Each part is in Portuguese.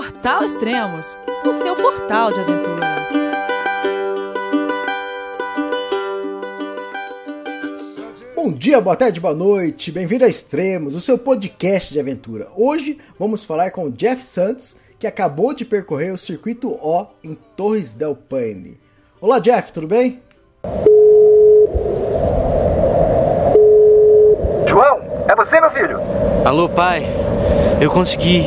Portal Extremos, o seu portal de aventura. Bom dia, boa tarde, boa noite, bem-vindo a Extremos, o seu podcast de aventura. Hoje vamos falar com o Jeff Santos, que acabou de percorrer o circuito O em Torres del Paine. Olá, Jeff, tudo bem? João, é você, meu filho? Alô, pai. Eu consegui.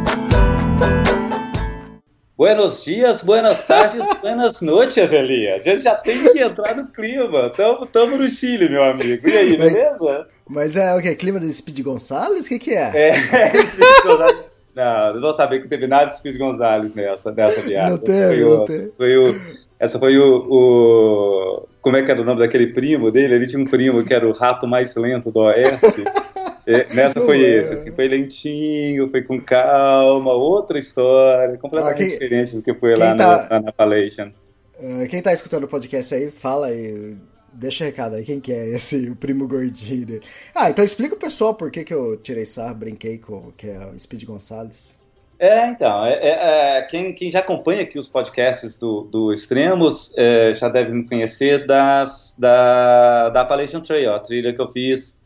Buenos dias, buenas tardes, buenas noites, Elias. A gente já tem que entrar no clima. Tamo, tamo no Chile, meu amigo. E aí, beleza? Mas é o que? Clima de Speed Gonçalves? O que, que é? É, Speed Gonçalves. Não, não vou saber que teve nada de Speed Gonzalez nessa, nessa viagem. Não teve, não teve. Foi o, essa foi o, o, Como é que era o nome daquele primo dele? Ele tinha um primo que era o rato mais lento do Oeste. É, nessa Não foi é. esse, assim, foi lentinho, foi com calma, outra história, completamente Ah, quem- diferente do que foi lá tá- na, na Appalachian. Ah, quem tá escutando o podcast aí, fala aí, deixa recado aí, quem que é esse, o primo gordinho dele. Ah, então explica o pessoal por que, que eu tirei sarro, brinquei com que é o Speed Gonçalves. É, então, é, é, é, quem, quem já acompanha aqui os podcasts do, do Extremos é, já deve me conhecer das, da, da Appalachian Trail, a trilha que eu fiz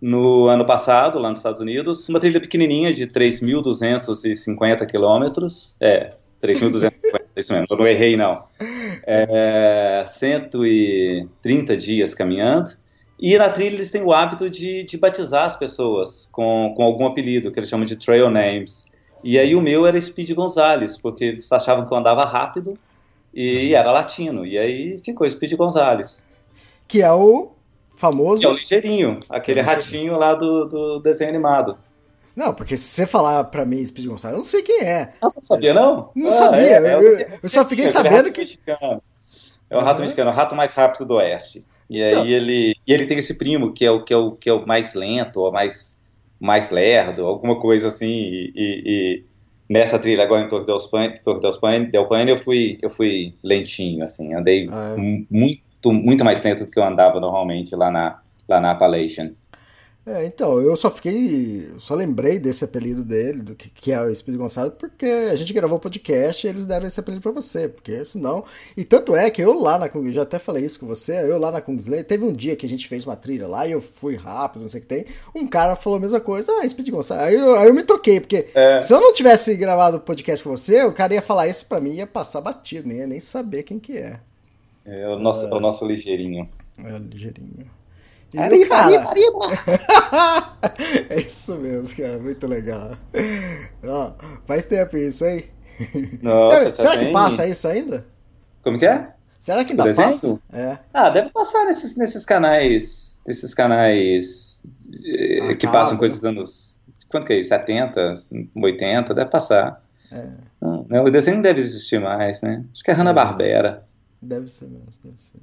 no ano passado, lá nos Estados Unidos. Uma trilha pequenininha de 3.250 quilômetros. É, 3.250, isso mesmo, eu não errei não. É, 130 dias caminhando. E na trilha eles têm o hábito de, de batizar as pessoas com, com algum apelido, que eles chamam de trail names. E aí o meu era Speed Gonzalez, porque eles achavam que eu andava rápido e era latino. E aí ficou Speed Gonzalez. Que é o famoso. Que é o ligeirinho, aquele É o ratinho lá do, do desenho animado. Não, porque se você falar pra mim Speed Gonçalves, eu não sei quem é. Ah, você não sabia, não? Não Ah, sabia, é, é eu- eu- eu só fiquei sabendo rato que- mexicano. É o rato Uhum. mexicano, o rato mais rápido do oeste. E aí Então. ele, e ele tem esse primo que é o que é o, que é o mais lento, ou mais mais lerdo, alguma coisa assim. E, e- e nessa trilha agora em Torre del Paine, Torre del Paine, del Paine eu fui eu fui lentinho assim, andei Ah, é. mu- muito muito mais lento do que eu andava normalmente lá na lá na Appalachian. É, então, eu só fiquei. Só lembrei desse apelido dele, do que, que é o Speed Gonçalves, porque a gente gravou o podcast e eles deram esse apelido pra você. Porque senão. E tanto é que eu lá na Kung, já até falei isso com você, eu lá na Kungsley, teve um dia que a gente fez uma trilha lá e eu fui rápido, não sei o que tem. Um cara falou a mesma coisa, ah, Speed Gonçalves. Aí eu, aí eu me toquei, porque É. se eu não tivesse gravado o podcast com você, o cara ia falar isso pra mim ia passar batido, nem ia nem saber quem que é. É o nosso o nosso ligeirinho. É ligeirinho. E Arriba, o cara- arriba, arriba. é isso mesmo, cara. Muito legal. Ó, faz tempo isso, hein? Nossa, Será- Será tá que bem- passa isso ainda? Como que é? Será que ainda O passa? É. Ah, deve passar nesses, nesses canais. Nesses canais eh, Ah, que passam coisas dos anos. Quanto que é isso? 70, 80, deve passar. É. Não, não, o desenho não deve existir mais, né? Acho que é Hanna-Barbera. Deve ser mesmo, deve ser.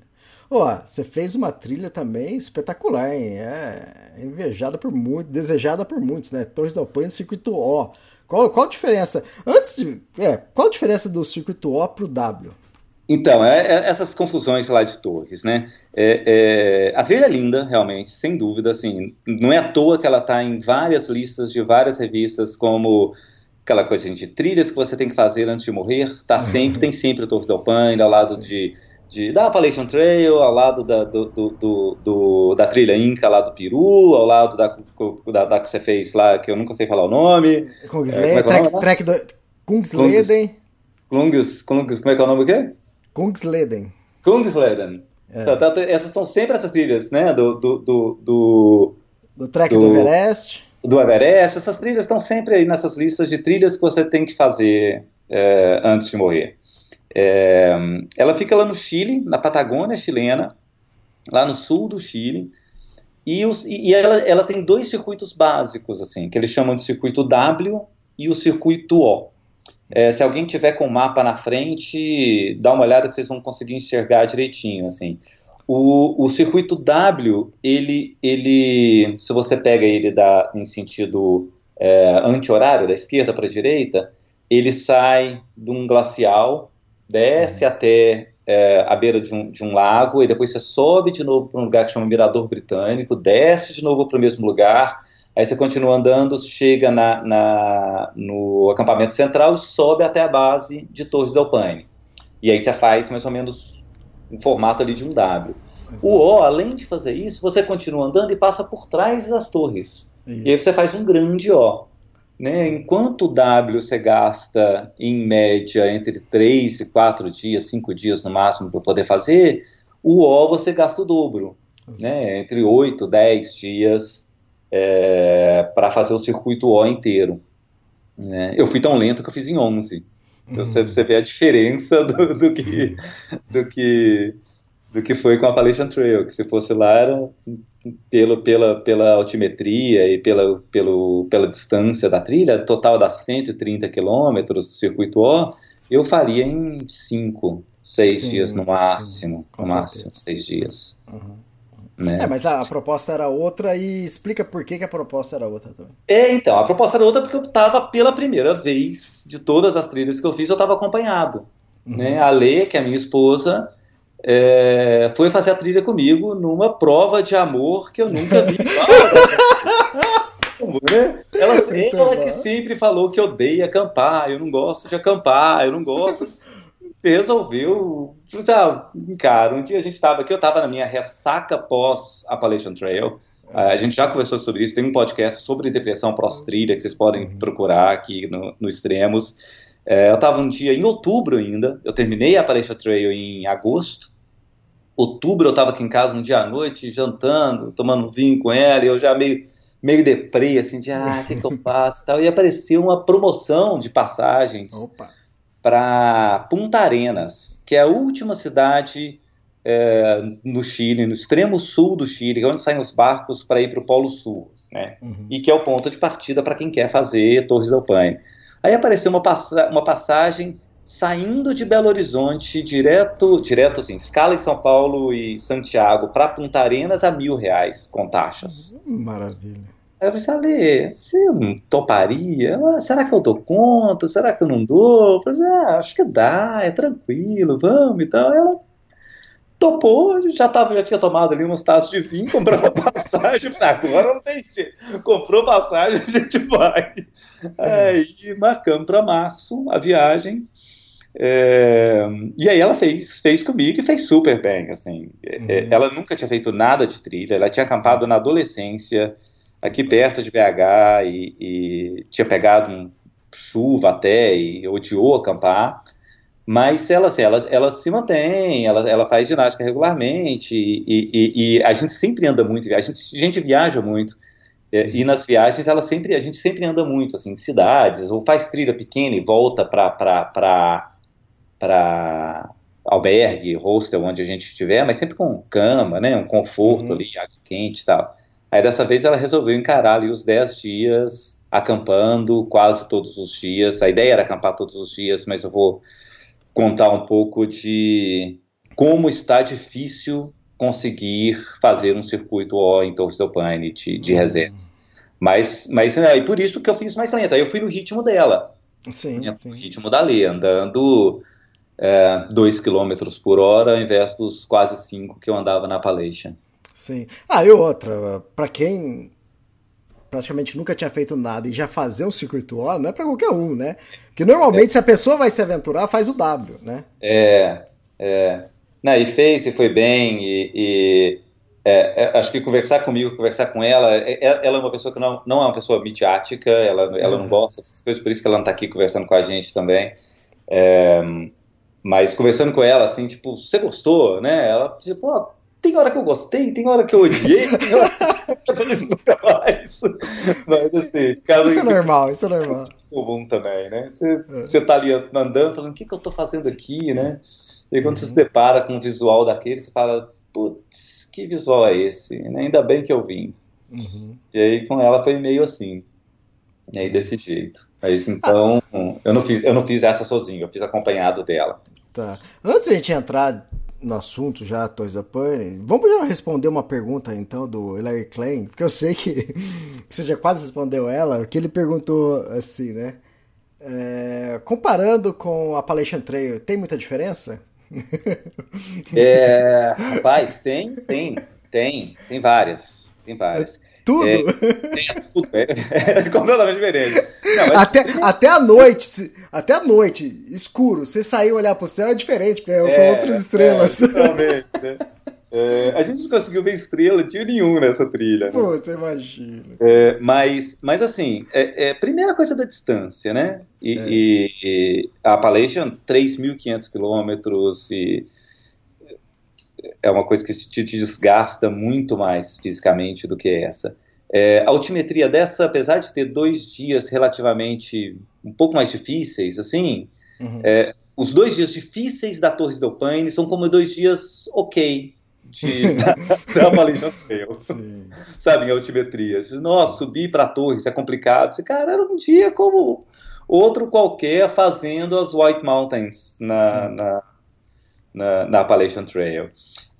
Ó, você fez uma trilha também espetacular, hein? É invejada por muitos, desejada por muitos, né? Torres del Paine, circuito O. Qual, qual a diferença? Antes de. É, qual a diferença do circuito O pro W? Então, é, é essas confusões lá de torres, né? É, é, a trilha é linda, realmente, sem dúvida, assim, não é à toa que ela está em várias listas de várias revistas, como aquela coisa de trilhas que você tem que fazer antes de morrer, tá sempre, tem sempre o Torre del Paine, ao lado de, de, da Appalachian Trail, ao lado da, do, do, do- do- da trilha Inca lá do Peru, ao lado da, da, da que você fez lá, que eu nunca sei falar o nome, Kungsleden, é que é o track, nome? track do. Kungsleden. Klungus, Klungus, como é que é o nome o quê? Kungsleden. Kungsleden. É. Tá, tá, essas são sempre essas trilhas, né? Do, do, do, do, Do track Do- do Everest. Do Everest. Essas trilhas estão sempre aí nessas listas de trilhas que você tem que fazer é, antes de morrer. É, ela fica lá no Chile, na Patagônia chilena, lá no sul do Chile. E, os, e ela, ela tem dois circuitos básicos, assim, que eles chamam de circuito W e o circuito O. É, se alguém tiver com o mapa na frente, dá uma olhada que vocês vão conseguir enxergar direitinho, assim. O, o circuito W, ele, ele, se você pega ele da, em sentido é, anti-horário, da esquerda para a direita, ele sai de um glacial, desce uhum. até é, à beira de um, de um, lago, e depois você sobe de novo para um lugar que chama Mirador Britânico, desce de novo para o mesmo lugar, aí você continua andando, chega na, na, no acampamento central e sobe até a base de Torres del Paine. E aí você faz mais ou menos um formato ali de um W. O O, além de fazer isso, você continua andando e passa por trás das torres. Isso. E aí você faz um grande O. Né? Enquanto o W você gasta, em média, entre 3 e 4 dias, 5 dias no máximo para poder fazer, o O você gasta o dobro. Né? Entre 8 e 10 dias é, para fazer o circuito O inteiro. Né? Eu fui tão lento que eu fiz em 11. Então, você, você vê a diferença do, do, que, do, que, do que foi com a Appalachian Trail, que se fosse lá era pelo, pela, pela altimetria e pela, pelo, pela distância da trilha, total dá 130 quilômetros, circuito O, eu faria em 5, 6 dias no máximo, sim, no máximo, 6 dias. Uhum. Né? É, mas a, a, proposta era outra e explica por que, que a proposta era outra também. É, então, a proposta era outra porque eu estava pela primeira vez de todas as trilhas que eu fiz, eu estava acompanhado. Uhum. Né? A Lê, que é a minha esposa, é, foi fazer a trilha comigo numa prova de amor que eu nunca vi. né? Ela, ela que sempre falou que odeia acampar, eu não gosto de acampar, eu não gosto. Resolveu, ah, cara, um dia a gente estava aqui, eu estava na minha ressaca pós Appalachian Trail. A gente já conversou sobre isso, tem um podcast sobre depressão pós-trilha que vocês podem uhum. procurar aqui no, no Extremos. É, eu estava um dia em outubro ainda, eu terminei a Appalachian Trail em agosto, outubro eu estava aqui em casa um dia à noite, jantando, tomando vinho com ela, e eu já meio, meio deprê, assim, de, ah, o que, que eu faço e tal, e apareceu uma promoção de passagens para Punta Arenas, que é a última cidade é, no Chile, no extremo sul do Chile, é onde saem os barcos para ir para o Polo Sul, né, uhum. e que é o ponto de partida para quem quer fazer Torres del Paine. Aí apareceu uma, passa uma passagem saindo de Belo Horizonte, direto, direto assim, escala em São Paulo e Santiago, para Punta Arenas a mil reais com taxas. Maravilha. Aí eu pensei, Ale, você toparia? Ah, será que eu dou conta? Será que eu não dou? Eu falei, ah, acho que dá, é tranquilo, vamos e tal. Ela topou, já, tava, já tinha tomado ali umas taças de vinho, comprou a passagem, agora não tem jeito. Comprou passagem, a gente vai. Aí marcamos para março a viagem. É, e aí ela fez, fez comigo e fez super bem, assim. É, uhum. Ela nunca tinha feito nada de trilha, ela tinha acampado na adolescência, aqui perto de BH, e, e tinha pegado um chuva até, e odiou acampar. Mas ela, assim, ela, ela se mantém, ela, ela faz ginástica regularmente, e, e, e a gente sempre anda muito, a gente, a gente viaja muito. É, e nas viagens ela sempre a gente sempre anda muito assim em cidades ou faz trilha pequena e volta para para albergue, hostel, onde a gente estiver, mas sempre com cama, né, um conforto uhum. ali, água quente e tal. Aí dessa vez ela resolveu encarar ali os 10 dias acampando quase todos os dias. A ideia era acampar todos os dias, mas eu vou contar um pouco de como está difícil conseguir fazer um circuito O em Torres del Paine de, de uhum. reserva. Mas, mas né, e por isso que eu fiz mais lento. Aí eu fui no ritmo dela. Sim, né, sim. No ritmo da Lê, andando 2 é, km por hora, ao invés dos quase 5 que eu andava na Appalachian. Sim. Ah, e outra, para quem praticamente nunca tinha feito nada e já fazer um circuito O, não é para qualquer um, né? Porque normalmente é. se a pessoa vai se aventurar, faz o W, né? É, é. Não, e fez e foi bem, e, e é, é, acho que conversar comigo, conversar com ela, é, é, ela é uma pessoa que não, não é uma pessoa midiática, ela, ela não gosta dessas coisas, por isso que ela não está aqui conversando com a gente também. É, mas conversando com ela, assim, tipo, você gostou, né? Ela, tipo, oh, tem hora que eu gostei, tem hora que eu odiei, tem hora que eu nunca mais. Mas assim, cara, Isso é normal, isso é normal. É comum também, né? Você, é. você tá ali andando, falando, o que, que eu tô fazendo aqui, né? E quando uhum. você se depara com um visual daquele, você fala, putz, que visual é esse? Ainda bem que eu vim. Uhum. E aí com ela foi meio assim. E aí desse jeito. Mas então, eu não fiz, eu não fiz essa sozinho, eu fiz acompanhado dela. Tá. Antes de a gente entrar no assunto já, Toys of Pain, vamos já responder uma pergunta então do Larry Klein, porque eu sei que você já quase respondeu ela, que ele perguntou assim, né? É, comparando com a Appalachian Trail, tem muita diferença? É, rapaz, tem, tem, tem, tem várias, tem várias. Tudo? É, tem tudo, é, é completamente diferente. Não, mas até, até a noite, se- até a noite, escuro, você sair e olhar pro céu é diferente, porque são É, outras estrelas. É, totalmente, né? É, a gente não conseguiu ver estrela de nenhum nessa trilha. Né? Pô, você imagina. É, mas, mas assim, é, é, primeira coisa da distância, né? E, É. e- e a Appalachian, 3.500 quilômetros, e é uma coisa que te, desgasta muito mais fisicamente do que essa. É, a altimetria dessa, apesar de ter dois dias relativamente um pouco mais difíceis, assim, Uhum. é, os dois dias difíceis da Torres del Paine são como dois dias ok de, sabe, em altimetria. Você Nossa, subir para a torre, isso é complicado. Esse cara era um dia como outro qualquer fazendo as White Mountains na, na, na, na Appalachian Trail.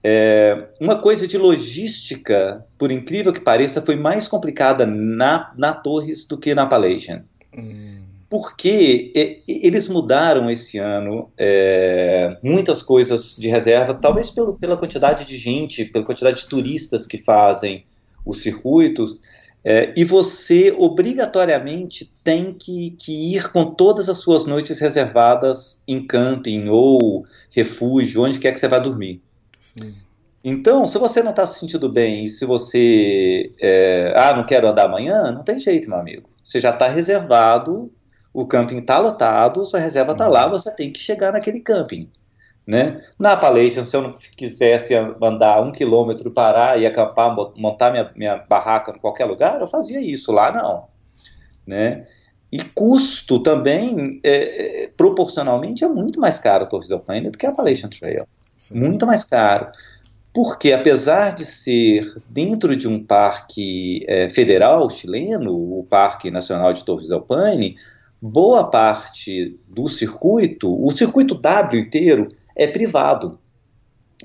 É, uma coisa de logística, por incrível que pareça, foi mais complicada na, na Torres do que na Appalachian Hum. porque e- eles mudaram esse ano é, muitas coisas de reserva, talvez pelo, pela quantidade de gente, pela quantidade de turistas que fazem os circuitos, é, e você obrigatoriamente tem que, que ir com todas as suas noites reservadas em camping ou refúgio, onde quer que você vá dormir. Sim. Então, se você não está se sentindo bem e se você. é, ah, não quero andar amanhã, não tem jeito, meu amigo. Você já está reservado, o camping está lotado, sua reserva está lá, você tem que chegar naquele camping. Né? Na Appalachian, se eu não quisesse andar um quilômetro, parar e acampar, mo- montar minha, minha barraca em qualquer lugar, eu fazia isso. Lá não. Né? E custo também, é, é, proporcionalmente, é muito mais caro a Torres del Paine do que a Appalachian Trail Sim. muito mais caro. Porque, apesar de ser dentro de um parque eh, federal chileno, o Parque Nacional de Torres del Paine, boa parte do circuito, o circuito W inteiro, é privado.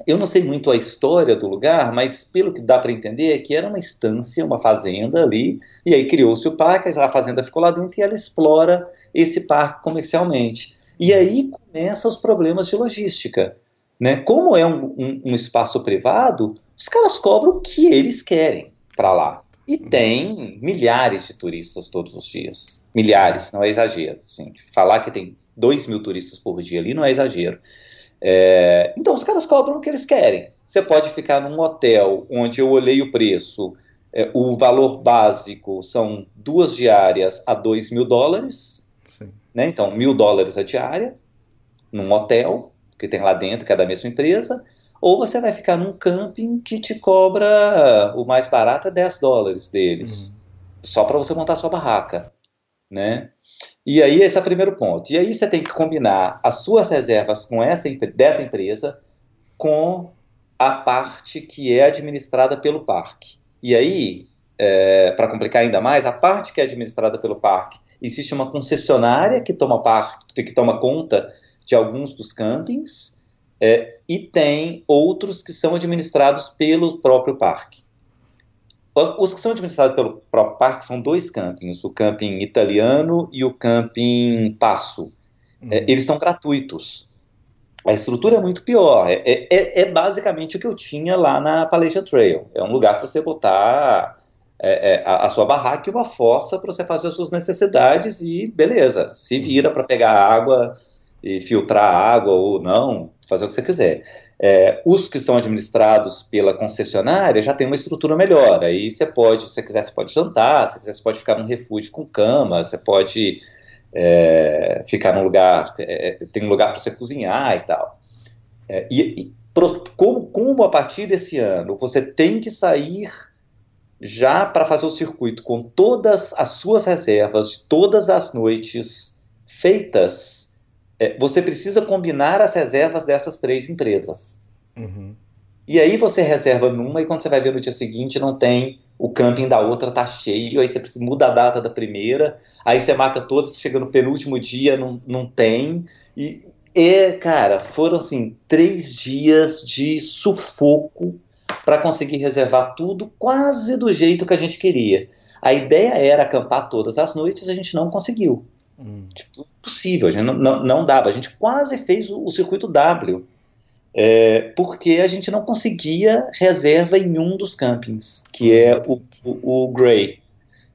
Eu não sei muito a história do lugar, mas pelo que dá para entender é que era uma estância, uma fazenda ali, e aí criou-se o parque, a fazenda ficou lá dentro e ela explora esse parque comercialmente. E aí começam os problemas de logística. Né? Como é um, um- um espaço privado, os caras cobram o que eles querem para lá. E tem milhares de turistas todos os dias. Milhares, não é exagero. Assim, falar que tem 2 mil turistas por dia ali não é exagero. É, então os caras cobram o que eles querem. Você pode ficar num hotel onde eu olhei o preço, é, o valor básico são duas diárias a 2 mil dólares, Sim. né? Então, mil dólares a diária, num hotel que tem lá dentro, que é da mesma empresa, ou você vai ficar num camping que te cobra o mais barato é 10 dólares deles, só para você montar sua barraca, né? E aí esse é o primeiro ponto. E aí você tem que combinar as suas reservas com essa dessa empresa com a parte que é administrada pelo parque. E aí, para complicar ainda mais, a parte que é administrada pelo parque, existe uma concessionária que toma parte, que toma conta de alguns dos campings, é, e tem outros que são administrados pelo próprio parque. Os, que são administrados pelo próprio parque são dois campings, o camping italiano e o camping Passo. É, eles são gratuitos. A estrutura é muito pior. É, é- é basicamente o que eu tinha lá na Appalachian Trail. É um lugar para você botar é, é, a, a sua barraca e uma fossa para você fazer as suas necessidades e beleza, se vira para pegar água e filtrar a água ou não, fazer o que você quiser. É, os que são administrados pela concessionária já tem uma estrutura melhor. Aí você pode, se você quiser, você pode jantar, se quiser, você pode ficar num refúgio com cama, você pode é, ficar num lugar, é, tem um lugar para você cozinhar e tal. É, e, e pro- como, como a partir desse ano você tem que sair já para fazer o circuito com todas as suas reservas, de todas as noites feitas, é, você precisa combinar as reservas dessas três empresas. Uhum. E aí você reserva numa e quando você vai ver no dia seguinte não tem o camping da outra tá cheio, aí você precisa, muda a data da primeira, aí você marca todos, chega no penúltimo dia, não, não tem. E, e, cara, foram assim, três dias de sufoco para conseguir reservar tudo quase do jeito que a gente queria. A ideia era acampar todas as noites, a gente não conseguiu. Hum. Tipo, possível, a gente não, não, não, dava. A gente quase fez o, o circuito W, é, porque a gente não conseguia reserva em um dos campings, que é o, o, o Grey,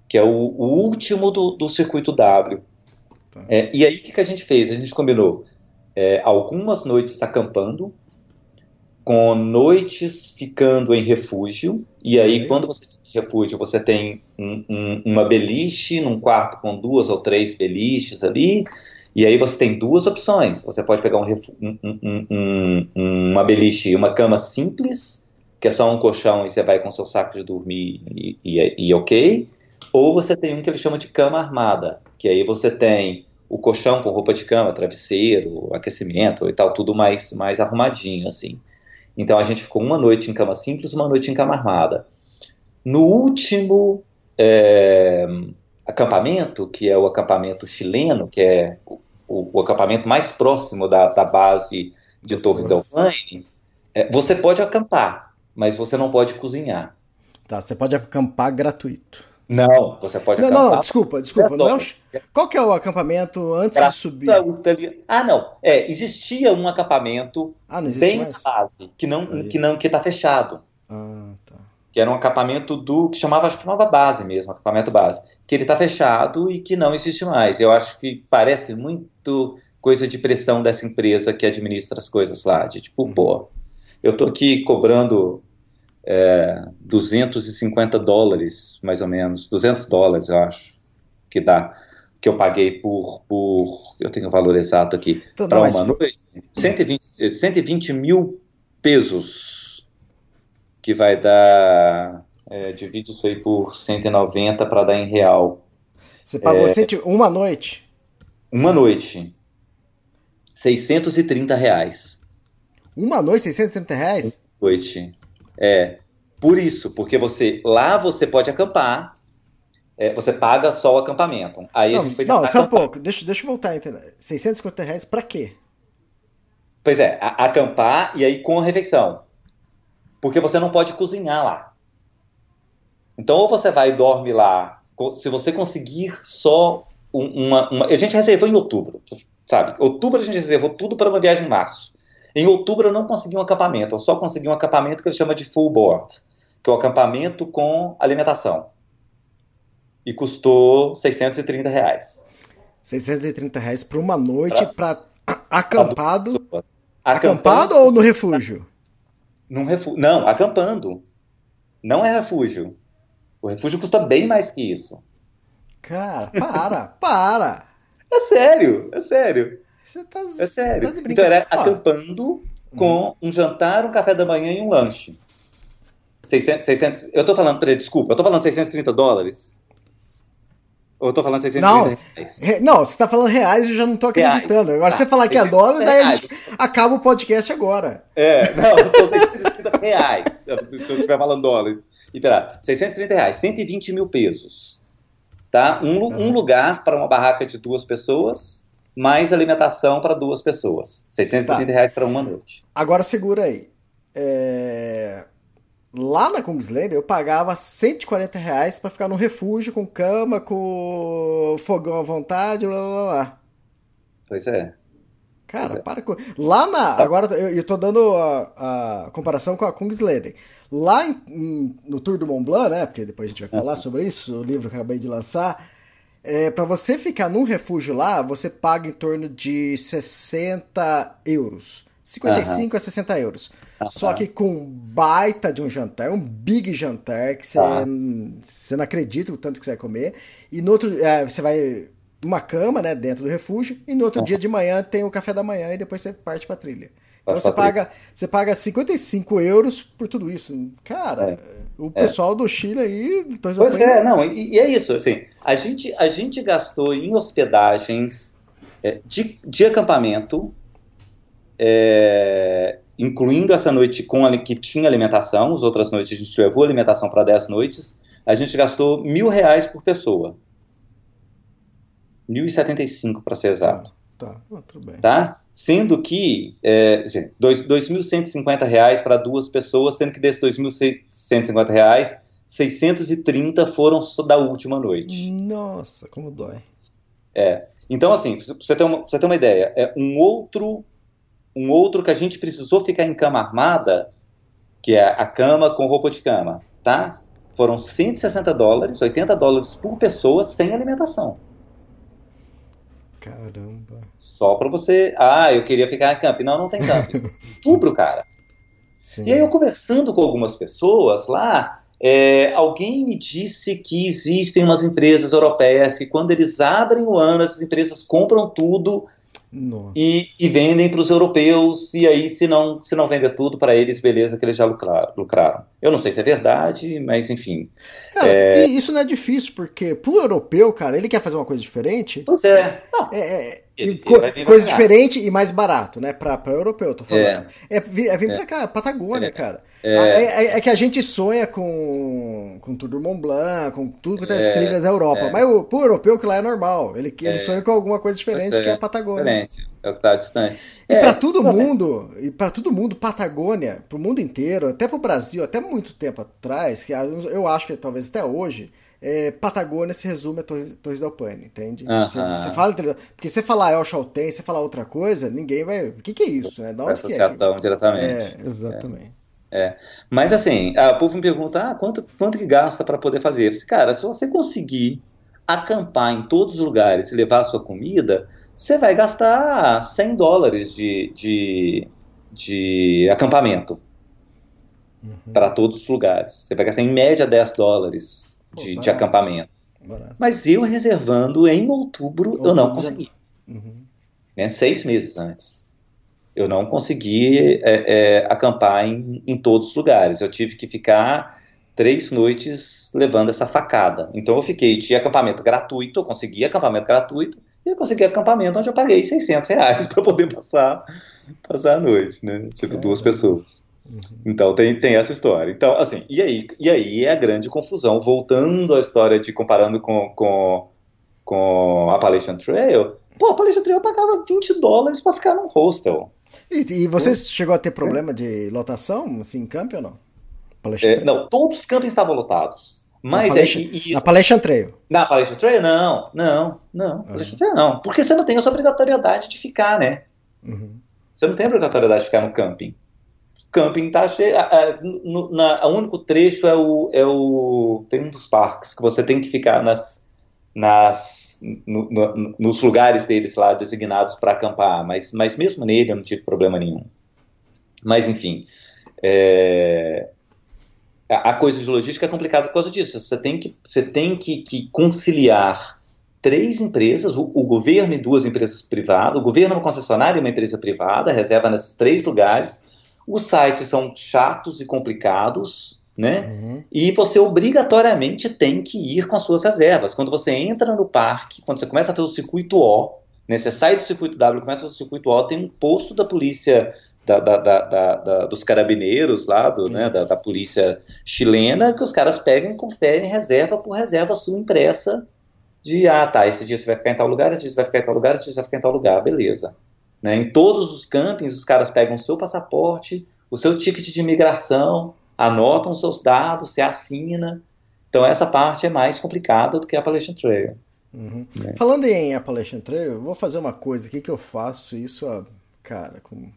que é o, o último do, do, circuito W. Tá. É, e aí o que, que, a gente fez? A gente combinou é, algumas noites acampando, com noites ficando em refúgio, e aí quando você refúgio, você tem um, um, uma beliche num quarto com duas ou três beliches ali, e aí você tem duas opções. Você pode pegar um, um, uma beliche e uma cama simples, que é só um colchão e você vai com seu saco de dormir e, e, e ok. Ou você tem um que ele chama de cama armada, que aí você tem o colchão com roupa de cama, travesseiro, aquecimento e tal, tudo mais, mais arrumadinho, assim. Então a gente ficou uma noite em cama simples, uma noite em cama armada. No último é, acampamento, que é o acampamento chileno, que é o, o acampamento mais próximo da, da base de Torre del Paine, é, você pode acampar, mas você não pode cozinhar. Tá, você pode acampar gratuito. Não, você pode não, acampar. Não, desculpa, desculpa. Não, é qual que é o acampamento antes de subir? Ah, não. É, existia um acampamento ah, bem mais? na base, que não, Aí. que não, que tá fechado. Ah. Que era um acampamento do, que chamava, acho que chamava base mesmo, acampamento base. Que ele tá fechado e que não existe mais. Eu acho que parece muito coisa de pressão dessa empresa que administra as coisas lá. De tipo, uhum. pô, eu tô aqui cobrando é, 250 dólares, mais ou menos, 200 dólares, eu acho, que dá, que eu paguei por, por eu tenho o valor exato aqui, para uma mas... noite, 120, 120 mil pesos, que vai dar, é, divide isso aí por 190 para dar em real. Você pagou é, uma noite? Uma noite. 630 reais. Uma noite, 630 reais? Uma noite. É, por isso, porque você lá você pode acampar, é, você paga só o acampamento. Aí não, a gente foi Não, só um pouco, deixa, deixa eu voltar a entender. 650 reais pra quê? Pois é, a, acampar e aí com a refeição. Porque você não pode cozinhar lá. Então, ou você vai e dorme lá, se você conseguir só uma, uma. A gente reservou em outubro, sabe? Outubro a gente reservou tudo para uma viagem em março. Em outubro eu não consegui um acampamento, eu só consegui um acampamento que ele chama de full board, que é o acampamento com alimentação. E custou 630 reais. 630 reais por uma noite para acampado. Acampado ou no refúgio? Num refu... Não, acampando. Não é refúgio. O refúgio custa bem mais que isso. Cara, para, para. É sério, é sério. Você tá, é sério. Tá então era acampando com um jantar, um café da manhã e um lanche. 600, 600 eu tô falando, desculpa, eu tô falando 630 dólares? Ou eu tô falando 630 não, reais? Re, não, você tá falando reais e eu já não tô acreditando. Reais. Agora tá, você falar que é dólares, aí a gente acaba o podcast agora. É, não, eu tô 630 reais. Se eu estiver falando dólares. E pera, 630 reais, 120 mil pesos. Tá? Um, um lugar para uma barraca de duas pessoas mais alimentação para duas pessoas. 630 tá. reais para uma noite. Agora segura aí. É... Lá na Kungsleder eu pagava 140 reais para ficar no refúgio com cama, com fogão à vontade, blá blá blá. Pois é. Cara, é. para com. Lá na. Agora eu, eu tô dando a, a comparação com a Kungsleden. Lá em, no Tour do Mont Blanc, né? Porque depois a gente vai falar uhum. sobre isso, o livro que eu acabei de lançar. É, para você ficar num refúgio lá, você paga em torno de 60 euros. 55 uhum. a 60 euros. Só que com baita de um jantar, um big jantar, que você, você não acredita o tanto que você vai comer. E no outro, é, você vai uma cama, né, dentro do refúgio, e no outro dia de manhã tem o café da manhã e depois você parte pra trilha. Então você paga, você paga 55 euros por tudo isso. Cara, é. o é. pessoal é. do Chile aí. Pois é, não, e, e, é isso, assim, a gente, a gente gastou em hospedagens é, de, de acampamento, é, incluindo essa noite com que tinha alimentação, as outras noites a gente levou alimentação para 10 noites, a gente gastou mil reais por pessoa. 1.075 para ser exato. Tá, ah, tudo bem. Tá? Sendo que é, assim, dois- 2.150 reais para duas pessoas, sendo que desses 2.150 reais, 630 foram só da última noite. Nossa, como dói. Então, assim, pra você ter uma, pra você ter uma ideia, é um outro, um outro que a gente precisou ficar em cama armada, que é a cama com roupa de cama, tá? Foram 160 dólares, 80 dólares por pessoa, sem alimentação. Caramba. Só pra você. Ah, eu queria ficar em camping. Não, não tem camping. Outubro, cara. Sim. E aí eu conversando com algumas pessoas lá, é, alguém me disse que existem umas empresas europeias que quando eles abrem o ano, essas empresas compram tudo. E, e vendem para os europeus, e aí se não, se não vender tudo para eles, beleza, que eles já lucraram, lucraram. Eu não sei se é verdade, mas enfim. Cara, e isso não é difícil, porque pro europeu, cara, ele quer fazer uma coisa diferente. Pois é. Não, É, é, Ele- ele co- coisa diferente e mais barato, né? Pra, pra europeu, eu tô falando. É, vi- é vir pra cá, Patagônia, É. cara. É. É, é- é que a gente sonha com, com Tour do Mont Blanc, com tudo que tem as É, trilhas da Europa. é. Mas o, pro europeu, que lá é normal. Ele, ele É. sonha com alguma coisa diferente, é, que é a Patagônia. diferente. É o que tá distante. E É, pra todo mundo, e para todo mundo, Patagônia, pro mundo inteiro, até pro Brasil, até muito tempo atrás, que eu acho que talvez até hoje, é, Patagônia se resume a Torres, Torres del Paine, entende? Você, você fala, porque você falar El Chaltén, você falar outra coisa, ninguém vai. O que, que é isso, né? Vai é? associar tão diretamente. É, exatamente. Mas assim, a- o povo me pergunta, ah, quanto, quanto que gasta para poder fazer? Disse, cara, se você conseguir acampar em todos os lugares e levar a sua comida, você vai gastar 100 dólares de, de, de acampamento Uhum. para todos os lugares. Você vai gastar em média 10 dólares Pô, de, de acampamento. Barato. Mas eu reservando em outubro, eu não Outubro consegui. Uhum. né, seis meses antes. Eu não consegui é, é, acampar em, em todos os lugares. Eu tive que ficar três noites levando essa facada. Então eu fiquei de acampamento gratuito, eu consegui acampamento gratuito, e eu consegui acampamento onde eu paguei 600 reais para poder passar, passar a noite, né? Tipo, duas pessoas. Então tem, tem essa história. Então, assim, e aí, e aí é a grande confusão. Voltando à história de comparando com, com, com a Appalachian Trail, pô, a Appalachian Trail pagava 20 dólares para ficar num hostel. E, e você chegou a ter problema de lotação, assim, em campo ou não? Palestra É, não, todos os campings estavam lotados. Mas na é Palestra, e- e- na Palestra Trail. na Appalachian Trail, não, não, não, Appalachian Trail não. Porque você não tem essa obrigatoriedade de ficar, né? Uhum. Você não tem a obrigatoriedade de ficar no camping. Camping tá cheio. A, o único trecho é o, é o. Tem um dos parques que você tem que ficar nas. nas no- no- nos lugares deles lá designados para acampar. Mas, mas mesmo nele eu não tive problema nenhum. Mas enfim. é, a, a coisa de logística é complicada por causa disso. Você tem que, você tem que, que conciliar três empresas, o, o governo e duas empresas privadas. O governo é uma concessionária e uma empresa privada, reserva nesses três lugares. Os sites são chatos e complicados, né? Uhum. E você obrigatoriamente tem que ir com as suas reservas. Quando você entra no parque, quando você começa a fazer o circuito O, né, você sai do circuito W, começa a fazer o circuito O, tem um posto da polícia, da, da- da- da- dos carabineiros lá, do, né, da, da polícia chilena, que os caras pegam e conferem reserva por reserva sua impressa de, ah, tá, esse dia você vai ficar em tal lugar, esse dia você vai ficar em tal lugar, esse dia você vai ficar em tal lugar, beleza. Né, em todos os campings, os caras pegam o seu passaporte, o seu ticket de imigração, anotam os seus dados, você assina. Então essa parte é mais complicada do que a Appalachian Trail. Uhum. É. Falando em Appalachian Trail, eu vou fazer uma coisa aqui que eu faço isso, cara, com,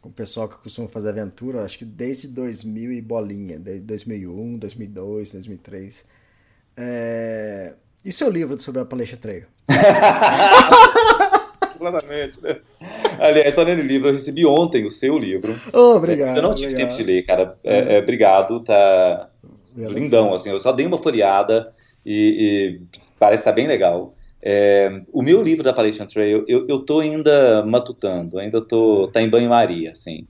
com o pessoal que costuma fazer aventura, acho que desde 2000 e bolinha, desde 2001, 2002, 2003. É... E seu livro sobre a Appalachian Trail? Completamente, né? Aliás, falando em livro, eu recebi ontem o seu livro. Oh, obrigado. eu não tive obrigado. tempo de ler, cara. É, é, obrigado, tá lindão, assim. Eu só dei uma folheada e, e parece estar bem legal. É, o meu livro da Appalachian Trail, eu, eu tô ainda matutando, ainda tô tá em banho-maria, assim.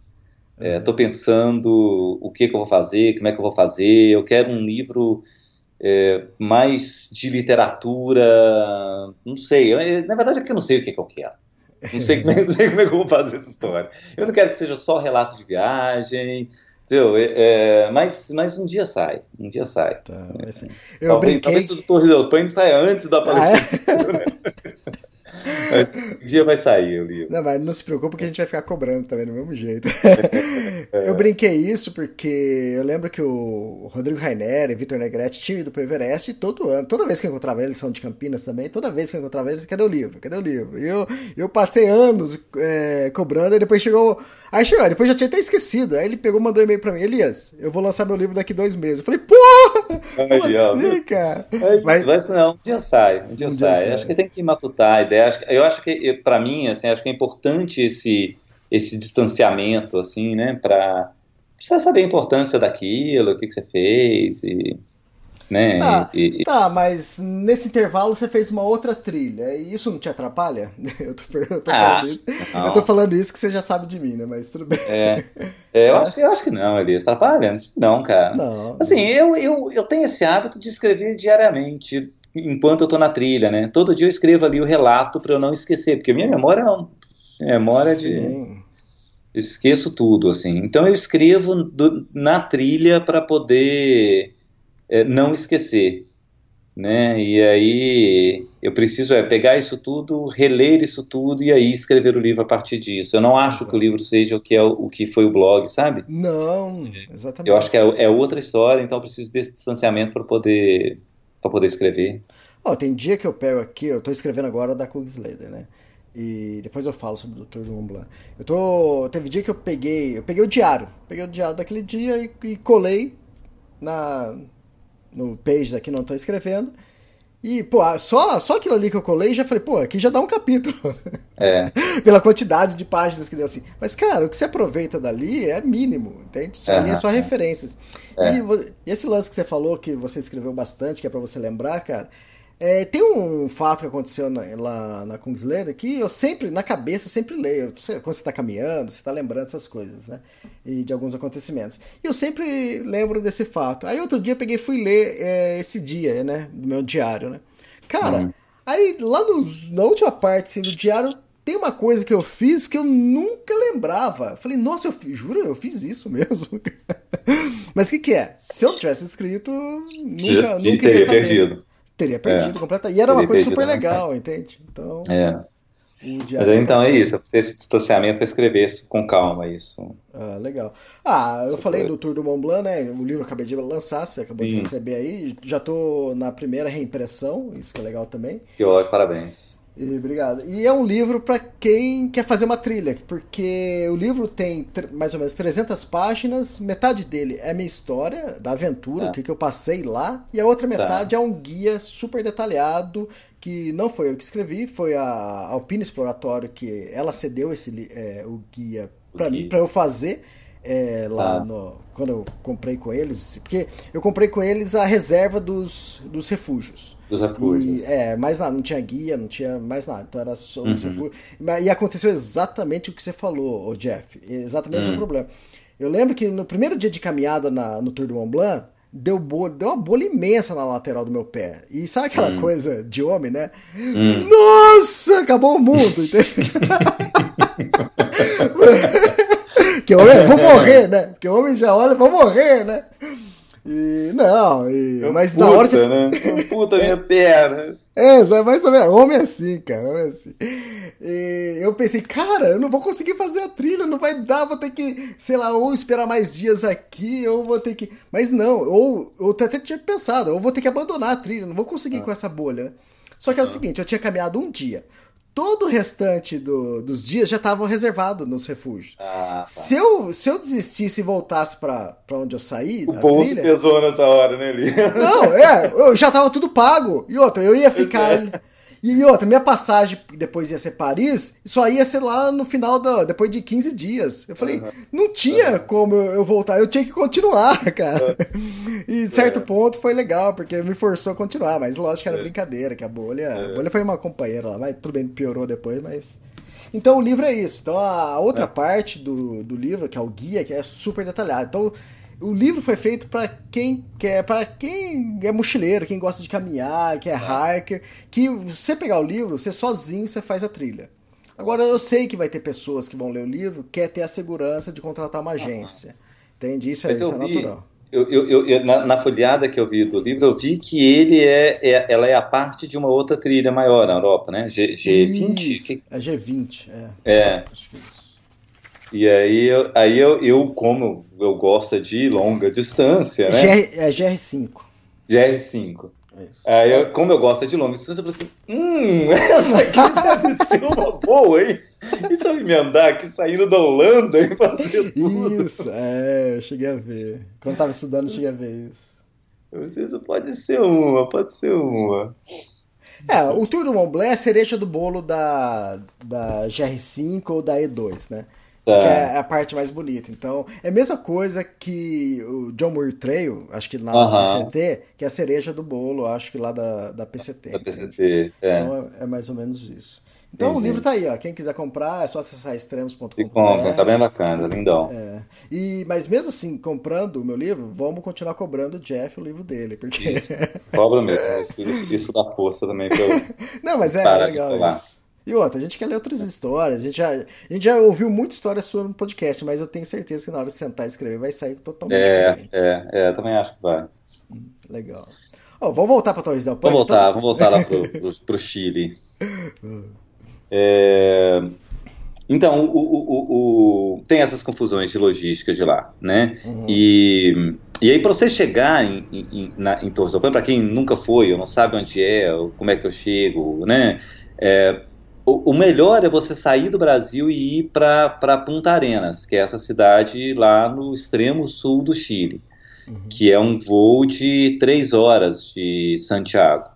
É, tô pensando o que que eu vou fazer, como é que eu vou fazer. Eu quero um livro é, mais de literatura, não sei. Eu- na verdade é que eu não sei o que que eu quero. Não sei, como é, não sei como é que eu vou fazer essa história. Eu não quero que seja só relato de viagem. Entendeu? É, mas, mas um dia sai, um dia sai. Tá, É. assim, eu Talvez, brinquei. talvez o Torre dos Pães saia antes da Ah, palestra. é? Um dia vai sair o livro. Não, mas não se preocupe que a gente vai ficar cobrando também do mesmo jeito. eu brinquei isso porque eu lembro que o Rodrigo Rainer e Vitor Negrete tinham ido pro Everest e todo ano, toda vez que eu encontrava eles, são de Campinas também, toda vez que eu encontrava eles, cadê o livro? Cadê o livro? E eu, eu passei anos é, cobrando e depois chegou. Aí chegou, depois já tinha até esquecido. Aí ele pegou e mandou um e-mail pra mim, Elias, eu vou lançar meu livro daqui dois meses. Eu falei, porra! Aí, ó. cara? Mas, Mas- mas não, um dia sai, um dia, Um dia sai. sai. Acho que tem que matutar a ideia. Eu acho que, para mim, assim, acho que é importante esse, esse distanciamento, assim, né, para precisa saber a importância daquilo, o que, que você fez, e, né, Tá, e- tá, mas nesse intervalo você fez uma outra trilha. E isso não te atrapalha? Eu tô, eu tô Ah, falando isso. não. Eu tô falando isso que você já sabe de mim, né? Mas tudo bem. é, é, eu, acho, que- eu acho que não, Elias, atrapalha? Não, cara. Não. Assim, eu, eu, eu tenho esse hábito de escrever diariamente, enquanto eu tô na trilha, né? Todo dia eu escrevo ali o relato para eu não esquecer, porque minha memória é uma memória de... Sim. esqueço tudo, assim. Então eu escrevo do- na trilha para poder é, não esquecer, né? E aí eu preciso é pegar isso tudo, reler isso tudo e aí escrever o livro a partir disso. Eu não acho que o livro seja o que é o, que foi o blog, sabe? Não, exatamente. Eu acho que é, é outra história, então eu preciso desse distanciamento para poder para poder escrever. Ó, tem dia que eu pego aqui, eu tô escrevendo agora da Kugslader, né? E depois eu falo sobre o Dr. Mont Blanc. Eu tô. Teve dia que eu peguei. Eu peguei o diário. Peguei o diário daquele dia e, e colei na. No page daqui não tô escrevendo. E, pô, só, só aquilo ali que eu colei, já falei, pô, aqui já dá um capítulo. É, Pela quantidade de páginas que deu assim. Mas, cara, o que você aproveita dali é mínimo, entende? Isso ali é só referências. É. E, e esse lance que você falou, que você escreveu bastante, que é pra você lembrar, cara. É, tem um fato que aconteceu na- lá na Kungsleder que eu sempre, na cabeça, eu sempre leio. Quando você tá caminhando, você tá lembrando essas coisas, né? E de alguns acontecimentos. E eu sempre lembro desse fato. Aí outro dia eu peguei e fui ler é, esse dia, né? Do meu diário, né? Cara, aí lá nos- na última parte assim, do diário tem uma coisa que eu fiz que eu nunca lembrava. Falei, nossa, eu juro, eu fiz isso mesmo. Mas o que, que é? Se eu tivesse escrito, nunca, nunca teria saber. perdido. Teria perdido completamente. E era uma coisa super né? legal, entende? Então, É. Mas então é isso, ter esse distanciamento para escrever isso com calma, isso. Ah, legal. Ah, eu falei do Tour do Mont Blanc, né? O livro eu acabei de lançar, você acabou de Sim. receber aí. Já tô na primeira reimpressão, isso que é legal também. Que ótimo, parabéns. E, obrigado. E é um livro para quem quer fazer uma trilha, porque o livro tem mais ou menos 300 páginas, metade dele é minha história da aventura, Tá. o que, que eu passei lá, e a outra metade é um guia super detalhado, que não foi eu que escrevi, foi a Alpine Exploratório que ela cedeu esse é, o guia para mim, para eu fazer é, lá Tá. no, quando eu comprei com eles, porque eu comprei com eles a reserva dos, dos refúgios. Dos refúgios. E, é, mais nada, não tinha guia, não tinha mais nada. Então era só um Uhum. refúgio. Mas- E aconteceu exatamente o que você falou, ô Jeff. Exatamente Uhum. o problema. Eu lembro que no primeiro dia de caminhada na- no Tour do Mont Blanc, deu, bolha, deu uma bolha imensa na lateral do meu pé. E sabe aquela Hum. coisa de homem, né? Nossa, acabou o mundo? que homem, vou morrer, né? Porque o homem já olha, vou morrer, né? E não, e, mas na hora você. né? Puta minha perna. É, é mais ou menos. Homem é assim, cara. Homem é assim. E eu pensei, cara, eu não vou conseguir fazer a trilha, não vai dar, vou ter que, sei lá, ou esperar mais dias aqui, ou vou ter que. Mas não, ou eu até tinha pensado, ou vou ter que abandonar a trilha, não vou conseguir com essa bolha, né? Só que é o seguinte, eu tinha caminhado um dia. Todo o restante do- dos dias já estavam reservados nos refúgios. Ah, tá. Se eu, se eu desistisse e voltasse pra onde eu saí, O bolso trilha, pesou nessa hora, né, Li? não, é, eu já tava tudo pago. E outra, eu ia ficar. E outra, minha passagem depois ia ser Paris, só ia ser lá no final da. depois de 15 dias. Eu falei, não tinha como eu, voltar, eu tinha que continuar, cara. E certo ponto foi legal, porque me forçou a continuar, mas lógico que era brincadeira, que a bolha. A bolha foi uma companheira lá, mas tudo bem, piorou depois, mas. Então o livro é isso. Então a outra parte do, do livro, que é o guia, que é super detalhado. Então o livro foi feito para quem quer, para quem é mochileiro, quem gosta de caminhar, que é hiker, que você pegar o livro, você sozinho você faz a trilha. Agora eu sei que vai ter pessoas que vão ler o livro, quer ter a segurança de contratar uma agência. Entende? Isso, é, isso é vi- natural. Eu, eu- eu- na, na folhada que eu vi do livro, eu vi que ele é, é- ela é a parte de uma outra trilha maior na Europa, né? G, G20? Isso, que- É G20, é. é. Acho que é isso. E aí, eu, aí eu, eu, como eu gosto de longa distância, né? GR, é GR5. GR5. É isso. Aí, eu, como eu gosto de longa distância, eu falei assim: hum, essa aqui deve ser uma boa, hein? E se eu emendar aqui saindo da Holanda e fazer tudo? Isso, é, eu cheguei a ver. Quando tava estudando, eu cheguei a ver isso. Eu falei, Isso pode ser uma, pode ser uma. É, o Tour do Mont Blanc é a cereja do bolo da, da GR5 ou da E2, né? Tá. Que é a parte mais bonita. Então, é a mesma coisa que o John Muir Trail, acho que lá Aham. na PCT, que é a cereja do bolo, acho que lá da, da PCT. Da? PCT, é. Então é, é mais ou menos isso. Então Entendi. o livro tá aí, ó. Quem quiser comprar é só acessar extremos.com. E compra, tá bem bacana, lindão. É. E, mas mesmo assim, comprando o meu livro, vamos continuar cobrando o Jeff o livro dele. Porque. Isso. Cobra mesmo, isso, isso, isso dá força também pra eu. Não, mas é de legal isso. E outra, a gente quer ler outras histórias. A gente, já, a gente já ouviu muita história sua no podcast, mas eu tenho certeza que na hora de sentar e escrever vai sair totalmente É, diferente. é, é, também acho que vai. Legal. Ó, vamos voltar para Torres del Paine? Vamos voltar, então? vamos voltar lá pro, pro, pro Chile. É, então, o, o- o- o- tem essas confusões de logística de lá, né? Uhum. E, e aí, para você chegar em, em, na- em Torres del Paine, para quem nunca foi ou não sabe onde é, ou como é que eu chego, né? É, o, o melhor é você sair do Brasil e ir para Punta Arenas, que é essa cidade lá no extremo sul do Chile Uhum. que é um voo de três horas de Santiago,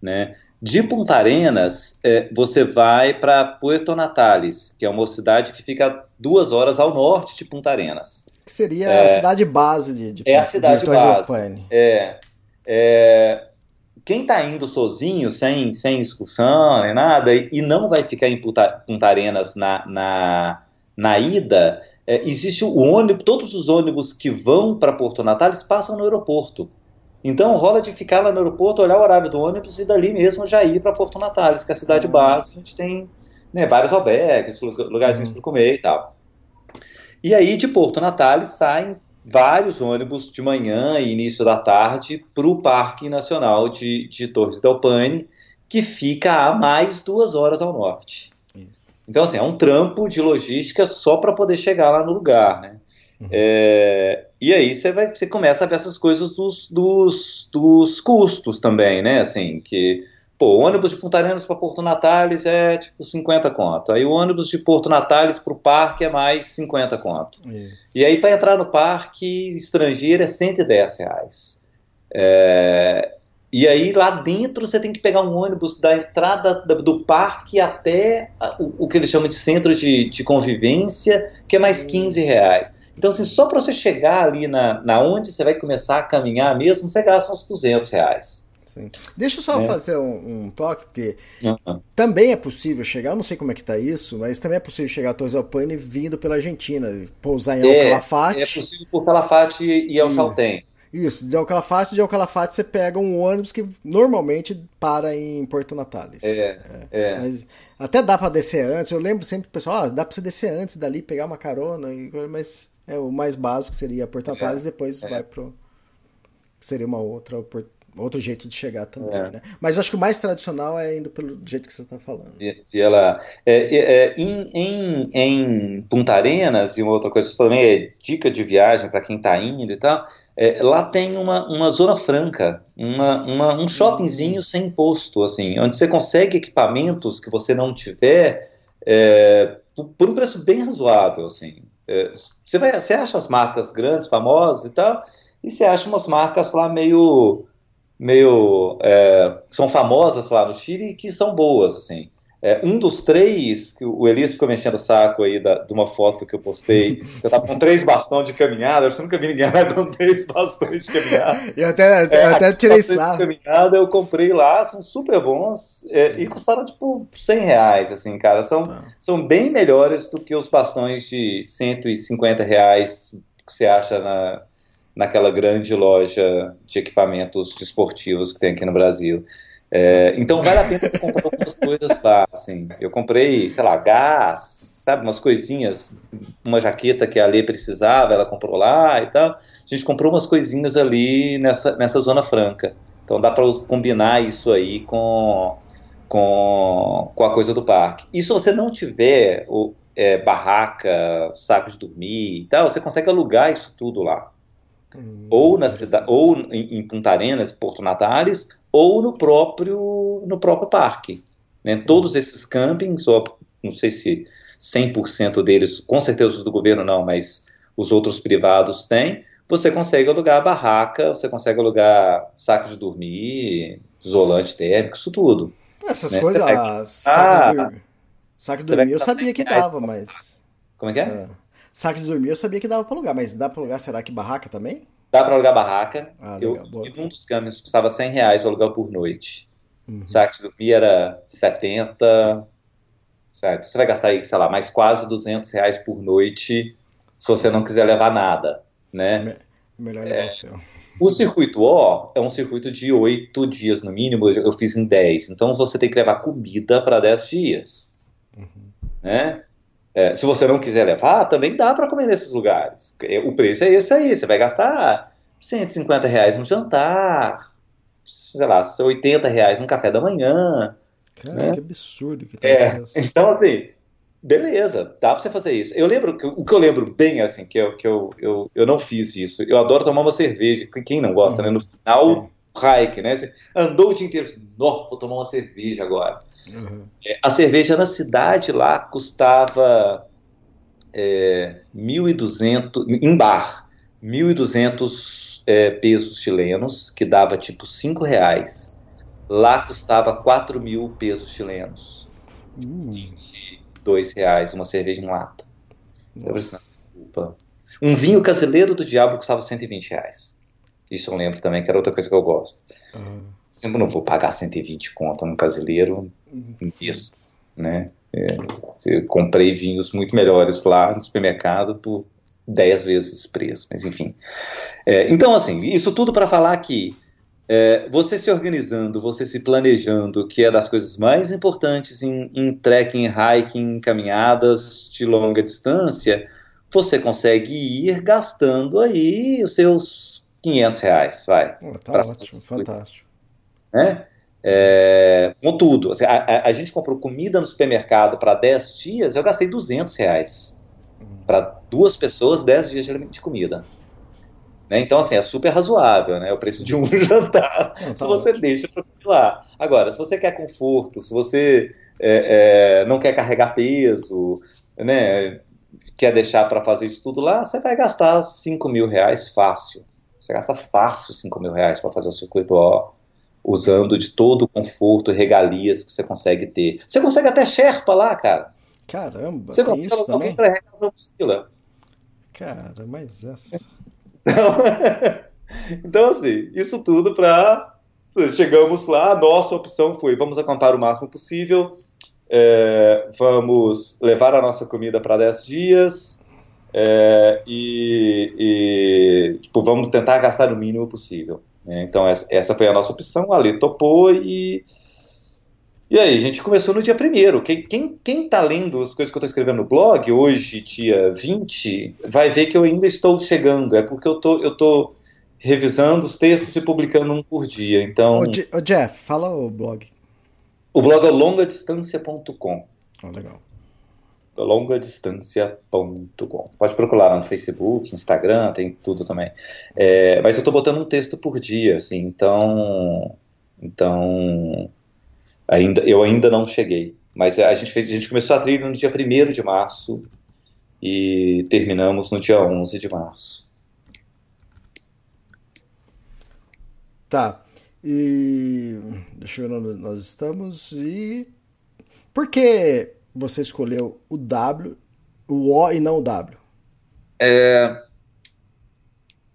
né? De Punta Arenas, é, você vai para Puerto Natales, que é uma cidade que fica duas horas ao norte de Punta Arenas. Que seria É. a cidade base de, de É a de cidade del base. É, é, quem está indo sozinho, sem, sem excursão nem nada, e, e não vai ficar em Punta, Punta Arenas na, na, na ida, é, existe o ônibus, todos os ônibus que vão para Porto Natales passam no aeroporto. Então rola de ficar lá no aeroporto, olhar o horário do ônibus e dali mesmo já ir para Porto Natales, que é a cidade Ah. base, onde tem né, vários albergues, lugarzinhos Uhum. para comer e tal. E aí de Porto Natales saem vários ônibus de manhã e início da tarde para o Parque Nacional de, de Torres del Paine, que fica a mais duas horas ao norte. Então, assim, é um trampo de logística só para poder chegar lá no lugar, né? Uhum. É, e aí você, vai, você começa a ver essas coisas dos, dos, dos custos também, né? Assim, que, pô, o ônibus de Punta Arenas para Porto Natales é tipo 50 conto. Aí o ônibus de Porto Natales para o parque é mais 50 conto. Isso. E aí, para entrar no parque estrangeiro é 110 reais. É, e aí, lá dentro, você tem que pegar um ônibus da entrada da- do parque até o, o que eles chamam de centro de, de convivência, que é mais 15 reais. Então, assim, só para você chegar ali na, na onde você vai começar a caminhar mesmo, você gasta uns 200 reais. Sim. Deixa eu só É. fazer um, um toque, porque Uhum. também é possível chegar, eu não sei como é que tá isso, mas também é possível chegar a Paine vindo pela Argentina, pousar em É, Alcalafate. É possível por Calafate e ao Hum. Chaltén. Isso, de Alcalafate, de Alcalafate você pega um ônibus que normalmente para em Porto Natales. É, é. Mas até dá pra descer antes. Eu lembro sempre do pessoal, ah, dá pra você descer antes dali, pegar uma carona, mas é o mais básico seria Porto É, Natales, depois é. vai pro. Seria uma outra opor- outro jeito de chegar também, É. né? Mas acho que o mais tradicional é indo pelo jeito que você tá falando. E, e ela é, é, é, em, em, em Punta Arenas e uma outra coisa isso também é dica de viagem para quem está indo e tal. é, lá tem uma, uma zona franca, uma, uma- um shoppingzinho sem imposto, assim, onde você consegue equipamentos que você não tiver é, por, por um preço bem razoável, assim. É, você, vai, você acha as marcas grandes, famosas e tal, e você acha umas marcas lá meio meio é, são famosas lá no Chile e que são boas assim É, um dos três que o Elias ficou mexendo o saco aí da- de uma foto que eu postei eu tava com três bastões de caminhada eu nunca vi ninguém andar com três bastões de caminhada Eu até, É, até tirei sarro. caminhada eu comprei lá são super bons é, e custaram tipo 100 reais assim cara são Tá. são bem melhores do que os bastões de 150 reais que você acha na, naquela grande loja de equipamentos desportivos que tem aqui no Brasil. É, então vale a pena comprar algumas coisas lá, assim. Eu comprei, sei lá, gás, sabe, umas coisinhas, uma jaqueta que a Lê precisava, ela comprou lá e tal. A gente comprou umas coisinhas ali nessa, nessa Zona Franca. Então dá para combinar isso aí com, com, com a coisa do parque. E se você não tiver o, é, barraca, saco de dormir e tal, você consegue alugar isso tudo lá. Hum, ou na cidade, ou em, em Punta Arenas, Porto Natales, ou no próprio no próprio parque. Né? Todos esses campings, ou, não sei se 100% deles, com certeza os do governo não, mas os outros privados têm, você consegue alugar barraca, você consegue alugar saco de dormir, isolante térmico, isso tudo. Essas né? coisas, saco, ah, de dormir, saco de dormir eu sabia que dava, mas... Como é que é? é? Saco de dormir eu sabia que dava para alugar, mas dá para alugar, será que barraca também? Dá para alugar barraca. Ah, eu, um dos caminhos custava 100 reais o alugar por noite. Uhum. Saco de dormir era 70, certo? Você vai gastar aí, sei lá, mais quase 200 reais por noite se você não quiser levar nada, né? Melhor levar é, o seu. O circuito O é um circuito de oito dias no mínimo, eu fiz em 10. Então você tem que levar comida para 10 dias. Uhum. Né? É, se você não quiser levar, também dá para comer nesses lugares. É, o preço é esse aí, você vai gastar 150 reais no jantar, sei lá, 80 reais no café da manhã, Cara, né? que absurdo que tá é, Então, assim, beleza, dá pra você fazer isso. Eu lembro, que, o que eu lembro bem, assim, que, eu, que eu, eu, eu não fiz isso. Eu adoro tomar uma cerveja, quem não gosta, uhum. né? No final, hike, né? Você andou o dia inteiro, assim, vou tomar uma cerveja agora. Uhum. A cerveja na cidade lá custava é, 1.200, em bar, 1.200 é, pesos chilenos, que dava tipo 5 reais. Lá custava 4 mil pesos chilenos. Uh. 22 reais uma cerveja em lata. Desculpa. Um vinho caseiro do diabo custava 120 reais. Isso eu lembro também, que era outra coisa que eu gosto. Uhum. Sempre não vou pagar 120 conto num caseiro isso, né? É, eu comprei vinhos muito melhores lá no supermercado por 10 vezes esse preço, mas enfim. É, então, assim, isso tudo para falar que é, você se organizando, você se planejando, que é das coisas mais importantes em, em trekking, hiking, caminhadas de longa distância, você consegue ir gastando aí os seus 500 reais, vai. Oh, tá ótimo, fantástico. Né? É, com tudo. Assim, a, a, gente comprou comida no supermercado para 10 dias, eu gastei 200 reais. Para duas pessoas, 10 dias de comida. Né? Então, assim, é super razoável, né? O preço de um jantar, não, tá se você ótimo. deixa para lá. Agora, se você quer conforto, se você é, é, não quer carregar peso, né? Quer deixar para fazer isso tudo lá, você vai gastar 5 mil reais fácil. Você gasta fácil 5 mil reais para fazer o circuito O, usando de todo o conforto e regalias que você consegue ter. Você consegue até Sherpa lá, cara. Caramba, você consegue isso alguém para regar mochila. Cara, mas essa. Então, então assim, isso tudo para. Chegamos lá, a nossa opção foi: vamos acampar o máximo possível, é, vamos levar a nossa comida para 10 dias é, e, e tipo, vamos tentar gastar o mínimo possível. Né? Então, essa, foi a nossa opção. A Ali topou e. E aí, a gente começou no dia primeiro. Quem, quem, quem tá lendo as coisas que eu estou escrevendo no blog, hoje, dia 20, vai ver que eu ainda estou chegando. É porque eu tô, eu tô revisando os textos e publicando um por dia. Então. Ô, ô Jeff, fala o blog. O blog é longadistância.com. Oh, legal. longadistância.com. Pode procurar lá no Facebook, Instagram, tem tudo também. É, mas eu estou botando um texto por dia, assim, então. Então Ainda, eu ainda não cheguei. Mas a gente, fez, a gente começou a trilha no dia 1 de março e terminamos no dia 11 de março. Tá. E. Deixa eu ver onde nós estamos. E. Por que você escolheu o W, o O e não o W? É,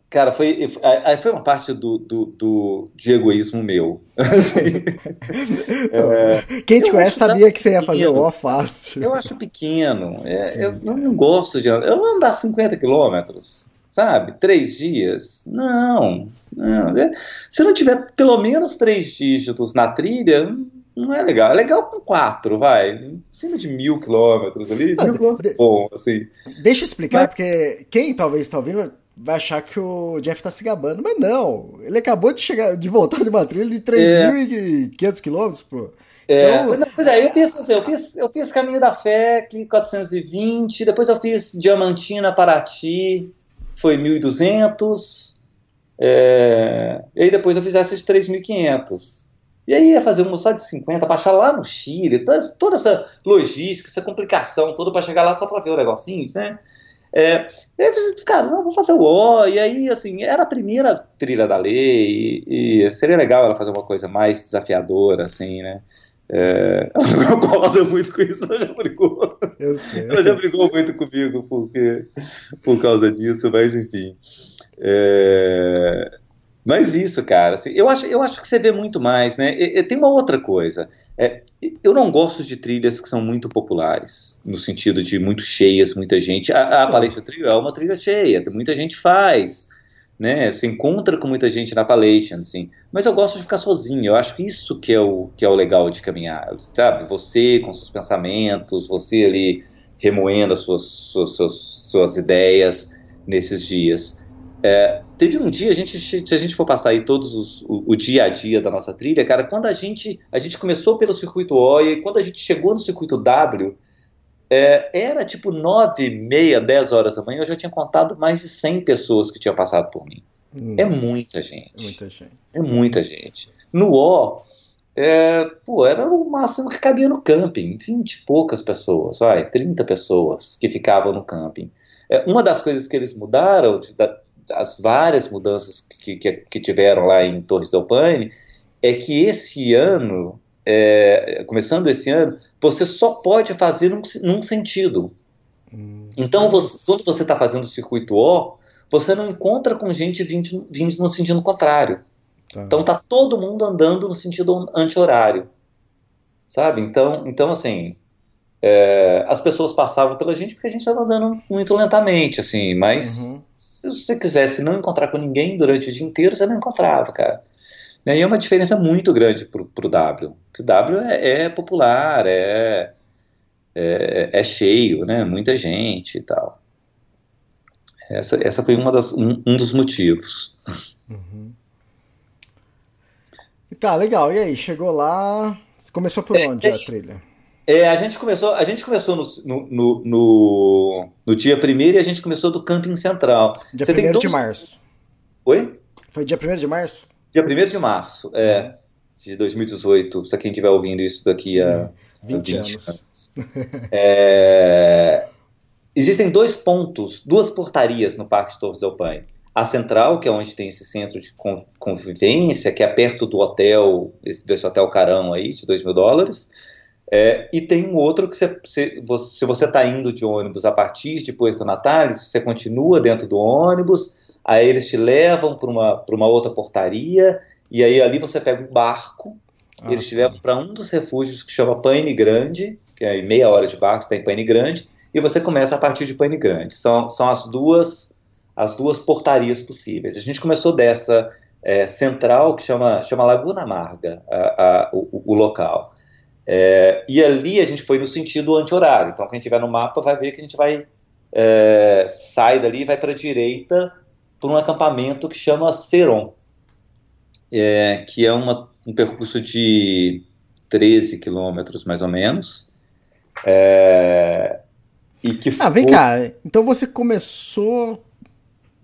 Cara, foi, foi uma parte do, do, do de egoísmo meu. Assim, é, Quem te conhece sabia que você ia fazer o O fácil. Eu acho pequeno. É, eu não, não, gosto de andar. Eu vou andar 50 quilômetros, sabe? Três dias. Não, não. É, se não tiver pelo menos três dígitos na trilha, não é legal. É legal com quatro, vai. Acima de mil quilômetros ali, mil quilômetros é bom, assim. Deixa eu explicar, mas... porque quem talvez está ouvindo vai achar que o Jeff tá se gabando, mas não. Ele acabou de chegar, de voltar de uma trilha de 3.500 quilômetros, pô. É, então... pois é, eu fiz, assim, eu fiz, eu fiz Caminho da Fé, aqui 420, depois eu fiz Diamantina, Paraty, foi 1.200, é, e aí depois eu fiz essa de 3.500. E aí ia fazer uma só de 50, baixar lá no Chile, toda, toda essa logística, essa complicação toda para chegar lá só para ver o negocinho, né? É, eu falei, cara, não, vou fazer o O. E aí, assim, era a primeira trilha da lei, e, e seria legal ela fazer uma coisa mais desafiadora, assim, né? É, ela não concorda muito com isso, ela já brigou. Eu sei. Ela já brigou muito comigo porque, por causa disso, mas enfim. É, mas isso, cara, assim, eu, acho, eu acho que você vê muito mais, né? E, e, tem uma outra coisa. É, eu não gosto de trilhas que são muito populares, no sentido de muito cheias, muita gente. A, a Palestra Trilha é uma trilha cheia, muita gente faz, né? Você encontra com muita gente na Palestra, assim. Mas eu gosto de ficar sozinho. Eu acho que isso que é o que é o legal de caminhar, sabe? Você com seus pensamentos, você ali remoendo as suas, suas, suas, suas ideias nesses dias. É, teve um dia, a gente, se a gente for passar aí todos os, o, o, dia a dia da nossa trilha, cara, quando a gente, a gente começou pelo circuito O e quando a gente chegou no circuito W, é, era tipo nove, meia, dez horas da manhã, eu já tinha contado mais de 100 pessoas que tinham passado por mim. Hum, é muita gente. Muita gente. É muita gente. No O, é, pô, era o máximo que cabia no camping, 20 e poucas pessoas, vai, 30 pessoas que ficavam no camping. É, uma das coisas que eles mudaram, da, as várias mudanças que, que, que, tiveram lá em Torres del Paine, é que esse ano, é, começando esse ano, você só pode fazer num, num sentido. Hum. Então, você, quando você está fazendo o circuito O, você não encontra com gente vindo, vindo no sentido contrário. Tá. Então, tá todo mundo andando no sentido anti-horário. Sabe? Então, então assim, é, as pessoas passavam pela gente porque a gente estava andando muito lentamente, assim, mas uhum. Se você quisesse não encontrar com ninguém durante o dia inteiro, você não encontrava, cara. E é uma diferença muito grande pro, pro W. Porque o W é, é popular, é, é, é, cheio, né? Muita gente e tal. Essa, essa foi uma das, um, um dos motivos. Uhum. Tá, legal. E aí, chegou lá. Começou por é, onde a trilha? É, a gente começou, a gente começou no, no, no, no dia primeiro e a gente começou do Camping Central. Dia 1 dois... de março. Oi? Foi dia 1 de março? Dia 1 de março, é, de 2018. Se quem estiver ouvindo isso daqui a 20, 20 anos. anos. É, existem dois pontos, duas portarias no Parque de Torres del Paine. A central, que é onde tem esse centro de convivência, que é perto do hotel, desse hotel Carão aí, de 2 mil dólares. É, e tem um outro que você, se, se você está indo de ônibus a partir de Puerto Natales, você continua dentro do ônibus, aí eles te levam para uma, uma outra portaria, e aí ali você pega um barco, ah, eles te levam para um dos refúgios que chama Paine Grande, que é meia hora de barco, você está em Paine Grande, e você começa a partir de Paine Grande. São, são as duas as duas portarias possíveis. A gente começou dessa é, central que chama, chama Laguna Amarga, a, a, o, o local. É, e ali a gente foi no sentido anti-horário. Então, quem estiver no mapa vai ver que a gente vai é, sai dali e vai para a direita por um acampamento que chama Seron, é, que é uma, um percurso de 13 quilômetros mais ou menos. É, e que ah, vem cá. Então você começou.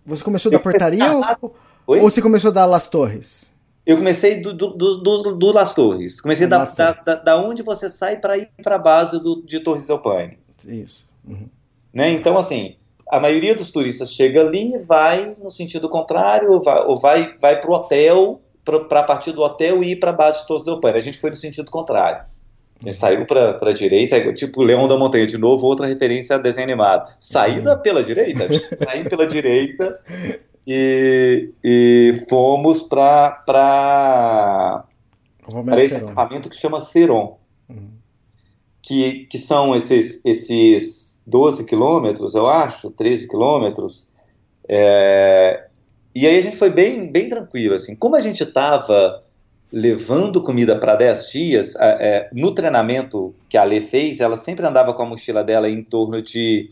Você começou da portaria ou, ou, você começou da Las Torres? Eu comecei do, do, do, do Las Torres. Comecei da, da, da, da, onde você sai para ir para a base do, de Torres del Paine. Isso. Uhum. Né? Então, assim, a maioria dos turistas chega ali e vai no sentido contrário, ou vai, ou vai, vai para o hotel, para partir do hotel e ir para a base de Torres del Paine. A gente foi no sentido contrário. A gente saiu para a direita, tipo Leão da Montanha, de novo, outra referência a desenho animado. Saída pela direita, saí pela direita e, e fomos para esse equipamento que chama Seron, uhum. que, que são esses, esses 12 quilômetros, eu acho, 13 quilômetros, é, e aí a gente foi bem, bem tranquilo, assim, como a gente estava levando comida para 10 dias, é, no treinamento que a Lê fez, ela sempre andava com a mochila dela em torno de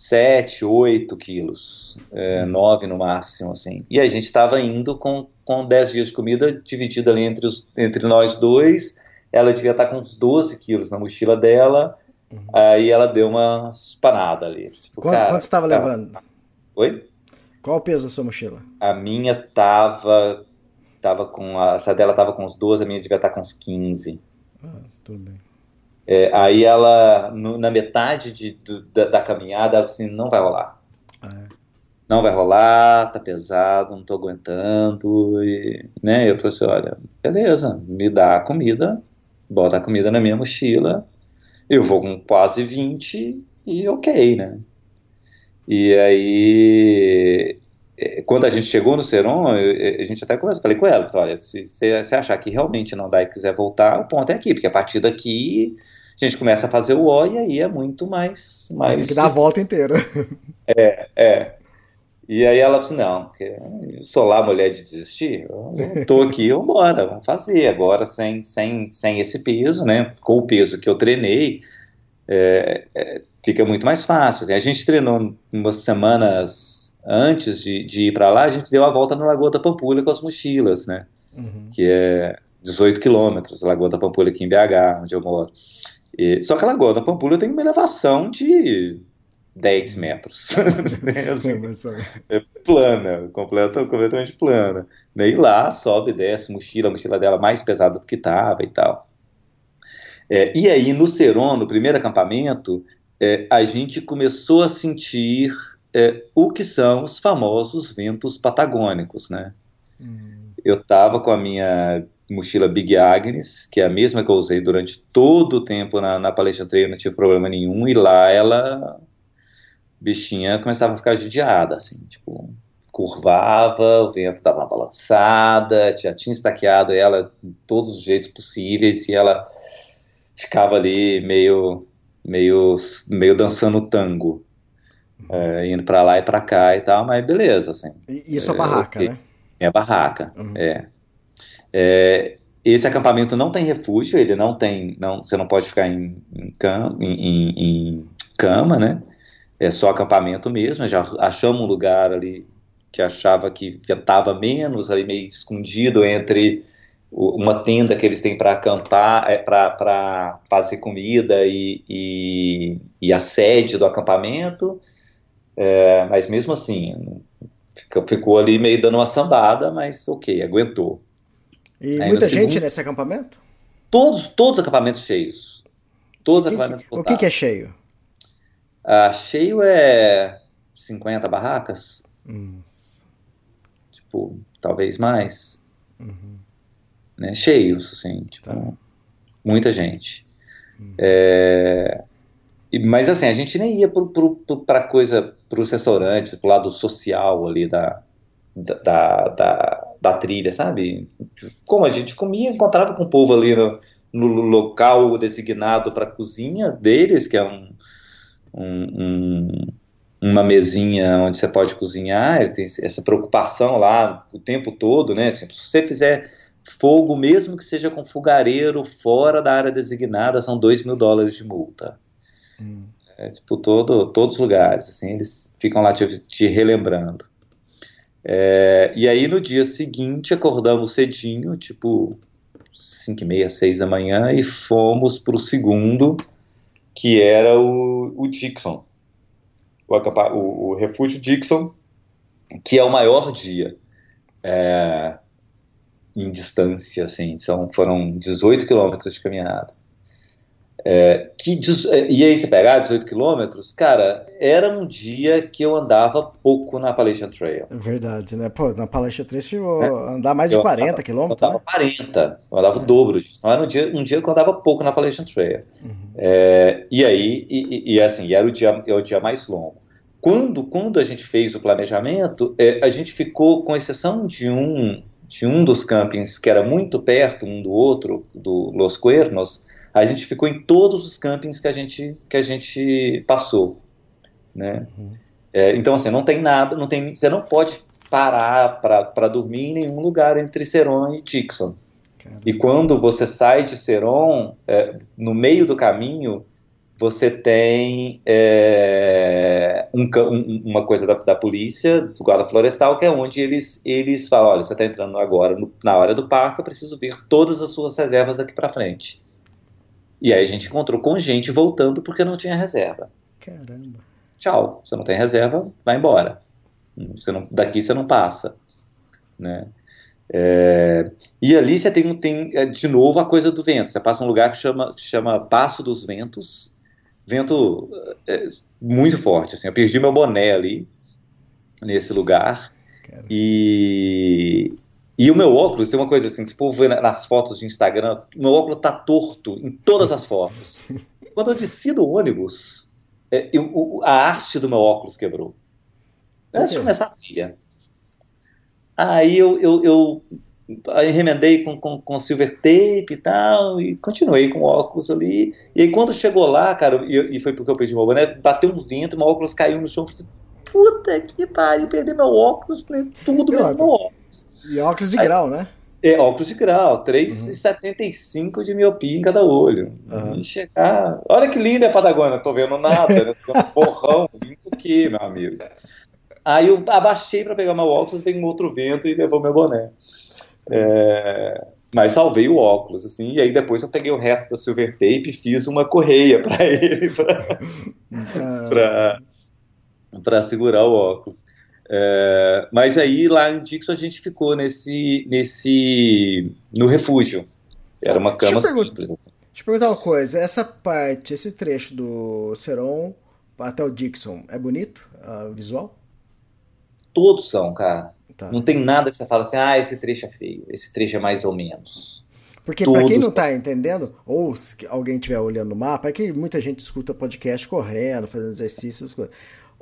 7, 8 quilos, é, 9 no máximo, assim. E a gente estava indo com, com 10 dias de comida dividida ali entre, os, entre nós dois. Ela devia estar tá com uns 12 quilos na mochila dela. Uhum. Aí ela deu uma espanada ali. Tipo, quanto, cara, quanto você estava levando? Oi? Qual o peso da sua mochila? A minha tava tava com a essa dela tava com uns 12, a minha devia estar com uns 15. Ah, tudo bem. É, aí ela, no, na metade de, do, da, da, caminhada, ela assim, não vai rolar. Ah, é. Não vai rolar, tá pesado, não tô aguentando. E, né, eu falei assim, olha, beleza, me dá a comida, bota a comida na minha mochila, eu vou com quase 20 e ok, né? E aí quando a gente chegou no Seron, a gente até conversou, falei com ela, olha, se você achar que realmente não dá e quiser voltar, o ponto é aqui, porque a partir daqui a gente começa a fazer o O e aí é muito mais... mais Tem que dar a volta inteira. É, é. E aí ela disse, não, eu sou lá mulher de desistir, eu tô aqui, vambora, vamos fazer, agora sem, sem, sem esse peso, né, com o peso que eu treinei, é, é, fica muito mais fácil. A gente treinou umas semanas antes de, de ir para lá, a gente deu a volta na Lagoa da Pampulha com as mochilas, né? Uhum. Que é 18 quilômetros, Lagoa da Pampulha aqui em BH, onde eu moro. E, só que a Lagoa da Pampulha tem uma elevação de 10 metros. Né, assim, é plana, completa, completamente plana. E lá sobe, desce, mochila, a mochila dela mais pesada do que estava e tal. É, e aí, no Seron, no primeiro acampamento, é, a gente começou a sentir é, o que são os famosos ventos patagônicos, né? Hum. Eu estava com a minha mochila Big Agnes, que é a mesma que eu usei durante todo o tempo na, na palestra treino, não tive problema nenhum, e lá ela, bichinha, começava a ficar judiada, assim, tipo, curvava, o vento dava uma balançada, já tinha estaqueado ela de todos os jeitos possíveis, e ela ficava ali meio, meio, meio dançando tango é, indo para lá e para cá e tal, mas beleza, assim. Isso é, barraca, né? É barraca, uhum. é. é. Esse acampamento não tem refúgio, ele não tem, não, você não pode ficar em, em, cama, em, em cama, né? É só acampamento mesmo. Já achamos um lugar ali que achava que ventava menos, ali meio escondido entre uma tenda que eles têm para acampar, é, para fazer comida e, e, e, a sede do acampamento, é, mas mesmo assim, ficou ali meio dando uma sambada, mas ok, aguentou. E Aí muita gente segundo, nesse acampamento? Todos, todos os acampamentos cheios. Todos os acampamentos O que, que é cheio? Ah, cheio é 50 barracas. Hum. Tipo, talvez mais. Uhum. Né? Cheios, assim, tipo, tá. muita gente. Hum. É, mas assim, a gente nem ia para coisa, para os restaurantes, para o lado social ali da, da, da, da, trilha, sabe? Como a gente comia, encontrava com o povo ali no, no local designado para a cozinha deles, que é um, um, um, uma mesinha onde você pode cozinhar, tem essa preocupação lá o tempo todo, né? Assim, se você fizer fogo, mesmo que seja com fogareiro fora da área designada, são 2 mil dólares de multa. É, tipo, todo, todos os lugares, assim, eles ficam lá te, te relembrando. É, e aí no dia seguinte acordamos cedinho, tipo 5 e meia, 6 da manhã, e fomos para o segundo, que era o, o Dixon, o, o, o, refúgio Dixon, que é o maior dia é, em distância, assim, são, foram 18 quilômetros de caminhada. É, que, e aí você pegar 18 quilômetros, cara, era um dia que eu andava pouco na Appalachian Trail. É verdade, né? Pô, na Appalachian Trail chegou é. andar mais de eu 40 andava, quilômetros. Eu andava né? 40, eu andava é. o dobro disso. Então era um dia, um dia que eu andava pouco na Appalachian Trail. Uhum. É, e aí, e, e, assim, era o dia, é o dia mais longo. Quando, quando a gente fez o planejamento, é, a gente ficou, com exceção de um, de um dos campings que era muito perto um do outro, do Los Cuernos, a gente ficou em todos os campings que a gente, que a gente passou, né? Uhum. É, então, assim, não tem nada, não tem, você não pode parar para dormir em nenhum lugar entre Seron e Dixon. E quando você sai de Seron, é, no meio do caminho, você tem é, um, um, uma coisa da, da, polícia, do guarda florestal, que é onde eles, eles falam, olha, você está entrando agora no, na hora do parque, eu preciso ver todas as suas reservas daqui para frente. E aí a gente encontrou com gente voltando porque não tinha reserva. Caramba. Tchau, você não tem reserva, vai embora. Você não, daqui você não passa. Né? É, e ali você tem, tem, é, de novo a coisa do vento. Você passa um lugar que chama, chama Passo dos Ventos. Vento é, muito forte. Assim. Eu perdi meu boné ali, nesse lugar. E, e o meu óculos, tem uma coisa assim, se o povo vê nas fotos de Instagram, o meu óculos tá torto em todas as fotos. Quando eu desci do ônibus, é, eu, a haste do meu óculos quebrou. Antes de começar a trilha. Aí eu, eu, eu aí remendei com, com, com, silver tape e tal, e continuei com o óculos ali. E aí quando chegou lá, cara, e, e foi porque eu perdi meu boné, bateu um vento, meu óculos caiu no chão, eu falei assim, puta que pariu, perdi meu óculos, tudo meu óculos. E óculos de aí, grau, né? É, óculos de grau, 3,75 uhum. de miopia em cada olho. Uhum. Chegar. Olha que linda a Patagônia, não tô vendo nada, né? Tem um borrão lindo aqui, meu amigo. Aí eu abaixei para pegar meu óculos, veio um outro vento e levou meu boné. É, mas salvei o óculos, assim, e aí depois eu peguei o resto da silver tape e fiz uma correia para ele, para segurar o óculos. É, mas aí lá em Dixon a gente ficou nesse, nesse no refúgio. Era uma cama deixa simples. Assim. Deixa eu perguntar uma coisa, essa parte, esse trecho do Seron até o Dixon, é bonito, uh, visual? Todos são, cara. Tá. Não tem nada que você fala assim, ah, esse trecho é feio, esse trecho é mais ou menos. Porque para quem não tá entendendo, ou se alguém estiver olhando o mapa, é que muita gente escuta podcast correndo, fazendo exercícios,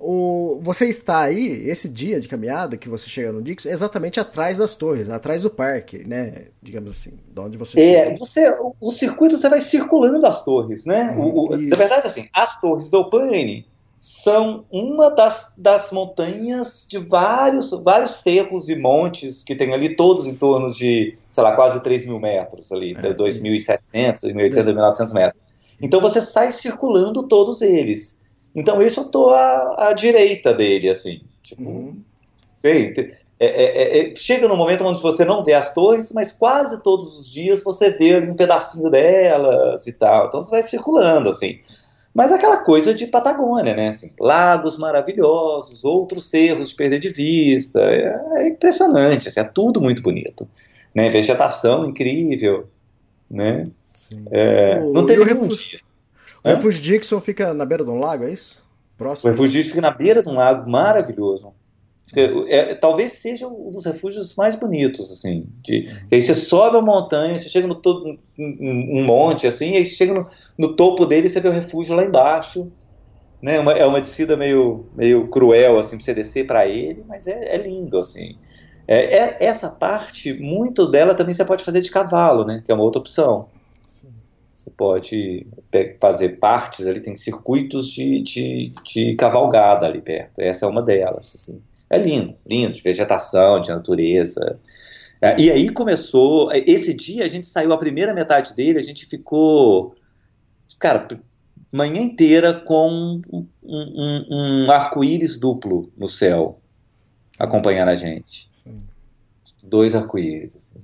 o, você está aí, esse dia de caminhada que você chega no Dixon, exatamente atrás das torres, atrás do parque, né? Digamos assim, de onde você É, você, o, circuito você vai circulando as torres, né? Hum, o, o, na verdade, assim, as torres do Opane são uma das, das montanhas de vários, vários cerros e montes que tem ali, todos em torno de, sei lá, quase 3 mil metros ali, é, 2.700, 2.800, 2.900 metros. Então você sai circulando todos eles. Então esse eu tô à, à direita dele, assim, tipo, uhum. sei, é, é, é, chega no momento onde você não vê as torres, mas quase todos os dias você vê um pedacinho delas e tal. Então você vai circulando, assim. Mas aquela coisa de Patagônia, né? Assim, lagos maravilhosos, outros cerros de perder de vista. É, é impressionante, assim, é tudo muito bonito. Né? Vegetação incrível. Né? É, não teve nenhum dia. O refúgio Dixon fica na beira de um lago, é isso? Próximo. O refúgio Dixon fica na beira de um lago maravilhoso. É, talvez seja um dos refúgios mais bonitos, assim. De, que aí você sobe a montanha, você chega no todo um, um, monte, assim, e aí você chega no, no, topo dele e você vê o refúgio lá embaixo. Né? Uma, é uma descida meio, meio cruel, assim, pra você descer para ele, mas é, é, lindo, assim. É, é, essa parte, muito dela também você pode fazer de cavalo, né? Que é uma outra opção. Você pode fazer partes ali, tem circuitos de, de, de cavalgada ali perto. Essa é uma delas, assim. É lindo, lindo, de vegetação, de natureza. É, e aí começou. Esse dia a gente saiu, a primeira metade dele, a gente ficou. Cara, manhã inteira com um, um, um arco-íris duplo no céu acompanhando a gente. Sim. Dois arco-íris, assim,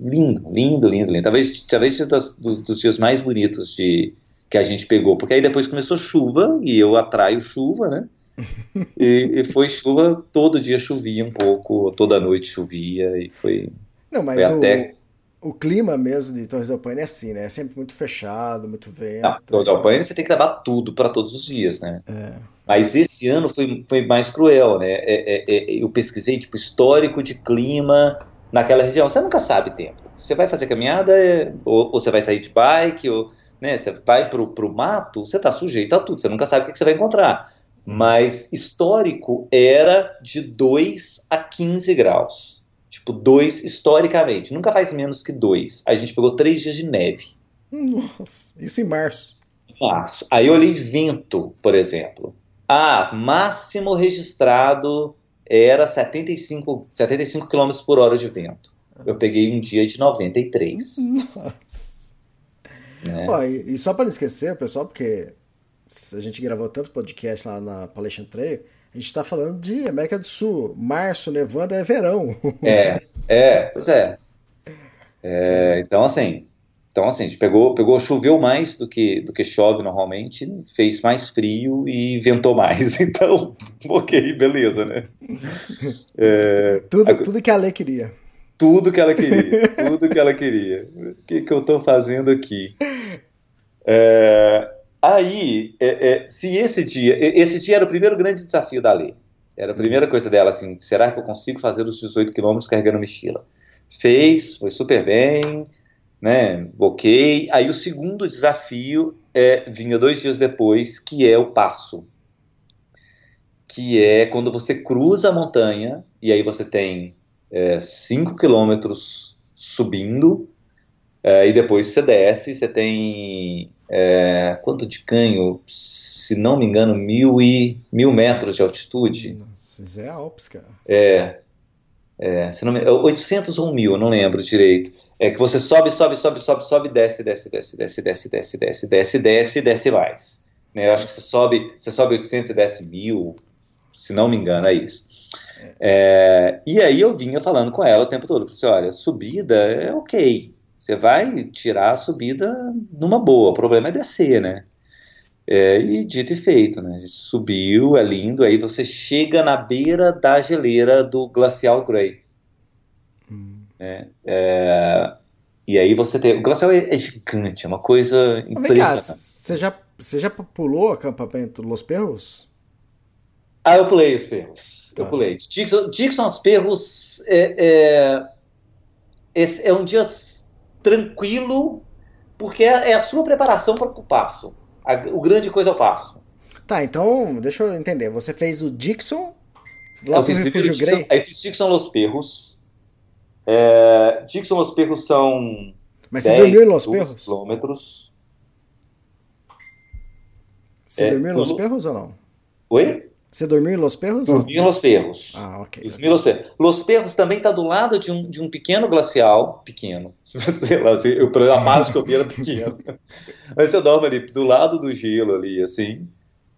lindo, lindo, lindo, lindo. Talvez, talvez dos, dos dias mais bonitos de, que a gente pegou, porque aí depois começou chuva e eu atraio chuva, né? e, e, foi chuva, todo dia chovia um pouco, toda noite chovia e foi. Não, mas foi o, até... o clima mesmo de Torres del Paine é assim, né? É sempre muito fechado, muito vento. Não, Torres del Paine você tem que levar tudo para todos os dias, né? É. Mas esse ano foi, foi mais cruel, né? É, é, é, eu pesquisei tipo histórico de clima naquela região. Você nunca sabe tempo. Você vai fazer caminhada, ou, ou você vai sair de bike, ou né, você vai pro, pro mato, você está sujeito a tudo. Você nunca sabe o que, que você vai encontrar mas histórico era de 2 a 15 graus. Tipo, 2 historicamente. Nunca faz menos que 2. A gente pegou 3 dias de neve. Nossa, isso em março. Março. Aí eu olhei vento, por exemplo. Ah, máximo registrado era 75, 75 km por hora de vento. eu peguei um dia de 93. Nossa. Né? Ó, e, e só para não esquecer, pessoal, porque a gente gravou tanto podcast lá na Palestra Trail, a gente está falando de América do Sul. Março, nevando é verão. É, é, pois é. É, então, assim, então, assim, a gente pegou, pegou, choveu mais do que, do que chove normalmente, fez mais frio e ventou mais. Então, ok, beleza, né? É, tudo, a- tudo que a lei queria. tudo que ela queria, tudo que ela queria. O que, que eu estou fazendo aqui? É, aí, é, é, se esse dia, esse dia era o primeiro grande desafio da lei. Era a primeira coisa dela, assim, será que eu consigo fazer os 18 quilômetros carregando mochila? Fez, foi super bem, né? Ok. Aí o segundo desafio é, vinha dois dias depois, que é o passo. Que é quando você cruza a montanha, e aí você tem 5 quilômetros subindo, é, e depois você desce, você tem é, quanto de canho? Se não me engano, mil e mil metros de altitude. Nossa, isso é Alpes, cara. É, é, se não me, é 800 ou 1000, eu não lembro direito. É que você sobe, sobe, sobe, sobe, sobe, desce, desce, desce, desce, desce, desce, desce, desce, desce, desce mais. Né, eu acho que você sobe, você sobe 800 e desce 1000, se não me engano, é isso. É, e aí eu vinha falando com ela o tempo todo, falei assim, olha, subida é ok, você vai tirar a subida numa boa, o problema é descer, né? É, e dito e feito, né? Subiu, é lindo, aí você chega na beira da geleira do Glacial Grey. Né? É, e aí você tem. O glacial é, é gigante, é uma coisa cá, impressionante. você já, você já pulou o acampamento Los Perros? Ah, eu pulei os perros. Eu Tá. pulei. Dixon, Dixon os perros é, é, esse é um dia tranquilo, porque é, é a sua preparação para o passo. A- o grande coisa é o passo. Tá, então, deixa eu entender. Você fez o Dixon lá eu fiz Refúgio Grey, aí fiz Dixon Los Perros. É, Dixon Los Perros são mas você 10, dormiu em Los 12 Perros? quilômetros. Você É, dormiu em Los Perros ou não? Oi? Você dormiu em Los Perros? Dormi em Los Perros. Ah, ok. Dormi em Los Perros. Los Perros também está do lado de um, de um pequeno glacial, pequeno, sei lá, assim, eu, a parte que eu vi era pequeno, mas você dorme ali do lado do gelo ali, assim,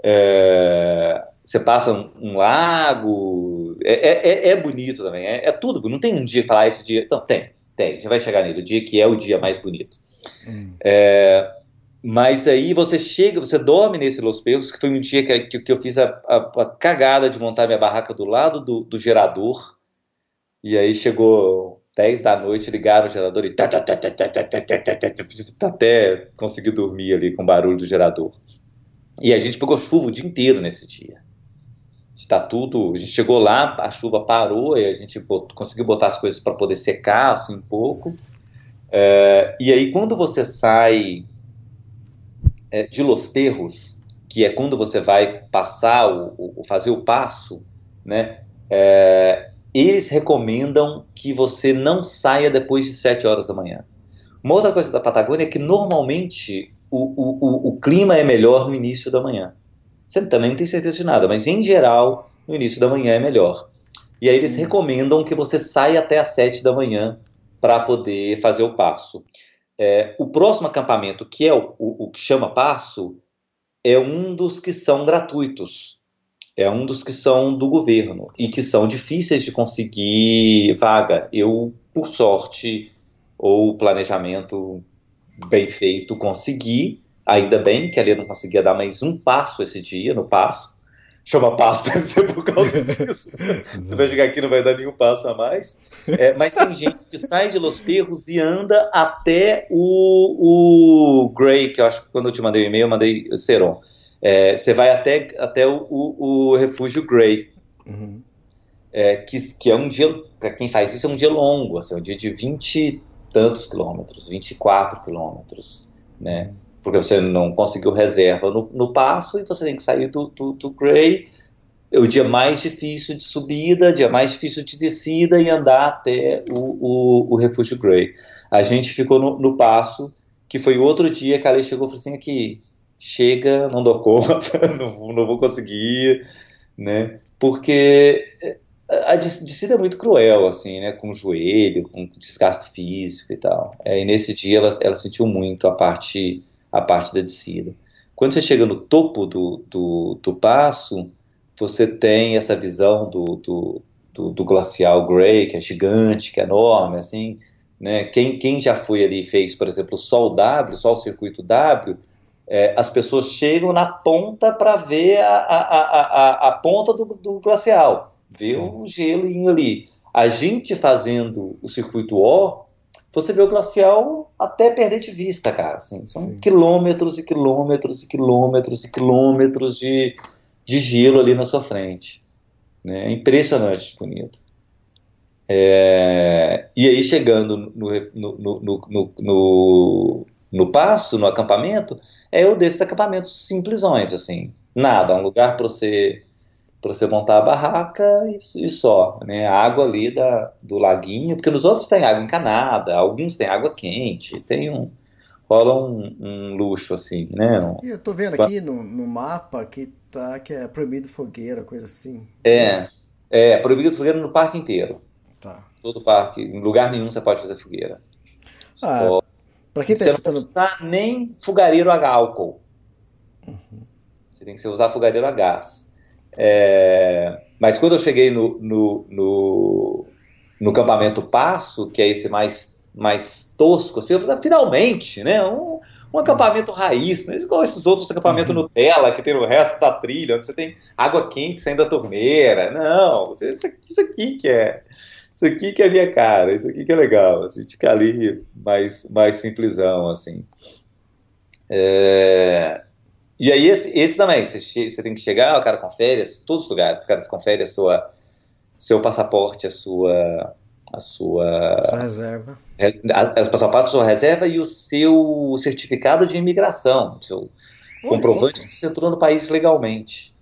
é, você passa um, um lago, é, é, é, bonito também, é, é, tudo, não tem um dia que falar ah, esse dia, não, tem, tem, Você vai chegar nele, o dia que é o dia mais bonito. Hum. mas aí você chega, você dorme nesse Los Pegos, que foi um dia que, que, que eu fiz a, a, a, cagada de montar minha barraca do lado do, do gerador, e aí chegou 10 da noite, ligaram o gerador e até consegui dormir ali com o barulho do gerador. E a gente pegou chuva o dia inteiro nesse dia. Está tudo. A gente chegou lá, a chuva parou e a gente bot- conseguiu botar as coisas para poder secar assim um pouco. É, e aí quando você sai é, de Los Perros, que é quando você vai passar o, o- fazer o passo, né? é, eles recomendam que você não saia depois de 7 horas da manhã. Uma outra coisa da Patagônia é que normalmente o, o, o, o clima é melhor no início da manhã. Você também não tem certeza de nada, mas em geral, no início da manhã é melhor. E aí eles recomendam que você saia até às 7 da manhã para poder fazer o passo. É, o próximo acampamento, que é o, o, o que chama passo, é um dos que são gratuitos. É um dos que são do governo e que são difíceis de conseguir vaga. Eu, por sorte, ou planejamento bem feito, consegui. Ainda bem que ali eu não conseguia dar mais um passo esse dia no passo. Chama passo, deve ser por causa disso. Você vai chegar aqui e não vai dar nenhum passo a mais. É, mas tem gente que sai de Los Perros e anda até o, o Grey, que eu acho que quando eu te mandei o e-mail, eu mandei Seron. É, você vai até, até o, o, o refúgio Grey, Uhum. é, que, que é um dia, para quem faz isso, é um dia longo, assim, é um dia de 20 e tantos quilômetros, 24 quilômetros, né? Porque você não conseguiu reserva no, no passo e você tem que sair do, do, do Grey. É o dia mais difícil de subida, dia mais difícil de descida e andar até o, o, o refúgio Grey. A gente ficou no, no passo, que foi outro dia que a Lei chegou e falou assim, aqui, chega, não dou conta, não, não vou conseguir, né? Porque a descida é muito cruel, assim, né? Com o joelho, com desgaste físico e tal. É, e nesse dia ela, ela sentiu muito a parte, a parte da descida. Quando você chega no topo do, do, do passo, você tem essa visão do, do, do, do glacial Grey, que é gigante, que é enorme, assim. Né? Quem, quem já foi ali e fez, por exemplo, o Sol W, só o circuito W, é, as pessoas chegam na ponta para ver a, a, a, a, ponta do, do glacial, ver o gelinho ali. A gente fazendo o circuito O, você vê o glacial até perder de vista, cara. Assim, são Sim. quilômetros e quilômetros e quilômetros e quilômetros de, de gelo ali na sua frente. Né? É impressionante bonito. É, e aí, chegando no, no, no, no, no, no passo, no acampamento, é o desses acampamentos simplesões, assim. Nada, um lugar para você para você montar a barraca e, e, só, né? A água ali da, do laguinho, porque nos outros tem água encanada, alguns tem água quente, tem um rola um, um luxo assim, né? Um, eu tô vendo aqui no, no mapa que tá que é proibido fogueira, coisa assim. É, é proibido fogueira no parque inteiro. Tá. Todo parque, em lugar nenhum você pode fazer fogueira. Ah, Só... Pra quem tá você escutando. Não pode usar nem fogareiro a álcool. Uhum. Você tem que usar fogareiro a gás. É, mas quando eu cheguei no, no, no, no, campamento Passo, que é esse mais, mais tosco, assim, eu falei, finalmente, né? Um, um acampamento raiz, não é igual esses outros acampamentos uhum. Nutella que tem no resto da trilha, onde você tem água quente saindo da torneira. Não, isso aqui, isso aqui que é. Isso aqui que é minha cara, isso aqui que é legal, assim, ficar ali mais, mais simplesão, assim. É, e aí, esse, esse também, você, você, tem que chegar, o cara confere, todos os lugares, os caras conferem a sua, seu passaporte, a sua. A sua, sua reserva. O passaporte, a sua reserva e o seu certificado de imigração, o seu oh, comprovante que você entrou no país legalmente.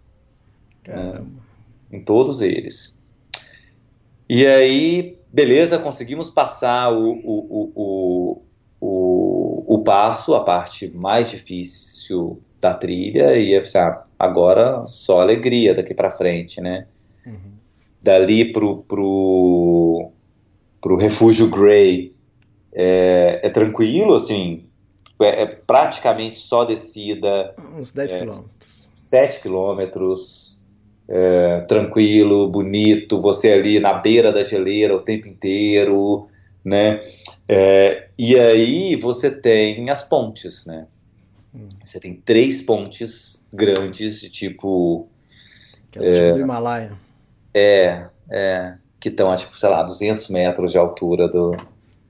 Né, em todos eles. E aí, beleza, conseguimos passar o, o, o passo, a parte mais difícil da trilha e assim, ah, agora só alegria daqui para frente, né? Uhum. Dali pro, pro, pro refúgio Grey é, é tranquilo, assim, é, é, praticamente só descida. Uns 10 é, quilômetros. 7 quilômetros, é, tranquilo, bonito, você ali na beira da geleira o tempo inteiro, né? É, e aí você tem as pontes, né? Você tem três pontes grandes de tipo. Que é, é tipo do Himalaia. É, é. Que estão a, tipo, sei lá, 200 metros de altura do,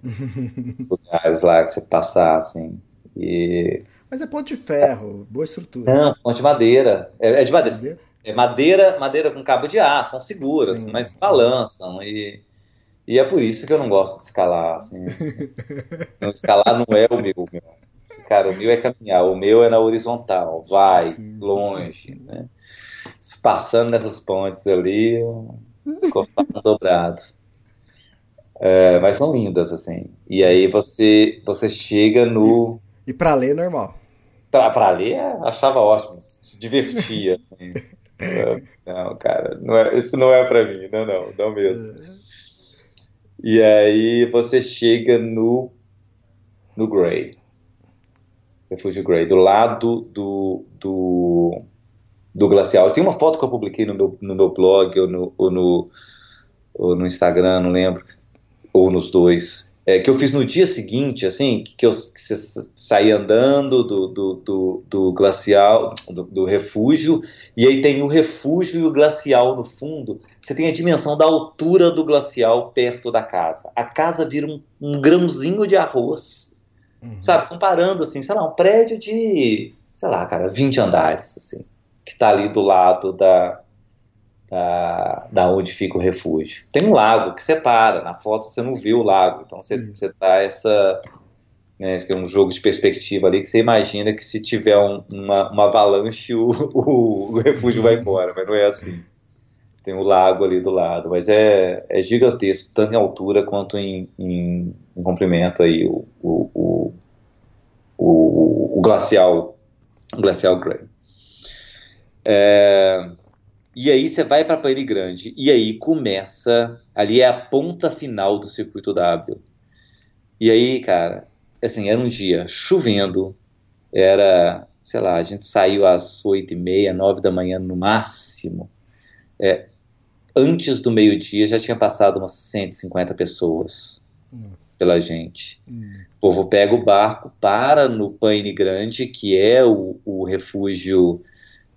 lugares lá que você passar, assim. E... Mas é ponte de ferro, boa estrutura. Não, ponte de madeira. É, é de madeira. madeira. É madeira, madeira com cabo de aço, são seguras, Sim. mas balançam. E, e é por isso que eu não gosto de escalar. Assim. não, escalar não é o meu, meu cara, o meu é caminhar, o meu é na horizontal, vai Sim. longe, né? Passando nessas pontes ali, cortando dobrado. É, mas são lindas, assim. E aí você, você chega no. E, e para ler, normal. Pra, pra ler, achava ótimo, se divertia. Assim. É, não, cara, não é, isso não é pra mim, não, não, não mesmo. E aí você chega no, no Grey. Refúgio Grey, do lado do, do, do glacial. Tem uma foto que eu publiquei no meu, no meu blog ou no, ou no, ou no Instagram, não lembro, ou nos dois, é, que eu fiz no dia seguinte, assim, que, eu que saí andando do, do, do, do glacial, do, do, refúgio, e aí tem o refúgio e o glacial no fundo. Você tem a dimensão da altura do glacial perto da casa. A casa vira um, um grãozinho de arroz Uhum. Sabe, comparando assim, sei lá, um prédio de, sei lá, cara, 20 andares, assim, que está ali do lado da, da, da, onde fica o refúgio. Tem um lago que separa, na foto você não vê o lago, então você, uhum. você dá essa. Né, é um jogo de perspectiva ali que você imagina que se tiver um, uma, uma avalanche o, o, o refúgio vai embora, mas não é assim tem o lago ali do lado, mas é, é gigantesco, tanto em altura quanto em, em, em comprimento aí, o, o, o, o glacial, o glacial Grey. É, E aí você vai para Pane Grande e aí começa, ali é a ponta final do circuito W. E aí, cara, assim, era um dia chovendo, era, sei lá, a gente saiu às oito e meia, nove da manhã no máximo. É, antes do meio-dia já tinha passado umas 150 pessoas Nossa. pela gente. Hum. O povo pega o barco, para no Paine Grande, que é o, o refúgio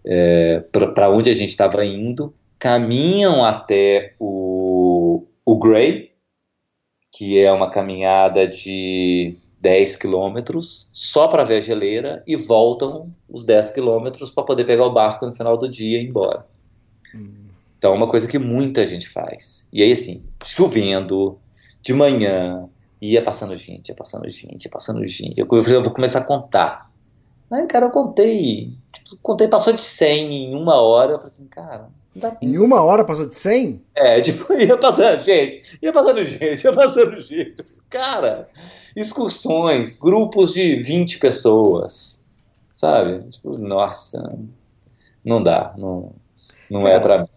é, para onde a gente estava indo, caminham até o, o Grey, que é uma caminhada de 10 quilômetros só para ver a geleira e voltam os 10 quilômetros para poder pegar o barco no final do dia e ir embora. Hum. Então é uma coisa que muita gente faz. E aí, assim, chovendo, de manhã, ia passando gente, ia passando gente, ia passando gente. Eu, eu vou começar a contar. Aí, cara, eu contei. Tipo, contei, passou de 100 em uma hora. Eu falei assim, cara, em uma hora passou de 100? É, tipo, ia passando gente, ia passando gente, ia passando gente. Cara, excursões, grupos de 20 pessoas, sabe? Tipo, nossa, não dá, não, não é, é pra mim.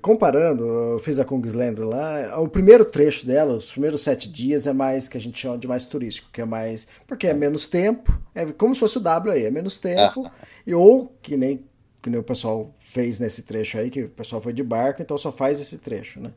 Comparando, eu fiz a Kungsland lá, o primeiro trecho dela, os primeiros sete dias, é mais que a gente chama de mais turístico, que é mais. Porque é menos tempo, é como se fosse o W aí, é menos tempo, ah. e ou que nem, que nem o pessoal fez nesse trecho aí, que o pessoal foi de barco, então só faz esse trecho, né?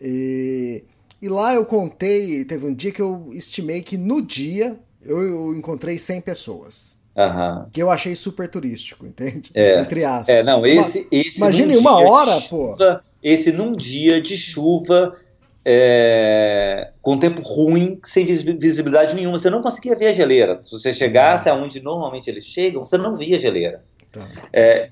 E, e lá eu contei, teve um dia que eu estimei que no dia eu, eu encontrei 100 pessoas. Uhum. Que eu achei super turístico, entende? É. Entre aspas. É, não, esse. esse Imagine uma hora, pô. esse num dia de chuva, é, com tempo ruim, sem visibilidade nenhuma. Você não conseguia ver a geleira. Se você chegasse aonde normalmente eles chegam, você não via a geleira. Tá. É,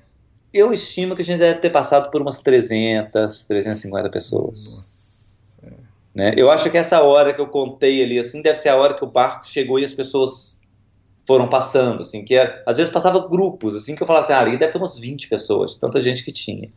eu estimo que a gente deve ter passado por umas 300, 350 pessoas. É. Né? Eu acho que essa hora que eu contei ali, assim, deve ser a hora que o barco chegou e as pessoas foram passando, assim, que é, às vezes passava grupos, assim, que eu falava assim, ah, ali deve ter umas 20 pessoas, tanta gente que tinha.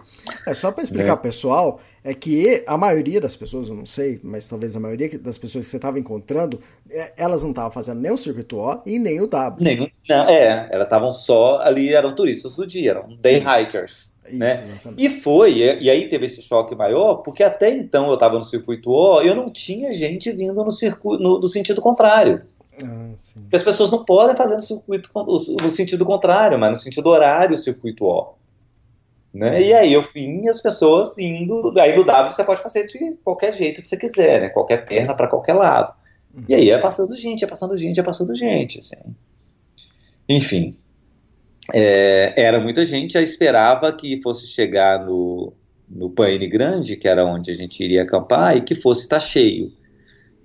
É, só para explicar ao pessoal, é que a maioria das pessoas, eu não sei, mas talvez a maioria das pessoas que você estava encontrando, é, elas não estavam fazendo nem o circuito O e nem o W. Nem, não, é, elas estavam só ali, eram turistas do dia, eram day Isso. hikers. Isso, né? E foi, e aí teve esse choque maior, porque até então eu estava no circuito O, eu não tinha gente vindo no, circuito, no, no sentido contrário. Ah, Porque as pessoas não podem fazer no circuito no sentido contrário, mas no sentido horário o circuito O. Né? E aí eu vim as pessoas indo. Aí no W você pode fazer de qualquer jeito que você quiser, né? Qualquer perna para qualquer lado. E aí é passando gente, é passando gente, é passando gente. Assim. Enfim. É, era muita gente, já esperava que fosse chegar no, no Paine Grande, que era onde a gente iria acampar, e que fosse estar cheio,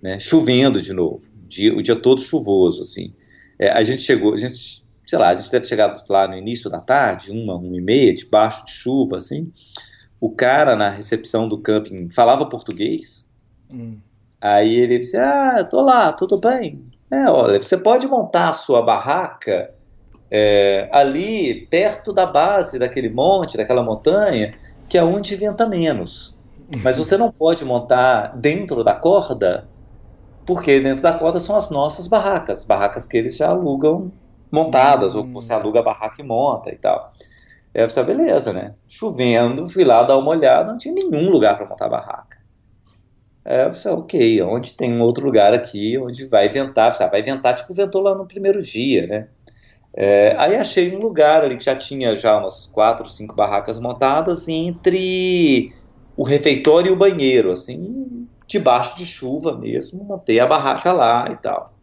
né? chovendo de novo dia, o dia todo chuvoso, assim. É, a gente chegou, a gente, sei lá, a gente deve chegar lá no início da tarde, uma, uma e meia, debaixo de chuva, assim. O cara na recepção do camping falava português. Hum. Aí ele disse: Ah, tô lá, tudo bem. É, olha, você pode montar a sua barraca é, ali perto da base daquele monte, daquela montanha, que é onde venta menos. Mas você não pode montar dentro da corda, porque dentro da cota são as nossas barracas, barracas que eles já alugam montadas, hum. ou você aluga a barraca e monta e tal. Aí você, beleza, né? Chovendo, fui lá dar uma olhada, não tinha nenhum lugar para montar barraca. Aí eu falei, ok, onde tem um outro lugar aqui onde vai ventar? Falei, ah, vai ventar, tipo, ventou lá no primeiro dia, né? É, aí achei um lugar ali que já tinha já umas quatro, cinco barracas montadas entre o refeitório e o banheiro, assim, debaixo de chuva mesmo, montei a barraca lá e tal.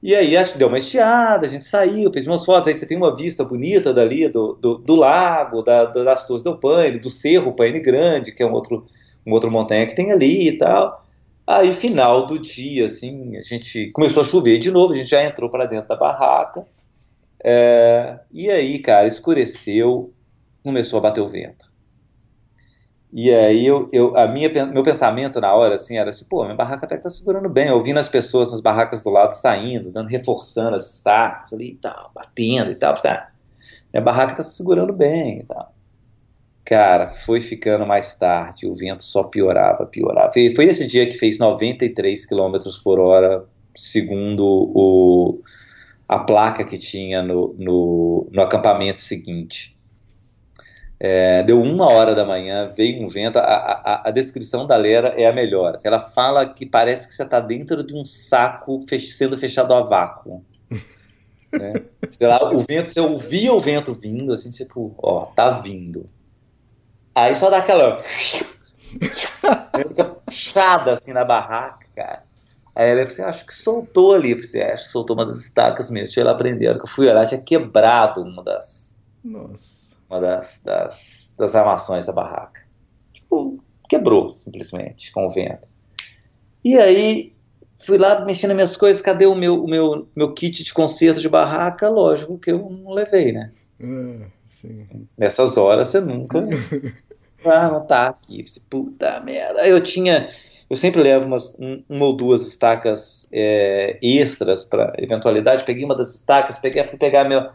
E aí acho que deu uma estiada, a gente saiu, fez umas fotos, aí você tem uma vista bonita dali do, do, do lago, da, das Torres do Paine, do Cerro Paine Grande, que é um outro, um outro montanha que tem ali e tal. Aí final do dia, assim, a gente começou a chover de novo, a gente já entrou para dentro da barraca. É, e aí, cara, escureceu, começou a bater o vento. E aí eu, eu, a minha, meu pensamento na hora assim era tipo, pô, minha barraca até que tá segurando bem, ouvindo as pessoas nas barracas do lado saindo, dando, reforçando as sacas ali e tal, batendo e tal, tá? minha barraca tá se segurando bem e tal. Cara, foi ficando mais tarde, o vento só piorava, piorava. Foi, foi esse dia que fez 93 km por hora, segundo o, a placa que tinha no, no, no acampamento seguinte. É, deu uma hora da manhã, veio um vento. A, a, a descrição da Lera é a melhor. Assim, ela fala que parece que você está dentro de um saco fech sendo fechado a vácuo. né? Sei lá, o vento, você ouvia o vento vindo, assim, tipo, ó, tá vindo. Aí só dá aquela. fica puxada assim na barraca, cara. Aí ela assim, acho que soltou ali. Eu falei, assim, acho que soltou uma das estacas mesmo. Deixa ela aprender. que eu fui olhar, tinha quebrado uma das. Nossa. Uma das, das, das armações da barraca. Tipo, quebrou, simplesmente, com o vento. E aí, fui lá mexendo nas minhas coisas, cadê o meu, o meu, meu kit de conserto de barraca? Lógico que eu não levei, né? Ah. Nessas horas você nunca. ah, não tá aqui. Puta merda. Eu tinha eu sempre levo umas, um, uma ou duas estacas é, extras para eventualidade. Peguei uma das estacas, peguei, fui pegar meu,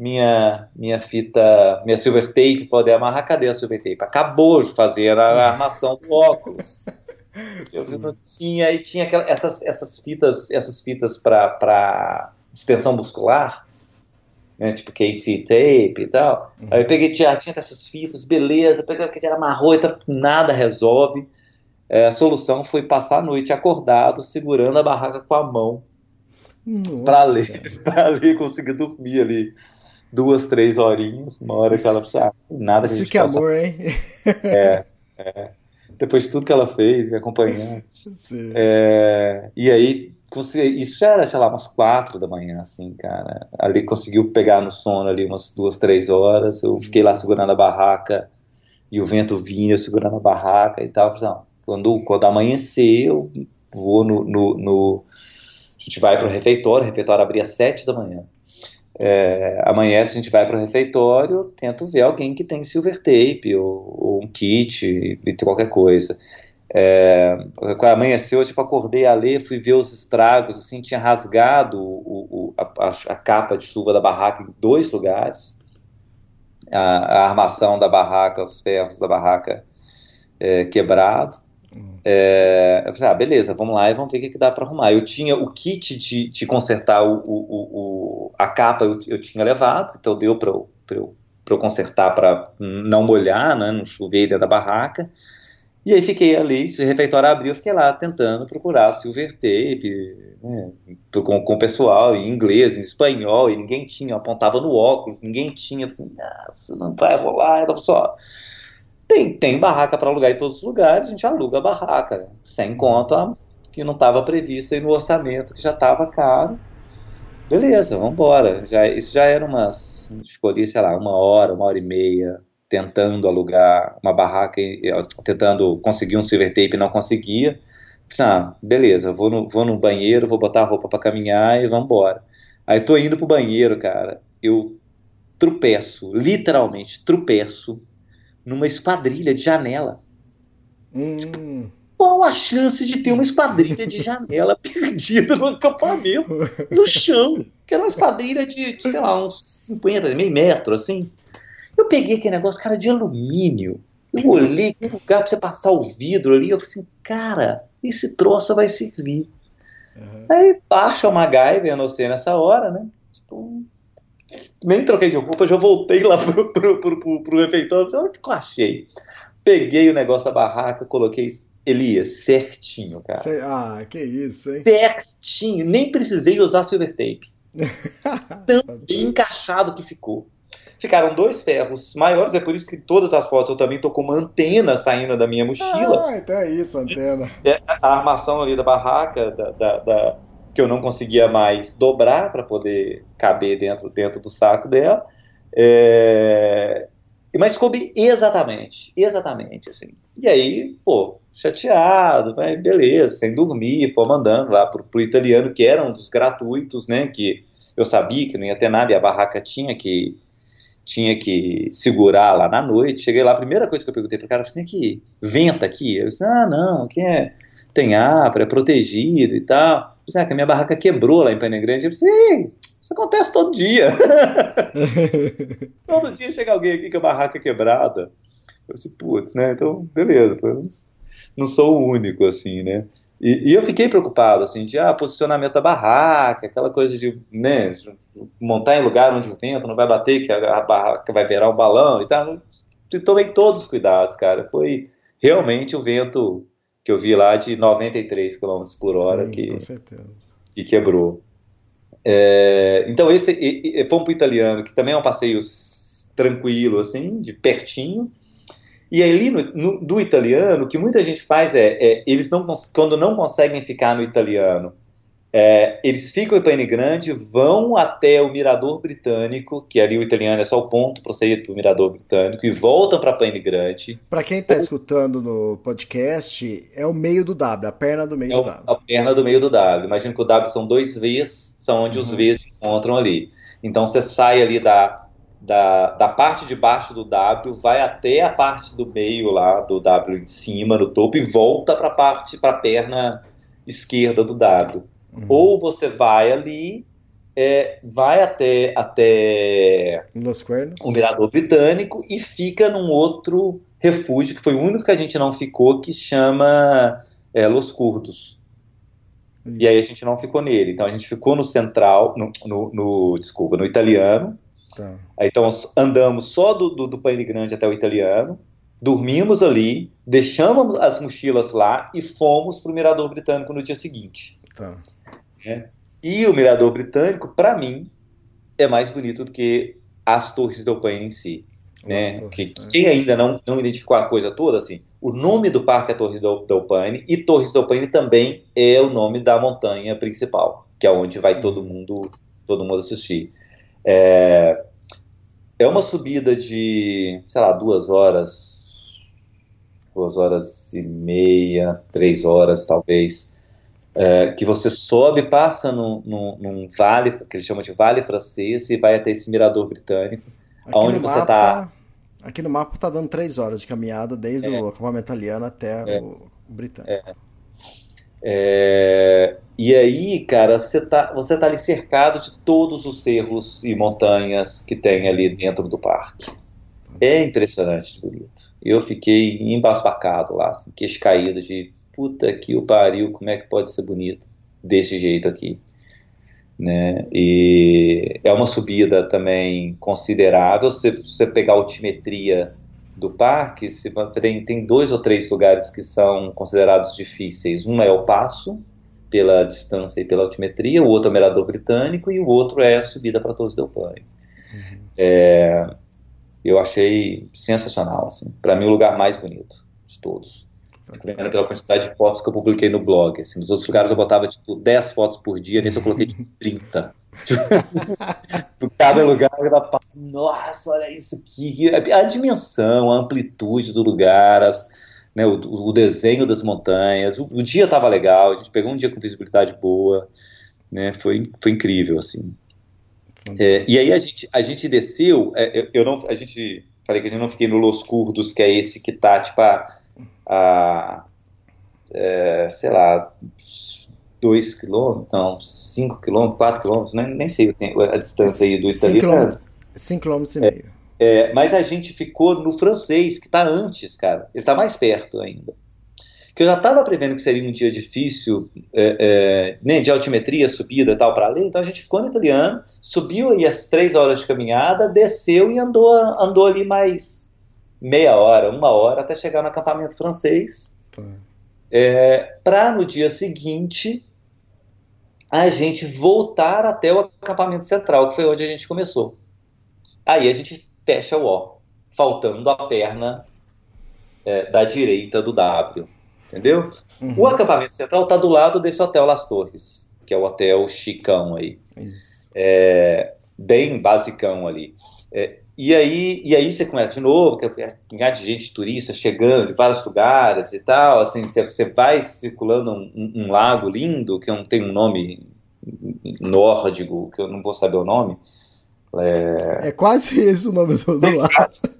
minha, minha fita, minha silver tape, poder amarrar. Cadê a silver tape? Acabou de fazer a armação do óculos. Eu não tinha, e tinha aquela, essas, essas fitas, essas fitas para distensão muscular, né, tipo KT tape e tal. Uhum. Aí eu peguei, tinha, tinha essas fitas, beleza, peguei, amarrou, e nada resolve é, a solução foi passar a noite acordado, segurando a barraca com a mão para ler, para ler, conseguir dormir ali duas, três horinhas, uma hora que ela precisava. Nada que Isso que é amor, hein? É, é. Depois de tudo que ela fez, me acompanhando. É, e aí, isso já era, sei lá, umas quatro da manhã, assim, cara. Ali conseguiu pegar no sono ali umas duas, três horas. Eu fiquei lá segurando a barraca e o vento vinha segurando a barraca e tal. Não, quando, quando amanhecer, eu vou no, no, no a gente vai para o refeitório, o refeitório abria às sete da manhã. É, amanhece, a gente vai para o refeitório, tento ver alguém que tem silver tape ou, ou um kit, qualquer coisa. É, amanheceu, eu tipo, acordei a ler, fui ver os estragos, assim, tinha rasgado o, o, a, a, capa de chuva da barraca em dois lugares. A, a armação da barraca, os ferros da barraca é, quebrado. É, eu falei, ah, beleza, vamos lá e vamos ver o que, que dá para arrumar. Eu tinha o kit de, de consertar o, o, o, a capa, eu, eu tinha levado, então deu para eu, eu, eu consertar para não molhar, né, não chover dentro da barraca. E aí fiquei ali, se o refeitório abriu, eu fiquei lá tentando procurar silver tape, né, com, com o pessoal em inglês, em espanhol, e ninguém tinha, apontava no óculos, ninguém tinha, assim, ah, não vai rolar, só tem, tem barraca para alugar em todos os lugares, a gente aluga a barraca, né? sem conta que não estava previsto aí no orçamento, que já estava caro. Beleza, vamos embora. Já, isso já era umas. Ali, sei lá, uma hora, uma hora e meia, tentando alugar uma barraca, tentando conseguir um silver tape e não conseguia. Ah, beleza, vou no, vou no banheiro, vou botar a roupa para caminhar e vamos embora. Aí tô indo pro banheiro, cara. Eu tropeço, literalmente tropeço numa esquadrilha de janela. Hum. Tipo, qual a chance de ter uma esquadrilha de janela perdida no acampamento, no chão? Que era uma esquadrilha de, de, sei lá, uns 50, meio metro, assim. Eu peguei aquele negócio, cara, de alumínio. Eu olhei, um lugar pra você passar o vidro ali. Eu falei assim, cara, esse troço vai servir. Uhum. Aí baixa o MacGyver, eu não sei nessa hora, né? Tipo, nem troquei de roupa, já voltei lá pro, pro, pro, pro, pro refeitório. Olha o que eu achei. Peguei o negócio da barraca, coloquei Elias, certinho, cara. Ah, que isso, hein? Certinho. Nem precisei usar silver tape. Tão bem encaixado que ficou. Ficaram dois ferros maiores, é por isso que todas as fotos eu também tô com uma antena saindo da minha mochila. Ah, então é isso, antena. É, a armação ali da barraca, da, da, da que eu não conseguia mais dobrar para poder caber dentro, dentro do saco dela. É... Mas coube exatamente, exatamente, assim. E aí, pô, chateado, mas beleza, sem dormir, pô, mandando lá pro, pro italiano, que era um dos gratuitos, né, que eu sabia que não ia ter nada e a barraca tinha que tinha que segurar lá na noite. Cheguei lá, a primeira coisa que eu perguntei pro cara, assim, que venta aqui? Eu disse, ah, não, aqui é, tem ar, é protegido e tal ah, que a minha barraca quebrou lá em Pena Grande. Eu disse, isso acontece todo dia. todo dia chega alguém aqui com a barraca quebrada. Eu disse, putz, né? Então, beleza. Não sou o único, assim, né? E, e, eu fiquei preocupado, assim, de ah, posicionamento da barraca, aquela coisa de, né, montar em lugar onde o vento não vai bater, que a, a barraca vai virar um balão e tal. tomei todos os cuidados, cara. Foi realmente o vento que eu vi lá de 93 km por hora Sim, que, que quebrou. É, então esse e, e, fomos para o italiano, que também é um passeio tranquilo, assim, de pertinho. E ali no, no- do italiano, o que muita gente faz é, é, eles não quando não conseguem ficar no italiano, é, eles ficam em Paine Grande, vão até o Mirador Britânico, que ali o italiano é só o ponto para você ir para o Mirador Britânico, e voltam para Paine Grande. Pra quem tá escutando no podcast, é o meio do W, a perna do meio É do W. a perna do meio do W. Imagina que o W são dois Vs, são onde os Uhum. Vs se encontram ali. Então você sai ali da, da, da parte de baixo do W, vai até a parte do meio lá do W em cima, no topo, e volta para a parte, para a perna esquerda do W. Uhum. Ou você vai ali, é, vai até, até o Mirador Britânico e fica num outro refúgio, que foi o único que a gente não ficou, que chama é, Los Curdos. E aí a gente não ficou nele. Então a gente ficou no central, no, no, no- desculpa, no italiano. Tá. Então andamos só do, do, do Paine Grande até o italiano, dormimos ali, deixamos as mochilas lá e fomos para o Mirador Britânico no dia seguinte. Tá. E o Mirador Britânico, para mim, é mais bonito do que as Torres do Paine em si. Né? Torres, Que, né? quem ainda não, não identificou a coisa toda, assim, o nome do parque é Torres do, do Paine e Torres do Paine também é o nome da montanha principal, que é onde vai todo mundo, todo mundo assistir. É, é uma subida de, sei lá, duas horas, duas horas e meia, três horas talvez, é, que você sobe, passa num, num- num vale, que eles chamam de Vale Francês, e vai até esse mirador britânico. Aqui Aonde você mapa, tá? Aqui no mapa tá dando três horas de caminhada, desde É. o acampamento italiano até É. o britânico. É, e aí, cara, você tá, você tá ali cercado de todos os cerros e montanhas que tem ali dentro do parque. É impressionante de bonito. Eu fiquei embasbacado lá, assim, queixo caído de puta que o pariu, como é que pode ser bonito desse jeito aqui. Né? E é uma subida também considerável. Se você pegar a altimetria do parque, se- tem, tem dois ou três lugares que são considerados difíceis. Um é o Passo, pela distância e pela altimetria, o outro é o Mirador Britânico e o outro é a subida para Torres del Paine. É, eu achei sensacional, assim. Para mim, o lugar mais bonito de todos. Fico vendo pela quantidade de fotos que eu publiquei no blog. Assim, nos outros lugares eu botava tipo 10 fotos por dia, nesse eu coloquei tipo 30. Por cada lugar eu dava, nossa, olha isso aqui. A dimensão, a amplitude do lugar, as, né, o, o desenho das montanhas. O, o dia estava legal, a gente pegou um dia com visibilidade boa. Né, foi, foi incrível, assim. É, e aí a gente, a gente desceu, é, eu, eu não, a gente, falei que a gente não fiquei no Los Curdos, que é esse que tá, tipo, a, a é, sei lá, 2 quilômetros, não, 5 quilômetros, 4 quilômetros, nem, nem sei a distância aí do 5 italiano. km e meio. É, mas a gente ficou no francês, que tá antes, cara. Ele tá mais perto ainda. Que eu já tava prevendo que seria um dia difícil, é, é, né, de altimetria, subida e tal para ali, então a gente ficou no italiano, subiu aí as três horas de caminhada, desceu e andou, andou ali mais meia hora, uma hora, até chegar no acampamento francês. Tá. É, para no dia seguinte a gente voltar até o acampamento central, que foi onde a gente começou. Aí a gente fecha o O, faltando a perna é, da direita do W, entendeu? Uhum. O acampamento central está do lado desse hotel Las Torres, que é o hotel chicão aí, é, bem basicão ali. É, e aí, e aí você começa de novo, que é um de gente turista chegando de vários lugares e tal, assim, você, você vai circulando um, um- um lago lindo, que não tem um nome nórdico, que eu não vou saber o nome, É quase esse o nome do, do lado.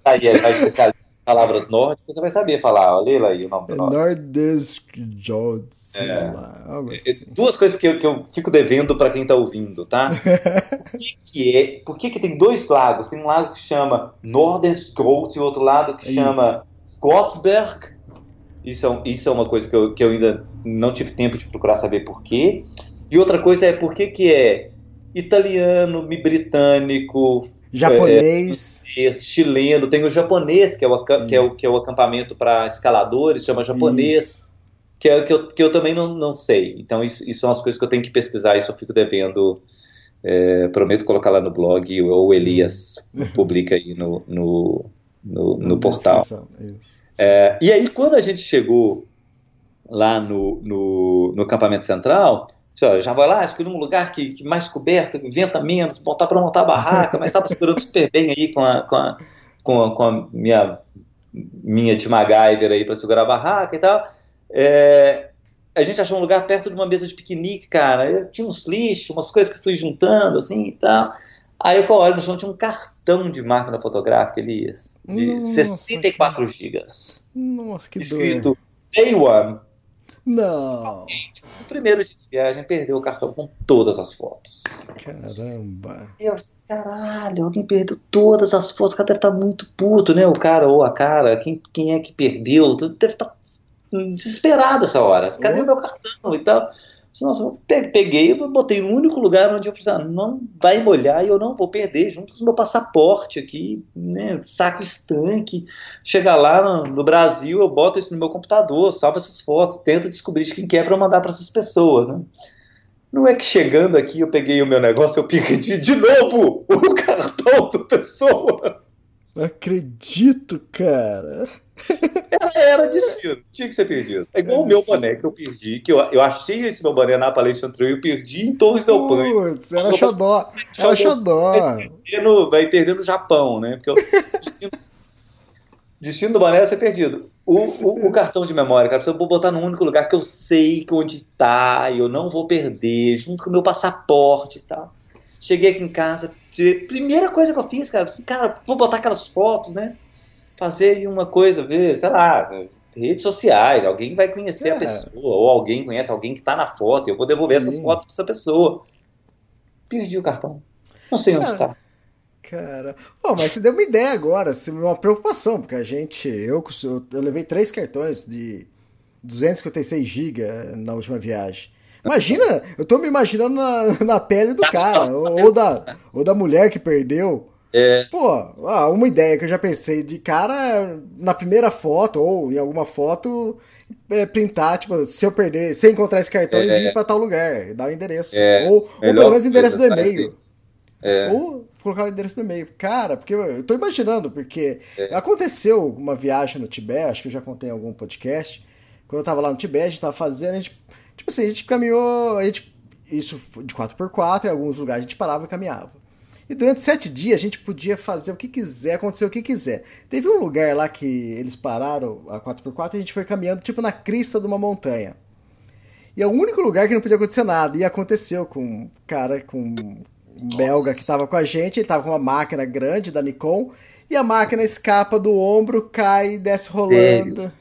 aí é especialista em palavras nórdicas, você vai saber falar, lê lá aí o nome do nome. Nordeskjold, sei É. assim. Duas coisas que eu, que eu fico devendo para quem está ouvindo, tá? Por que, que é? Por que, que tem dois lagos? Tem um lago que chama Nordenskjold e outro lado que É chama Skotsberg. Isso é, isso é uma coisa que eu, que eu ainda não tive tempo de procurar saber por quê. E outra coisa é por que, que é italiano, britânico, Japonês. É, chileno, tem o japonês, que é o, que é o, que é o acampamento para escaladores, chama japonês. Isso. Que é que eu, que eu também não, não sei. Então, isso, isso são as coisas que eu tenho que pesquisar, isso eu fico devendo. É, prometo colocar lá no blog, ou o Elias publica aí no, no, no, no portal. É, e aí, quando a gente chegou lá no, no, no acampamento central, já vai lá, escolhi um lugar que, que mais coberto, venta menos, botar para montar a barraca, mas estava segurando super bem aí com a, com a, com a, com a minha, minha de MacGyver aí para segurar a barraca e tal. É, a gente achou um lugar perto de uma mesa de piquenique, cara. Eu tinha uns lixos, umas coisas que fui juntando assim e tal. Aí eu olho no chão, tinha um cartão de máquina fotográfica, Elias, de Nossa, 64 cara. gigas. Nossa, que Escrito doido. Day One. Não. No primeiro dia de viagem, perdeu o cartão com todas as fotos. Caramba. Eu assim, caralho, alguém perdeu todas as fotos. O cara deve estar tá muito puto, né? O cara ou a cara, quem, quem é que perdeu? Deve estar tá desesperado essa hora. Cadê o meu cartão e tal? Nossa, peguei botei no único lugar onde eu falei, ah, não vai molhar e eu não vou perder, junto com o meu passaporte aqui, né, saco estanque. Chegar lá no, no, Brasil, eu boto isso no meu computador, salvo essas fotos, tento descobrir de quem quer é para mandar para essas pessoas, né? Não é que chegando aqui eu peguei o meu negócio, eu perdi de novo o cartão da pessoa. Não acredito, cara. Era, era destino, tinha que ser perdido. É igual é o meu boné que eu perdi, que eu, eu achei esse meu boné na Trail e perdi em Torres del Paine. Putz, era xodó. Era xodó. Vai perder no Japão, né? Porque o destino, destino do boné era ser perdido. O, o, o, cartão de memória, cara, eu vou botar no único lugar que eu sei que onde tá, e eu não vou perder, junto com o meu passaporte e tal. Cheguei aqui em casa, primeira coisa que eu fiz, cara, assim, cara, vou botar aquelas fotos, né? Fazer uma coisa, ver, sei lá, redes sociais, alguém vai conhecer é. a pessoa, ou alguém conhece alguém que está na foto, eu vou devolver Sim. essas fotos para essa pessoa. Perdi o cartão. Não sei onde está. Cara, oh, mas você deu uma ideia agora, uma preocupação, porque a gente, eu, eu levei três cartões de 256 GB na última viagem. Imagina, eu tô me imaginando na, na pele do cara, ou, ou, da, ou da mulher que perdeu. É. Pô, ah, uma ideia que eu já pensei de cara na primeira foto ou em alguma foto é, printar, tipo, se eu perder, se eu encontrar esse cartão é. e vir pra tal lugar, dar o endereço. É. Ou, ou pelo menos endereço do e-mail. É. Ou colocar o endereço do e-mail. Cara, porque eu, eu tô imaginando, porque é. aconteceu uma viagem no Tibete, acho que eu já contei em algum podcast. Quando eu tava lá no Tibete, a gente tava fazendo, a gente, tipo assim, a gente caminhou, a gente, isso de 4x4, em alguns lugares a gente parava e caminhava. E durante sete dias a gente podia fazer o que quiser, acontecer o que quiser. Teve um lugar lá que eles pararam a 4x4 e a gente foi caminhando tipo na crista de uma montanha. E é o único lugar que não podia acontecer nada. E aconteceu com um cara, com um belga que estava com a gente, ele estava com uma máquina grande da Nikon, e a máquina escapa do ombro, cai e desce rolando.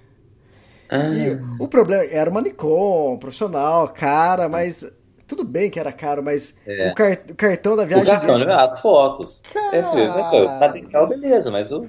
Ah. E o problema era uma Nikon profissional, cara, mas tudo bem que era caro, mas é. o, car o, cartão da viagem. O cartão, dele... as fotos. Cara... É, material, beleza, mas o.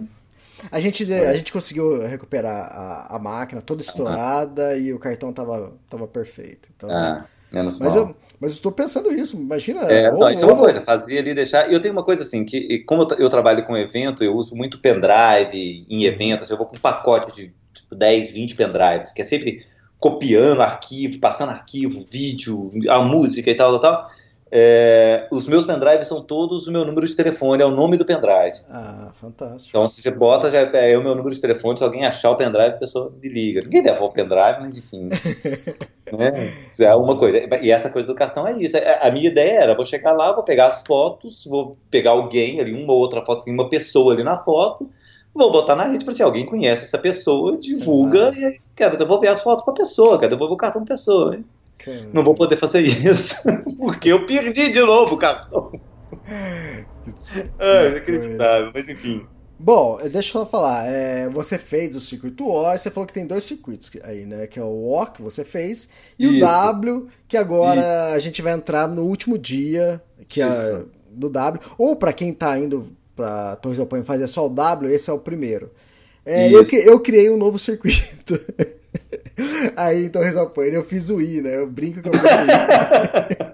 A gente, a gente conseguiu recuperar a, a máquina toda estourada e o cartão tava, tava perfeito. Então, ah, menos mas mal. Eu, mas eu estou pensando isso, imagina. É, ou, não, isso ou... é uma coisa, fazia ali deixar. E eu tenho uma coisa assim, que como eu trabalho com evento, eu uso muito pendrive em eventos, eu vou com um pacote de tipo, 10, 20 pendrives, que é sempre copiando arquivo, passando arquivo, vídeo, a música e tal, tal, tal. É, os meus pendrives são todos o meu número de telefone, é o nome do pendrive. Ah, fantástico. Então, se você bota, já é o meu número de telefone, se alguém achar o pendrive, a pessoa me liga. Ninguém devolve o pendrive, mas enfim. né? É uma coisa. E essa coisa do cartão é isso. É, a minha ideia era, vou chegar lá, vou pegar as fotos, vou pegar alguém ali, uma ou outra foto, tem uma pessoa ali na foto, vou botar na rede para se alguém conhece essa pessoa, divulga Exato. e aí, quero devolver as fotos para a pessoa, quero devolver o cartão para a pessoa. Hein? Não vou poder fazer isso, porque eu perdi de novo o cartão. é inacreditável, mas enfim. Bom, deixa eu falar. É, você fez o circuito O, você falou que tem dois circuitos aí, né? Que é o O que você fez e Isso. o W, que agora Isso. a gente vai entrar no último dia que é do W. Ou para quem tá indo para Torres do Paine fazer só o W, esse é o primeiro. É, eu, eu criei um novo circuito. Aí em Torres do Paine eu fiz o I, né? Eu brinco que eu fiz o I.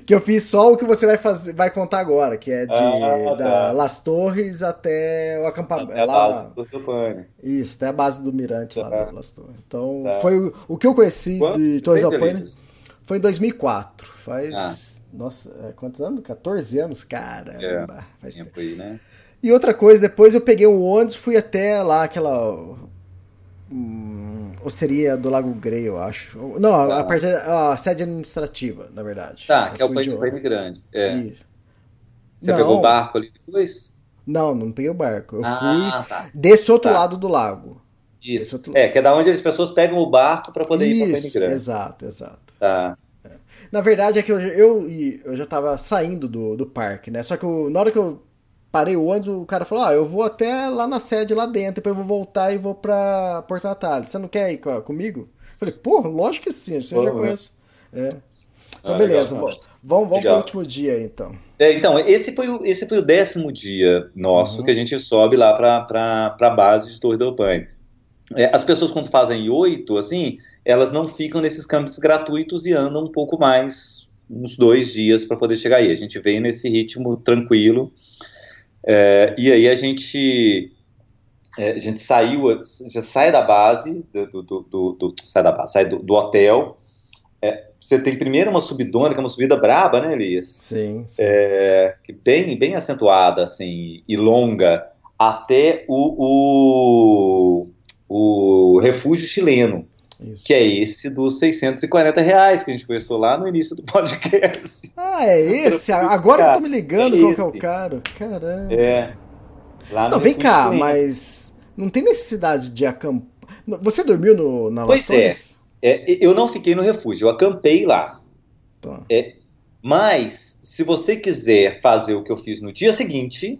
que eu fiz só o que você vai fazer, vai contar agora, que é de Ah, da tá. Las Torres até o acampamento. É a lá- base do. Isso, até a base do Mirante lá Tá. da Las Torres. Então, Tá. foi o, o que eu conheci Quantos de Torres del Elias? foi em 2004. Faz. Ah. Nossa, é, quantos anos? 14 anos? Caramba. Faz tempo. Aí, né? E outra coisa, depois eu peguei um ônibus, fui até lá, aquela. Hum, osteria do Lago Grey, eu acho. Não, a, Tá. a parte, a sede administrativa, na verdade. Tá, Eu que é o Paine de Paine Grande. É. Isso. Você Não. pegou o barco ali depois? Não, não peguei o barco. Eu Ah, fui tá. desse outro Tá. lado do lago. Isso. outro- É, que é da onde as pessoas pegam o barco para poder ir para Paine Isso, Grande. exato, exato. Tá. Na verdade é que eu, eu, eu já tava saindo do, do parque, né? Só que eu- na hora que eu parei o ônibus, o cara falou: Ah, eu vou até lá na sede lá dentro, depois eu vou voltar e vou pra Porto Natal. Você não quer ir co- comigo? Eu falei, porra, lógico que sim, isso eu já Pô, conheço. É. Então, Ah, beleza, legal. vamos, vamos, vamos pro Legal. último dia então. É, então, esse foi, o, esse foi o décimo dia nosso Uhum. que a gente sobe lá para a base de Torre del Paine. É, as pessoas, quando fazem oito, assim, elas não ficam nesses campos gratuitos e andam um pouco mais, uns dois dias para poder chegar aí. A gente vem nesse ritmo tranquilo. É, e aí a gente. é, a gente saiu, já sai da base, do, do- do- do- sai da base, sai do, hotel. É, você tem primeiro uma subidona, que é uma subida braba, né, Elias? Sim, sim. É, que bem, bem acentuada assim, e longa até o, o, o refúgio chileno, Isso. que é esse dos 640 reais que a gente conversou lá no início do podcast. Ah, é esse? Agora que eu tô me ligando É qual que é o caro. Caramba. É. Lá Não, vem cá, chileno. mas não tem necessidade de acampar. Você dormiu no, na Pois Torres? É, eu não fiquei no refúgio, eu acampei lá. Tá. Mas, se você quiser fazer o que eu fiz no dia seguinte,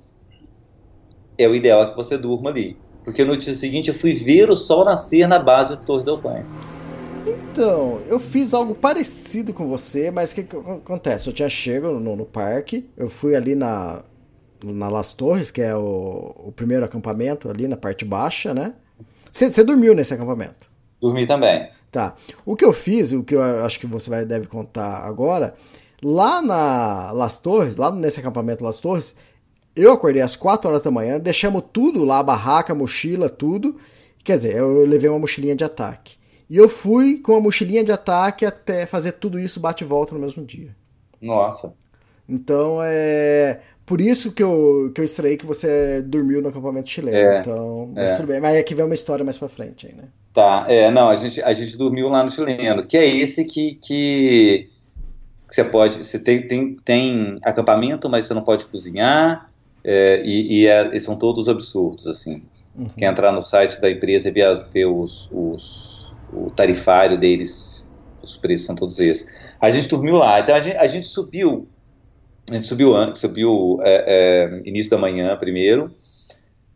é o ideal é que você durma ali. Porque no dia seguinte eu fui ver o sol nascer na base do Torre del Paine. Então, eu fiz algo parecido com você, mas o que, que acontece? Eu tinha chego no, no parque, eu fui ali na, na Las Torres, que é o, o primeiro acampamento ali na parte baixa, né? Você você dormiu nesse acampamento? Dormi também. Tá. O que eu fiz, o que eu acho que você vai, deve contar agora, lá na Las Torres, lá nesse acampamento Las Torres, eu acordei às 4 horas da manhã, deixamos tudo lá, barraca, mochila, tudo. Quer dizer, eu levei uma mochilinha de ataque. E eu fui com a mochilinha de ataque até fazer tudo isso bate e volta no mesmo dia. Nossa. Então é. Por isso que eu, que eu estranhei que você dormiu no acampamento chileno. É, então, mas é. tudo bem. Mas aqui vem uma história mais pra frente aí, né? Tá, é, não, a gente, a gente dormiu lá no chileno, que é esse que, que, que você pode, você tem, tem, tem acampamento, mas você não pode cozinhar, é, e, e, é- e são todos absurdos, assim. Uhum. Quem entrar no site da empresa e ver, os, os, o tarifário deles, os preços são todos esses. A gente dormiu lá, então a gente, a gente subiu, a gente subiu antes, subiu é, é, início da manhã primeiro,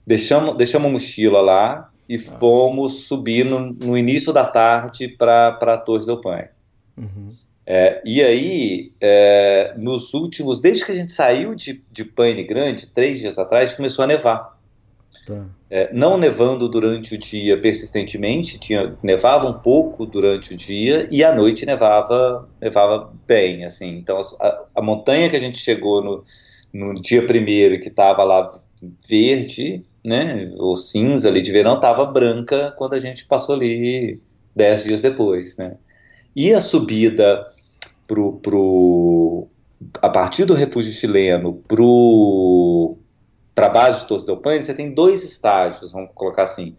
deixamos, deixamos a mochila lá e fomos subir no, no início da tarde para Torres del Paine. Uhum. É, e aí, é, nos últimos, desde que a gente saiu de, de Paine Grande, três dias atrás, começou a nevar. Tá. É, não nevando durante o dia persistentemente, tinha, nevava um pouco durante o dia e à noite nevava, nevava bem, assim. Então a, a montanha que a gente chegou no, no dia primeiro, que estava lá verde, né, ou cinza ali de verão, estava branca quando a gente passou ali dez dias depois, né. E a subida pro, pro a partir do refúgio chileno para a base de Torres del Paine, você tem dois estágios, vamos colocar assim.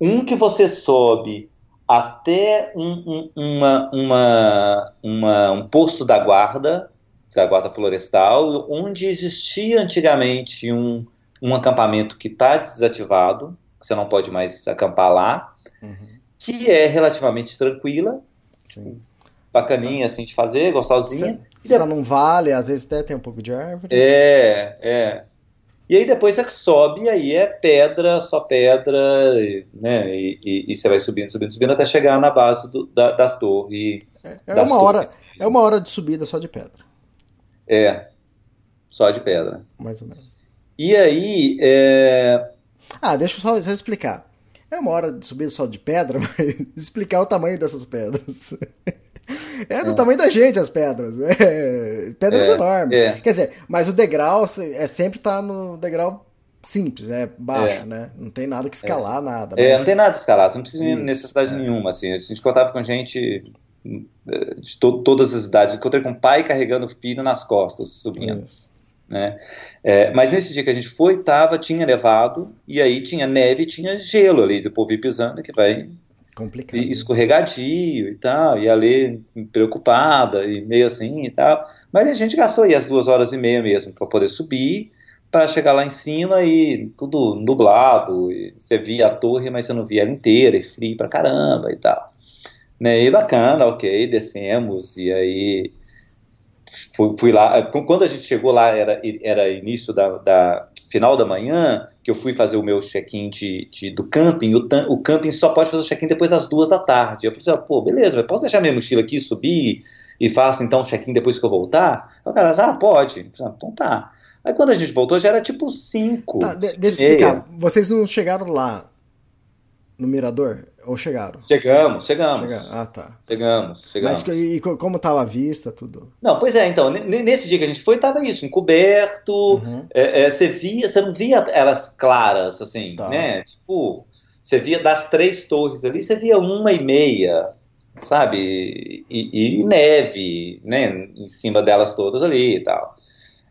Um que você sobe até um, um, uma, uma, uma, um posto da guarda, da guarda florestal, onde existia antigamente um, um acampamento que está desativado, que você não pode mais acampar lá, Uhum. que é relativamente tranquila, Sim. Bacaninha assim de fazer, gostosinha. Tá num vale, às vezes até tem um pouco de árvore. É, é. E aí depois você sobe, e aí é pedra, só pedra, né? E, e- e você vai subindo, subindo, subindo até chegar na base do- da, da torre. É das uma hora, é uma hora de subida só de pedra, É, só de pedra. mais ou menos. E aí, é, Ah, deixa eu só, só explicar. É uma hora de subida só de pedra, mas explicar o tamanho dessas pedras. É do tamanho da gente as pedras. É, pedras É, enormes. é. Quer dizer, mas o degrau é sempre tá no degrau simples, né? Baixo, É. né? Não tem nada que escalar, nada. É, mas- não tem nada de escalar, você não precisa de necessidade é. nenhuma, assim. A gente contava com gente eh, de to- todas as idades. Encontrei com o pai carregando o filho nas costas, subindo, Isso. né? É, mas nesse dia que a gente foi, tava, tinha nevado, e aí tinha neve e tinha gelo ali, do povo pisando, que vai Complicado. e escorregadio e tal, e ali preocupada e meio assim e tal. Mas a gente gastou aí as duas horas e meia mesmo para poder subir, para chegar lá em cima e tudo nublado, e você via a torre, mas você não via ela inteira, e frio pra caramba e tal. Né? E bacana, ok, descemos, e aí fui, fui lá. Quando a gente chegou lá, era, era início da, da- final da manhã, que eu fui fazer o meu check-in de, de- do camping. O, o camping só pode fazer o check-in depois das duas da tarde. Eu falei assim, ah, pô, beleza, mas posso deixar minha mochila aqui, subir e faço então o check-in depois que eu voltar? O cara, ah, pode. Falei, então tá. Aí quando a gente voltou já era tipo 5. Tá, de- deixa eu explicar. Vocês não chegaram lá no Mirador? Ou chegaram? Chegamos, chegamos. Ah, tá. Chegamos, chegamos. Mas e, co- como tava a vista, tudo? Não, pois é, então, nesse dia que a gente foi, tava isso, encoberto, Uhum. é, é, você via, você não via elas claras, assim, Tá. né? Tipo, você via das três torres ali, você via uma e meia, sabe? E, e neve, né? Em cima delas todas ali e tal.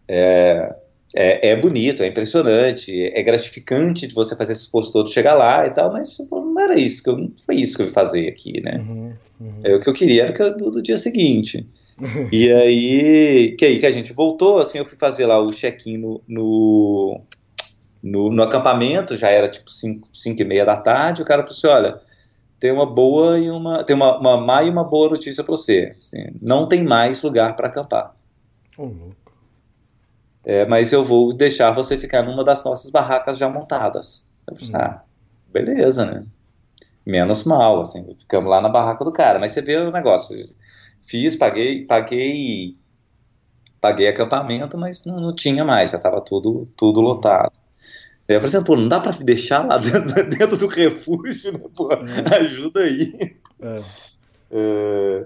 É, é, é bonito, é impressionante, é gratificante de você fazer esse esforço todo, chegar lá e tal, mas não era isso, que eu, não foi isso que eu vim fazer aqui, né? Uhum. Uhum. É, o que eu queria era que do, do dia seguinte. e aí que, aí que a gente voltou, assim, eu fui fazer lá o check-in no, no, no, no acampamento, já era tipo 5 e meia da tarde, o cara falou assim, olha, tem uma boa e uma, tem uma, uma má e uma boa notícia para você, assim, não tem mais lugar para acampar, louco. É, mas eu vou deixar você ficar numa das nossas barracas já montadas. Eu falei, ah, beleza, né? Menos mal, assim, ficamos lá na barraca do cara. Mas você vê o negócio. Fiz, paguei, paguei, paguei acampamento, mas não, não tinha mais, já estava tudo, tudo lotado. Eu falei assim, pô, não dá para deixar lá dentro, dentro do refúgio, né? Pô, ajuda aí. É. É,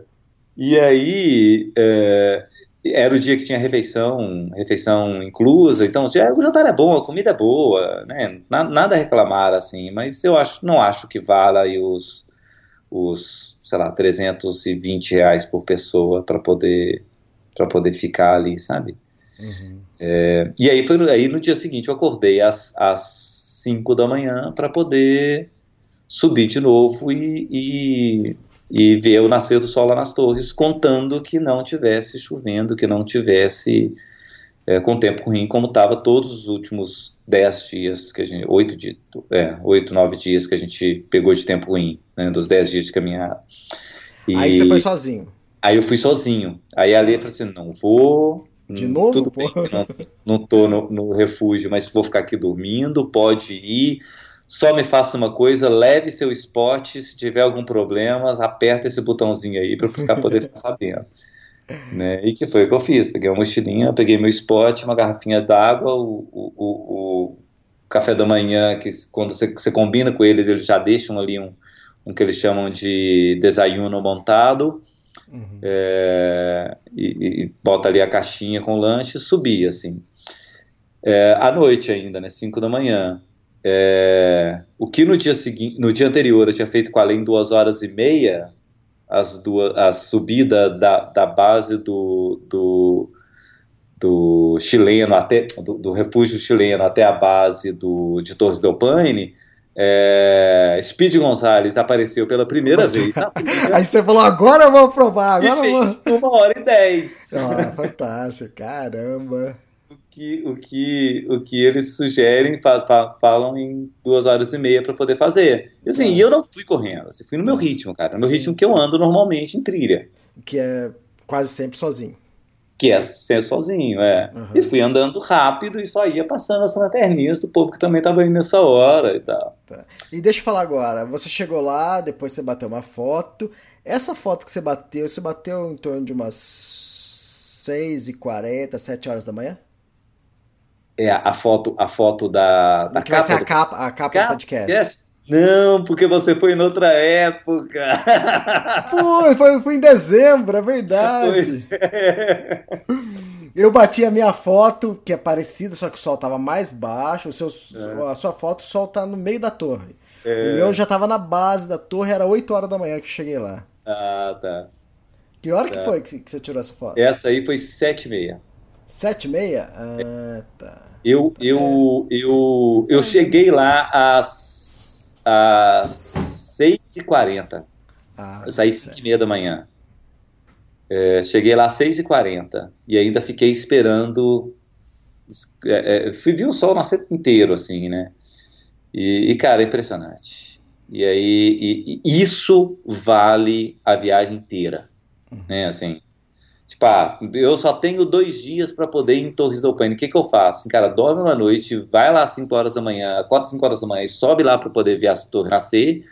e aí é, era o dia que tinha refeição, refeição inclusa, então já, o jantar é bom, a comida é boa, né? Na- Nada a reclamar assim, mas eu acho, não acho que vala aí os, os, sei lá, 320 reais por pessoa para poder para poder ficar ali, sabe? Uhum. É, e aí foi no- aí no dia seguinte eu acordei às, às 5 da manhã para poder subir de novo e, e, e ver o nascer do sol lá nas torres, contando que não tivesse chovendo, que não tivesse é, com tempo ruim, como estava todos os últimos 10 dias que a gente, 8 dias, é, 8, 9 dias que a gente pegou de tempo ruim, né, dos 10 dias de caminhada. E Aí você foi sozinho. aí eu fui sozinho. Aí a Lê falou assim, não vou, De novo, Tudo pô? bem não, não tô no, no refúgio, mas vou ficar aqui dormindo, pode ir. Só me faça uma coisa, leve seu spot, se tiver algum problema, aperta esse botãozinho aí para ficar poder ficar sabendo. Né? E que foi o que eu fiz. Peguei uma mochilinha, peguei meu spot, uma garrafinha d'água, o, o, o, o café da manhã, que quando você, você combina com eles, eles já deixam ali um, um que eles chamam de desayuno montado. Uhum. É, e, e bota ali a caixinha com lanche e subir, assim. É, à noite ainda, né? 5 da manhã. É, o que no dia seguinte, no dia anterior eu tinha feito com além duas horas e meia, as duas, a subida da, da base do, do, do chileno até do, do refúgio chileno até a base do, de Torres del Paine, é, Speed Gonzalez apareceu pela primeira vez na trilha Aí você falou, agora eu vou provar, e agora eu vou. uma hora e dez. Ah, fantástico, caramba. O que, o que, o que eles sugerem, fa- fa- falam em duas horas e meia para poder fazer. E assim, Tá. e eu não fui correndo, assim, fui no meu ritmo, cara, no meu Sim. ritmo que eu ando normalmente em trilha, Que é quase sempre sozinho. que é ser sozinho, é. Uhum. E fui andando rápido e só ia passando as lanterninhas do povo que também tava indo nessa hora e tal. E deixa eu falar agora, você chegou lá, depois você bateu uma foto. Essa foto que você bateu, você bateu em torno de umas 6h40, 7 horas da manhã? É a foto, a foto da, da que vai ser capa a capa, a capa do podcast. podcast. Não, porque você foi em outra época. Foi, foi, foi em dezembro, é verdade. Pois é. Eu bati a minha foto, que é parecida, só que o sol tava mais baixo. O seu, A sua foto, o sol tá no meio da torre. É. O meu já tava na base da torre, era 8 horas da manhã que eu cheguei lá. Ah, tá. Que hora que Tá. foi que você- que você tirou essa foto? Essa aí foi sete e meia. Sete e meia? Ah, tá. Eu, eu, eu, eu cheguei lá às, às 6h40. Ah, Eu saí às certo. 5 e meia da manhã. É, cheguei lá às 6h40 e ainda fiquei esperando. é, é, fui ver o sol nascer inteiro, assim, né? E, e, cara, é impressionante. E aí, e- e isso vale a viagem inteira, né? Assim, tipo, ah, eu só tenho dois dias para poder ir em Torres do Paine. O que que eu faço? Cara, dorme uma noite, vai lá às 5 horas da manhã, acorda às 5 horas da manhã e sobe lá para poder ver a torre nascer.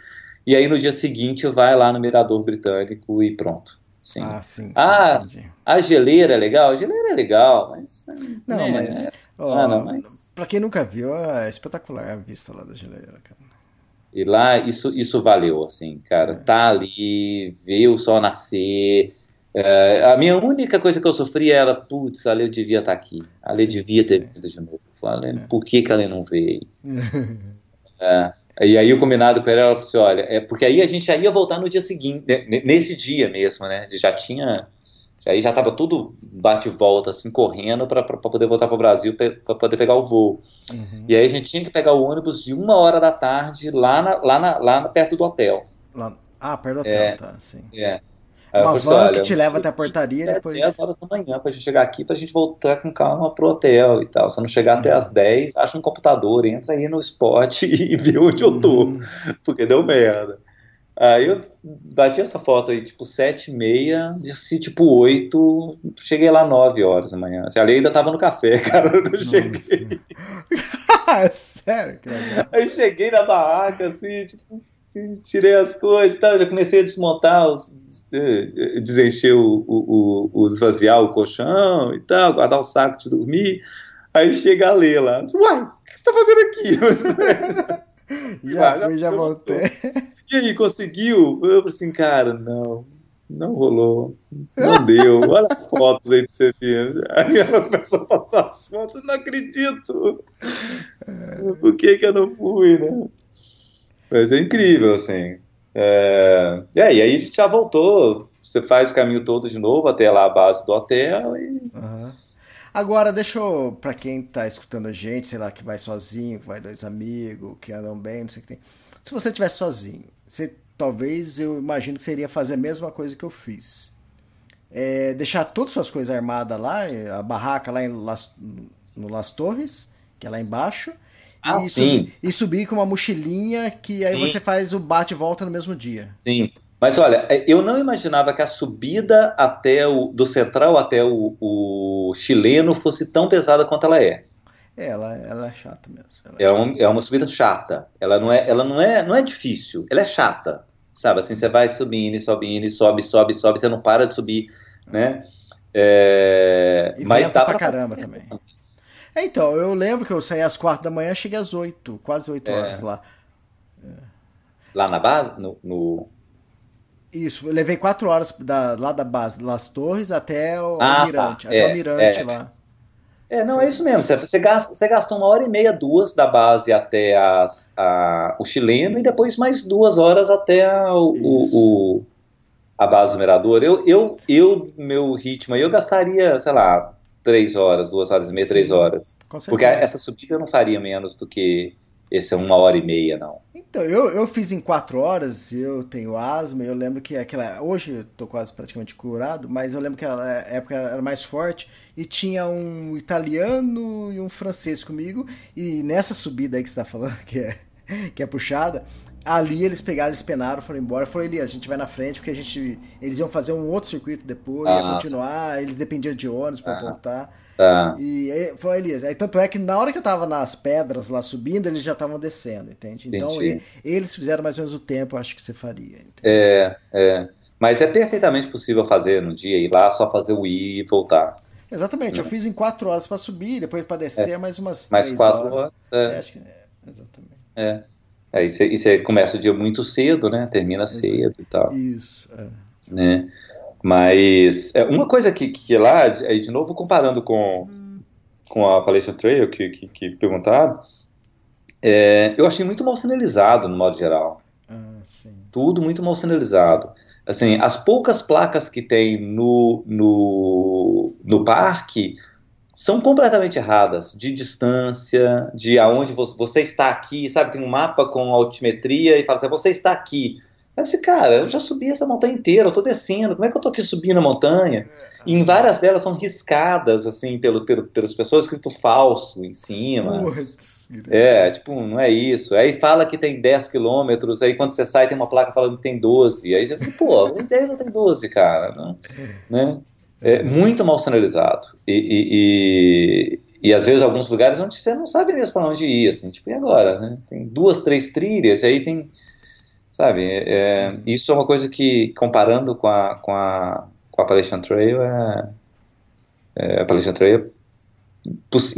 E aí no dia seguinte vai lá no Mirador Britânico e pronto. Sim. Ah, sim. sim, Ah. A geleira é legal? A geleira é legal, mas. Não, né, mas. ó, Ah, não, mas- Pra quem nunca viu, é espetacular a vista lá da geleira, cara. E lá, isso, isso valeu, assim, cara. Tá ali, ver o sol nascer. É, a minha única coisa que eu sofri era, putz, a Lê devia estar aqui. A Lê devia ter vindo de novo. Falei, por que, que a Lê não veio? É. E aí o combinado com ela, ela falou assim, olha, é porque aí a gente já ia voltar no dia seguinte, nesse dia mesmo, né? Já tinha, aí já tava tudo bate e volta, assim, correndo para poder voltar para o Brasil para poder pegar o voo. Uhum. E aí a gente tinha que pegar o ônibus de uma hora da tarde lá, na, lá, na, lá perto do hotel. Lá- Ah, perto do hotel, É. tá, sim. É. Aí eu Uma van olha, que te leva até a portaria é depois. 10 horas da manhã pra gente chegar aqui pra gente voltar com calma pro hotel e tal. Se eu não chegar até Uhum. às 10, acha um computador, entra aí no spot e vê onde eu tô. Uhum. Porque deu merda. Aí eu bati essa foto aí, tipo, 7 e meia, disse tipo 8, cheguei lá 9 horas da manhã. Assim, ali ainda tava no café, cara, eu cheguei. Ah, sério, legal. Aí cheguei na barraca, assim, tipo, tirei as coisas e tal, já comecei a desmontar, os, eh, desencher o, o, o, esvaziar o colchão e tal, guardar o saco de dormir. Aí chega a Lê lá, uai, o que você tá fazendo aqui? Já já fui, já voltei. E aí, conseguiu? Eu falei assim, cara, não, não rolou, não deu, olha as fotos aí pra você ver. Aí ela começou a passar as fotos, eu não acredito. Por que que eu não fui, né? Mas é incrível, assim. É... é, e aí a gente já voltou, você faz o caminho todo de novo até lá a base do hotel e... Aham. Agora, deixa eu, pra quem tá escutando a gente, sei lá, que vai sozinho, que vai dois amigos, que andam bem, não sei o que tem. Se você tivesse sozinho, você talvez eu imagino que seria fazer a mesma coisa que eu fiz. É, deixar todas as suas coisas armadas lá, a barraca lá em Las, no Las Torres, que é lá embaixo. Ah, e, sim. Subir, e subir com uma mochilinha que aí Sim. você faz o bate e volta no mesmo dia. Sim. Mas olha, eu não imaginava que a subida até o, do central até o, o chileno fosse tão pesada quanto ela é. É, ela, ela é chata mesmo. Ela É, um, é uma subida chata. Ela não é, ela não é, não é difícil. Ela é chata, sabe? Assim, você vai subindo, e subindo, e sobe, sobe, sobe, você não para de subir, né? É, mas dá pra pra caramba fazer. também. É, então, eu lembro que eu saí às quatro da manhã, cheguei às oito, quase oito É. horas lá. Lá na base, no, no- Isso, eu levei quatro horas da, lá da base, Las Torres, até o Ah, Almirante. tá. Até É, o Almirante é. lá. É, não, é isso mesmo. Você, você, gasta, você gastou uma hora e meia, duas da base até as, a, o chileno e depois mais duas horas até a, o, o- a base do mirador. Eu, eu, eu, meu ritmo aí, eu gastaria, sei lá, três horas, duas horas e meia, Sim, três horas. Porque essa subida eu não faria menos do que esse uma hora e meia, não. Então, eu, eu fiz em quatro horas, eu tenho asma, eu lembro que aquela. Hoje eu tô quase praticamente curado, mas eu lembro que aquela época era mais forte e tinha um italiano e um francês comigo, e nessa subida aí que você tá falando, que é, que é puxada, ali eles pegaram, eles penaram, foram embora. Falou, Elias, a gente vai na frente, porque a gente. Eles iam fazer um outro circuito depois, ia Ah. continuar, eles dependiam de ônibus pra Ah. voltar. Tá. E aí, foi Elias. Aí, tanto é que na hora que eu tava nas pedras lá subindo, eles já estavam descendo, entende? Então e- eles fizeram mais ou menos o tempo, eu acho que você faria. entende? É, é. Mas é perfeitamente possível fazer no dia, ir lá, só fazer o ir e voltar. Exatamente, eu fiz em quatro horas pra subir, depois pra descer mais umas Mais três quatro horas. horas. É, É, acho que é, exatamente. é. Aí você, você começa o dia muito cedo, né? Termina cedo e tal. Isso. É. Né? Mas é, uma coisa que, que lá, aí de novo comparando com, com a Appalachian Trail que, que, que perguntaram, é, eu achei muito mal sinalizado no modo geral. Ah. Tudo muito mal sinalizado. Assim, as poucas placas que tem no, no, no parque são completamente erradas, de distância, de aonde você, está aqui, sabe? Tem um mapa com altimetria e fala assim, você está aqui. Aí você, cara, eu já subi essa montanha inteira, eu tô descendo, como é que eu tô aqui subindo a montanha? E em várias delas são riscadas, assim, pelo, pelo, pelas pessoas, escrito falso em cima. Putz, É, tipo, não é isso. Aí fala que tem 10 quilômetros, aí quando você sai tem uma placa falando que tem 12. Aí você fala, pô, tem 10 ou tem 12, cara? Não, né? É muito mal sinalizado. E, e, e, e, às vezes alguns lugares onde você não sabe mesmo para onde ir, assim, tipo, e agora? Né? Tem duas, três trilhas, e aí tem. Sabe? É, isso é uma coisa que, comparando com a, com a, com a Appalachian Trail, é, é, a Appalachian Trail é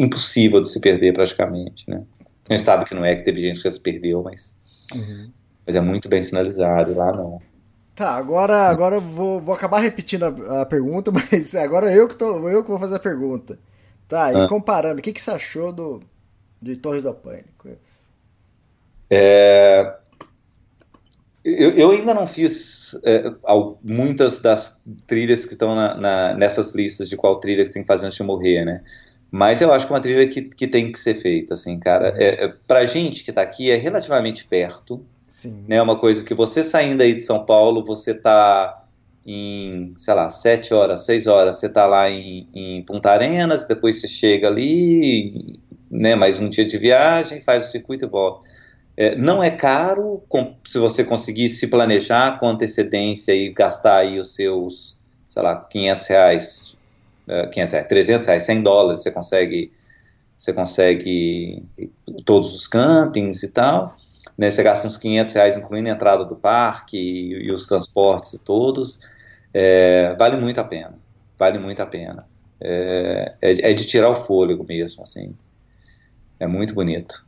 impossível de se perder praticamente, né? A gente sabe que não é, que teve gente que já se perdeu, mas, Uhum. mas é muito bem sinalizado, lá não. Tá, agora, agora eu vou, vou acabar repetindo a, a pergunta, mas agora eu que, tô, eu que vou fazer a pergunta. Tá, e Ah. comparando, o que, que você achou do, de Torres do Paine? É, eu, eu ainda não fiz é, muitas das trilhas que estão na- na- nessas listas de qual trilha você tem que fazer antes de morrer, né? Mas eu acho que é uma trilha que, que tem que ser feita, assim, cara. É, é, pra gente que tá aqui é relativamente perto, Sim. né? Uma coisa que você saindo aí de São Paulo, você tá em, sei lá, sete horas, seis horas, você tá lá em, em Punta Arenas, depois você chega ali, né? Mais um dia de viagem, faz o circuito e volta. É, não é caro, com- se você conseguir se planejar com antecedência e gastar aí os seus, sei lá, 500 reais, é, 500 reais, 300 reais, 100 dólares, você consegue, você consegue todos os campings e tal né, gasta uns 500 reais incluindo a entrada do parque e, e os transportes todos, é, vale muito a pena, vale muito a pena. É, é, é de tirar o fôlego mesmo, assim, é muito bonito.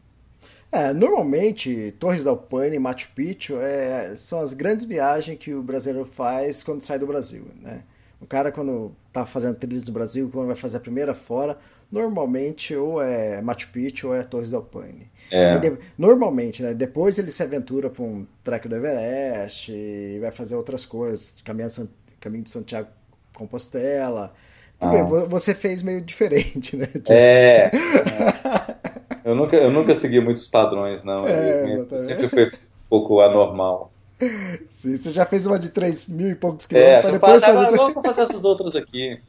É, normalmente, Torres del Paine e Machu Picchu é, são as grandes viagens que o brasileiro faz quando sai do Brasil, né? O cara, quando tá fazendo trilhas no Brasil, quando vai fazer a primeira fora, normalmente ou é Machu Picchu ou é Torres del Paine. É. De- Normalmente, né? Depois ele se aventura para um trek do Everest e vai fazer outras coisas, caminho, San- caminho de Santiago Compostela. Tudo Ah. bem, vo- você fez meio diferente, né? É, é. eu, nunca, eu nunca segui muitos padrões, não, É, sempre foi um pouco anormal. Sim, você já fez uma de 3 mil e poucos É, quilômetros, eu depois fazer... vamos fazer essas outras aqui.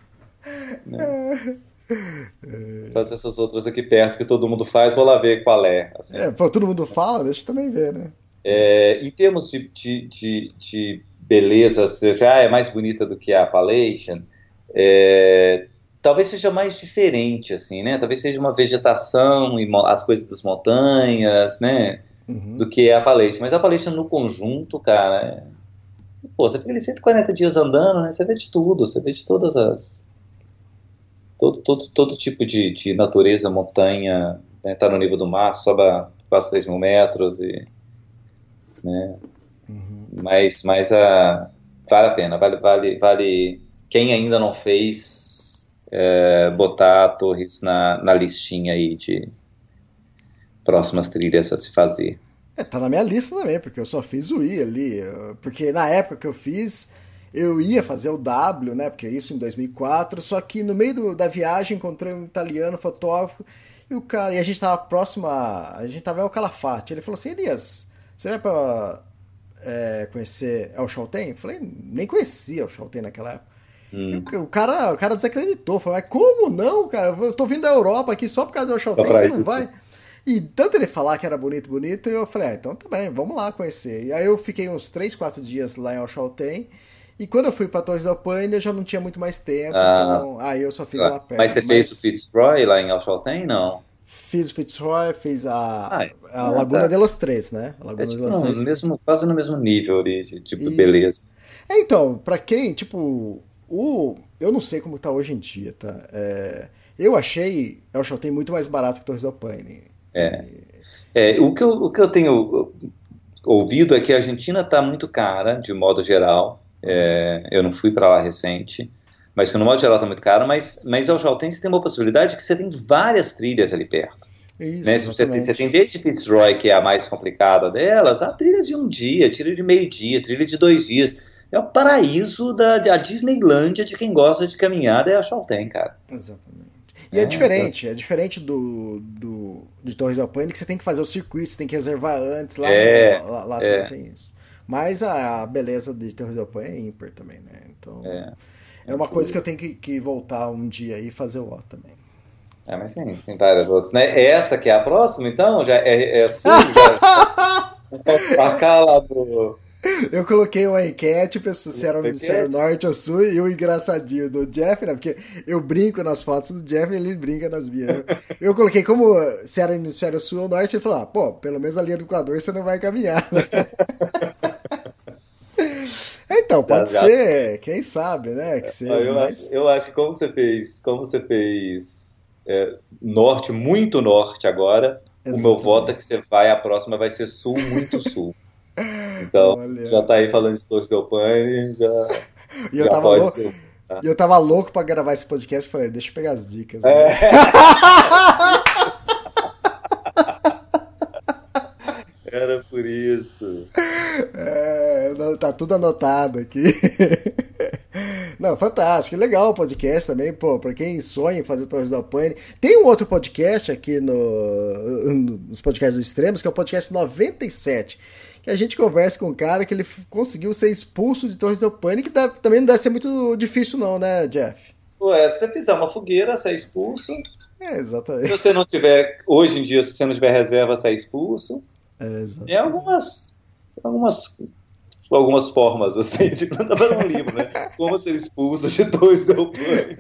né? Fazer essas outras aqui perto que todo mundo faz, vou lá ver qual é. assim. É, pô, todo mundo fala, deixa eu também ver, né? É, em termos de, de, de, de beleza, se já é mais bonita do que a Appalachian, é, talvez seja mais diferente, assim, né? Talvez seja uma vegetação e as coisas das montanhas, né? Uhum. Do que a Appalachian. Mas a Appalachian no conjunto, cara, é... pô, você fica ali 140 dias andando, né? Você vê de tudo, você vê de todas as... Todo, todo, todo tipo de, de natureza, montanha, né? Tá no nível do mar, sobe a quase 3 mil metros e... Né? Uhum. Mas, mas a, vale a pena, vale, vale, vale. Quem ainda não fez, é, botar Torres na, na listinha aí de próximas trilhas a se fazer. É, tá na minha lista também, porque eu só fiz o I ali. Porque na época que eu fiz, eu ia fazer o W, né? Porque isso em 2004. Só que no meio do- da viagem encontrei um italiano fotógrafo e o cara. E a gente tava próximo a. A gente tava em El Calafate. Ele falou assim: Elias, você vai pra é, conhecer El Chaltén? Eu falei: nem conhecia El Chaltén naquela época. Hum. O cara, o cara desacreditou. Falou, mas como não, cara? Eu tô vindo da Europa aqui só por causa do El Chaltén, pra você não isso. vai? E tanto ele falar que era bonito, bonito, eu falei, ah, então tá bem, vamos lá conhecer. E aí eu fiquei uns 3, 4 dias lá em El Chaltén. E quando eu fui pra Torres del Paine, eu já não tinha muito mais tempo, Ah. então aí eu só fiz uma perna. Mas você fez o Fitzroy lá em Alchaltén? Não. Fiz o Fitzroy, fiz a, Ah, a Laguna tá. de los Três, né? A Laguna É de tipo, los não, Três. mesmo, quase no mesmo nível de, de Isso. beleza. É, então, pra quem, tipo, o. Eu não sei como tá hoje em dia, tá? É, eu achei El Chaltén muito mais barato que Torres del Paine. É. É, o, que eu, o que eu tenho ouvido é que a Argentina está muito cara, de modo geral. É, eu não fui para lá recente, mas que no modo geral está muito cara. Mas, mas ao Jaltense tem uma possibilidade que você tem várias trilhas ali perto. Isso, Né? Você, tem, você tem desde Fitzroy, que é a mais complicada delas, a trilha de um dia, trilha de meio dia, trilha de dois dias. É o paraíso da a Disneylândia de quem gosta de caminhada, é a Chaltén, cara. Exatamente. E é, É, diferente, é diferente do, do de Torres del Paine que você tem que fazer o circuito, você tem que reservar antes, lá, É, lá, lá você é. não tem isso. Mas a, a beleza de Torres del Paine é ímpar também, né? Então É. é, uma coisa que eu tenho que, que voltar um dia e fazer o O também. É, mas tem, tem várias outras, né? Essa que é a próxima, então? Já é, é sul, já. Lá do. Eu coloquei uma enquete pessoal, se era, se era enquete? norte ou sul e o engraçadinho do Jeff, né? Porque eu brinco nas fotos do Jeff e ele brinca nas minhas. Eu, eu coloquei como se era hemisfério sul ou norte, ele falou: ah, pô, pelo menos a linha do Equador você não vai caminhar. então, pode Já- já- ser, quem sabe, né? Que seja, eu, mas- acho, eu acho que como você fez, como você fez é, norte, muito norte agora, o meu Exatamente. voto é que você vai, a próxima vai ser sul, muito sul. Então, Olha. já tá aí falando de Torres del Paine, já, E eu já tava louco. ser. E eu tava louco pra gravar esse podcast, falei, deixa eu pegar as dicas. né? É. Era por isso. É, tá tudo anotado aqui. Não, fantástico, legal o podcast também, pô, pra quem sonha em fazer Torres del Paine. Tem um outro podcast aqui no, nos podcasts do Extremos, que é o podcast 97, que a gente conversa com um cara que ele conseguiu ser expulso de Torres del Paine, que deve- também não deve ser muito difícil não, né, Jeff? Ué, se você fizer uma fogueira, você é expulso. É, Se exatamente. você não tiver, hoje em dia, se você não tiver reserva, você é expulso. É, exatamente. Tem algumas, tem algumas, algumas formas, assim, de dar um livro, né? Como ser expulso de dois del Paine.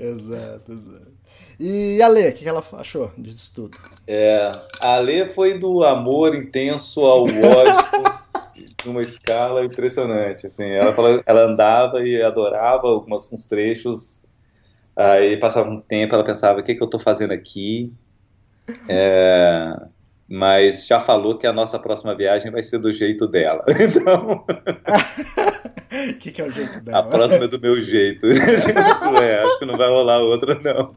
exato, exato. E a Lê, o que ela achou disso tudo? É, a Lê foi do amor intenso ao ódio numa escala impressionante, assim, ela, falou- ela andava e adorava alguns uns trechos, aí passava um tempo, ela pensava, o que que eu tô fazendo aqui? É, mas já falou que a nossa próxima viagem vai ser do jeito dela, então O que, que é o jeito a dela? próxima é do meu jeito. é, acho que não vai rolar outra, não.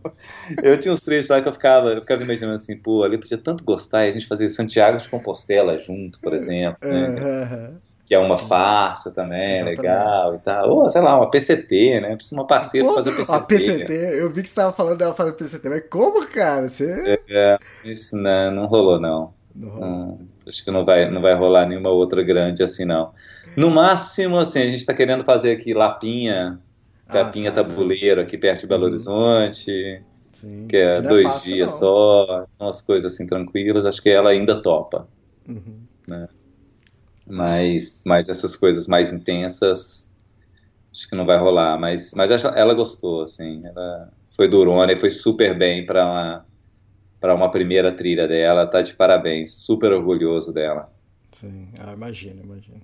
Eu tinha uns trechos lá que eu ficava, eu ficava imaginando assim, pô, ali podia tanto gostar e a gente fazer Santiago de Compostela junto, por exemplo, né? Aham. Que é uma farsa também, Exatamente. legal e tal. Ou, sei lá, uma PCT, né? Precisa de uma parceira pra fazer PCT. A PCT, eu vi que você tava falando dela fazer PCT, mas como, cara? Você. Isso não, não rolou, não. Não. Hum, acho que não vai, não vai rolar nenhuma outra grande assim, não. No máximo, assim, a gente está querendo fazer aqui Lapinha, Ah, Lapinha tá, Tabuleiro, aqui perto de Belo Uhum. Horizonte, Sim, que é não dois fácil, dias não. só, umas coisas assim tranquilas, acho que ela ainda topa. Uhum. Mas, mas essas coisas mais intensas, acho que não vai rolar. Mas, mas acho- ela gostou, assim, ela foi durona e foi super bem para uma, para uma primeira trilha dela, tá de parabéns, super orgulhoso dela. Sim, ah, imagino, imagino.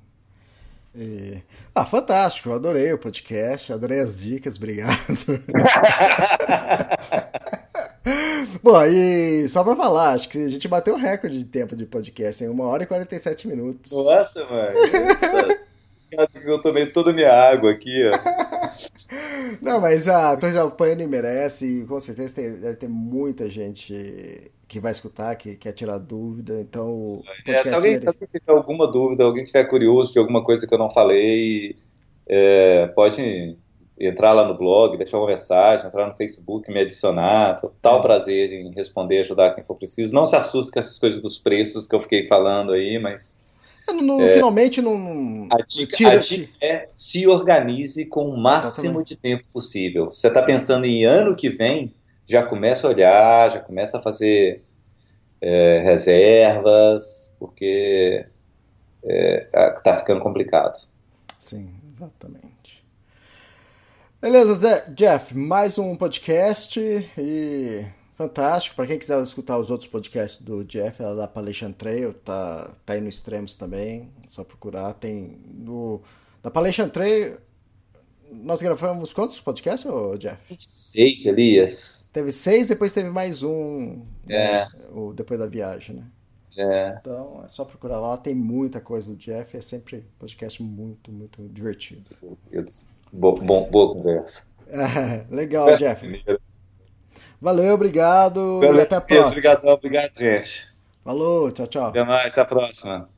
E- Ah, fantástico, adorei o podcast, adorei as dicas, obrigado. Bom, e só pra falar, acho que a gente bateu o recorde de tempo de podcast em 1 hora e 47 minutos. Nossa, mano. Eu tomei toda a minha água aqui, ó. Não, mas a Torres del Paine merece, e com certeza tem- deve ter muita gente que vai escutar, que quer tirar dúvida, então É, se alguém tiver alguma dúvida, alguém tiver curioso de alguma coisa que eu não falei, é, pode entrar lá no blog, deixar uma mensagem, entrar no Facebook, me adicionar. Total prazer em responder, ajudar quem for preciso. Não se assuste com essas coisas dos preços que eu fiquei falando aí, mas Não- não- Finalmente não. a dica, tira- a dica é se organize com o máximo Exatamente. de tempo possível. Se você está pensando em ano que vem, já começa a olhar, já começa a fazer é, reservas, porque está ficando complicado. Sim, exatamente. Beleza, Zé- Jeff, mais um podcast e fantástico. Para quem quiser escutar os outros podcasts do Jeff, ela da Palation Trail, tá, tá aí no Extremos também, é só procurar. Tem no da Palation Trail, nós gravamos quantos podcasts, ô, Jeff? Seis, Elias. Teve seis, depois teve mais um. É. né, o, depois da viagem, né? É. Então é só procurar lá, tem muita coisa do Jeff, é sempre podcast muito, muito divertido. Bo, bom, boa conversa. É, legal, Jeff. Valeu, obrigado. Valeu, até a próxima. Obrigado, obrigado, gente. Falou, tchau, tchau. Até mais, até a próxima.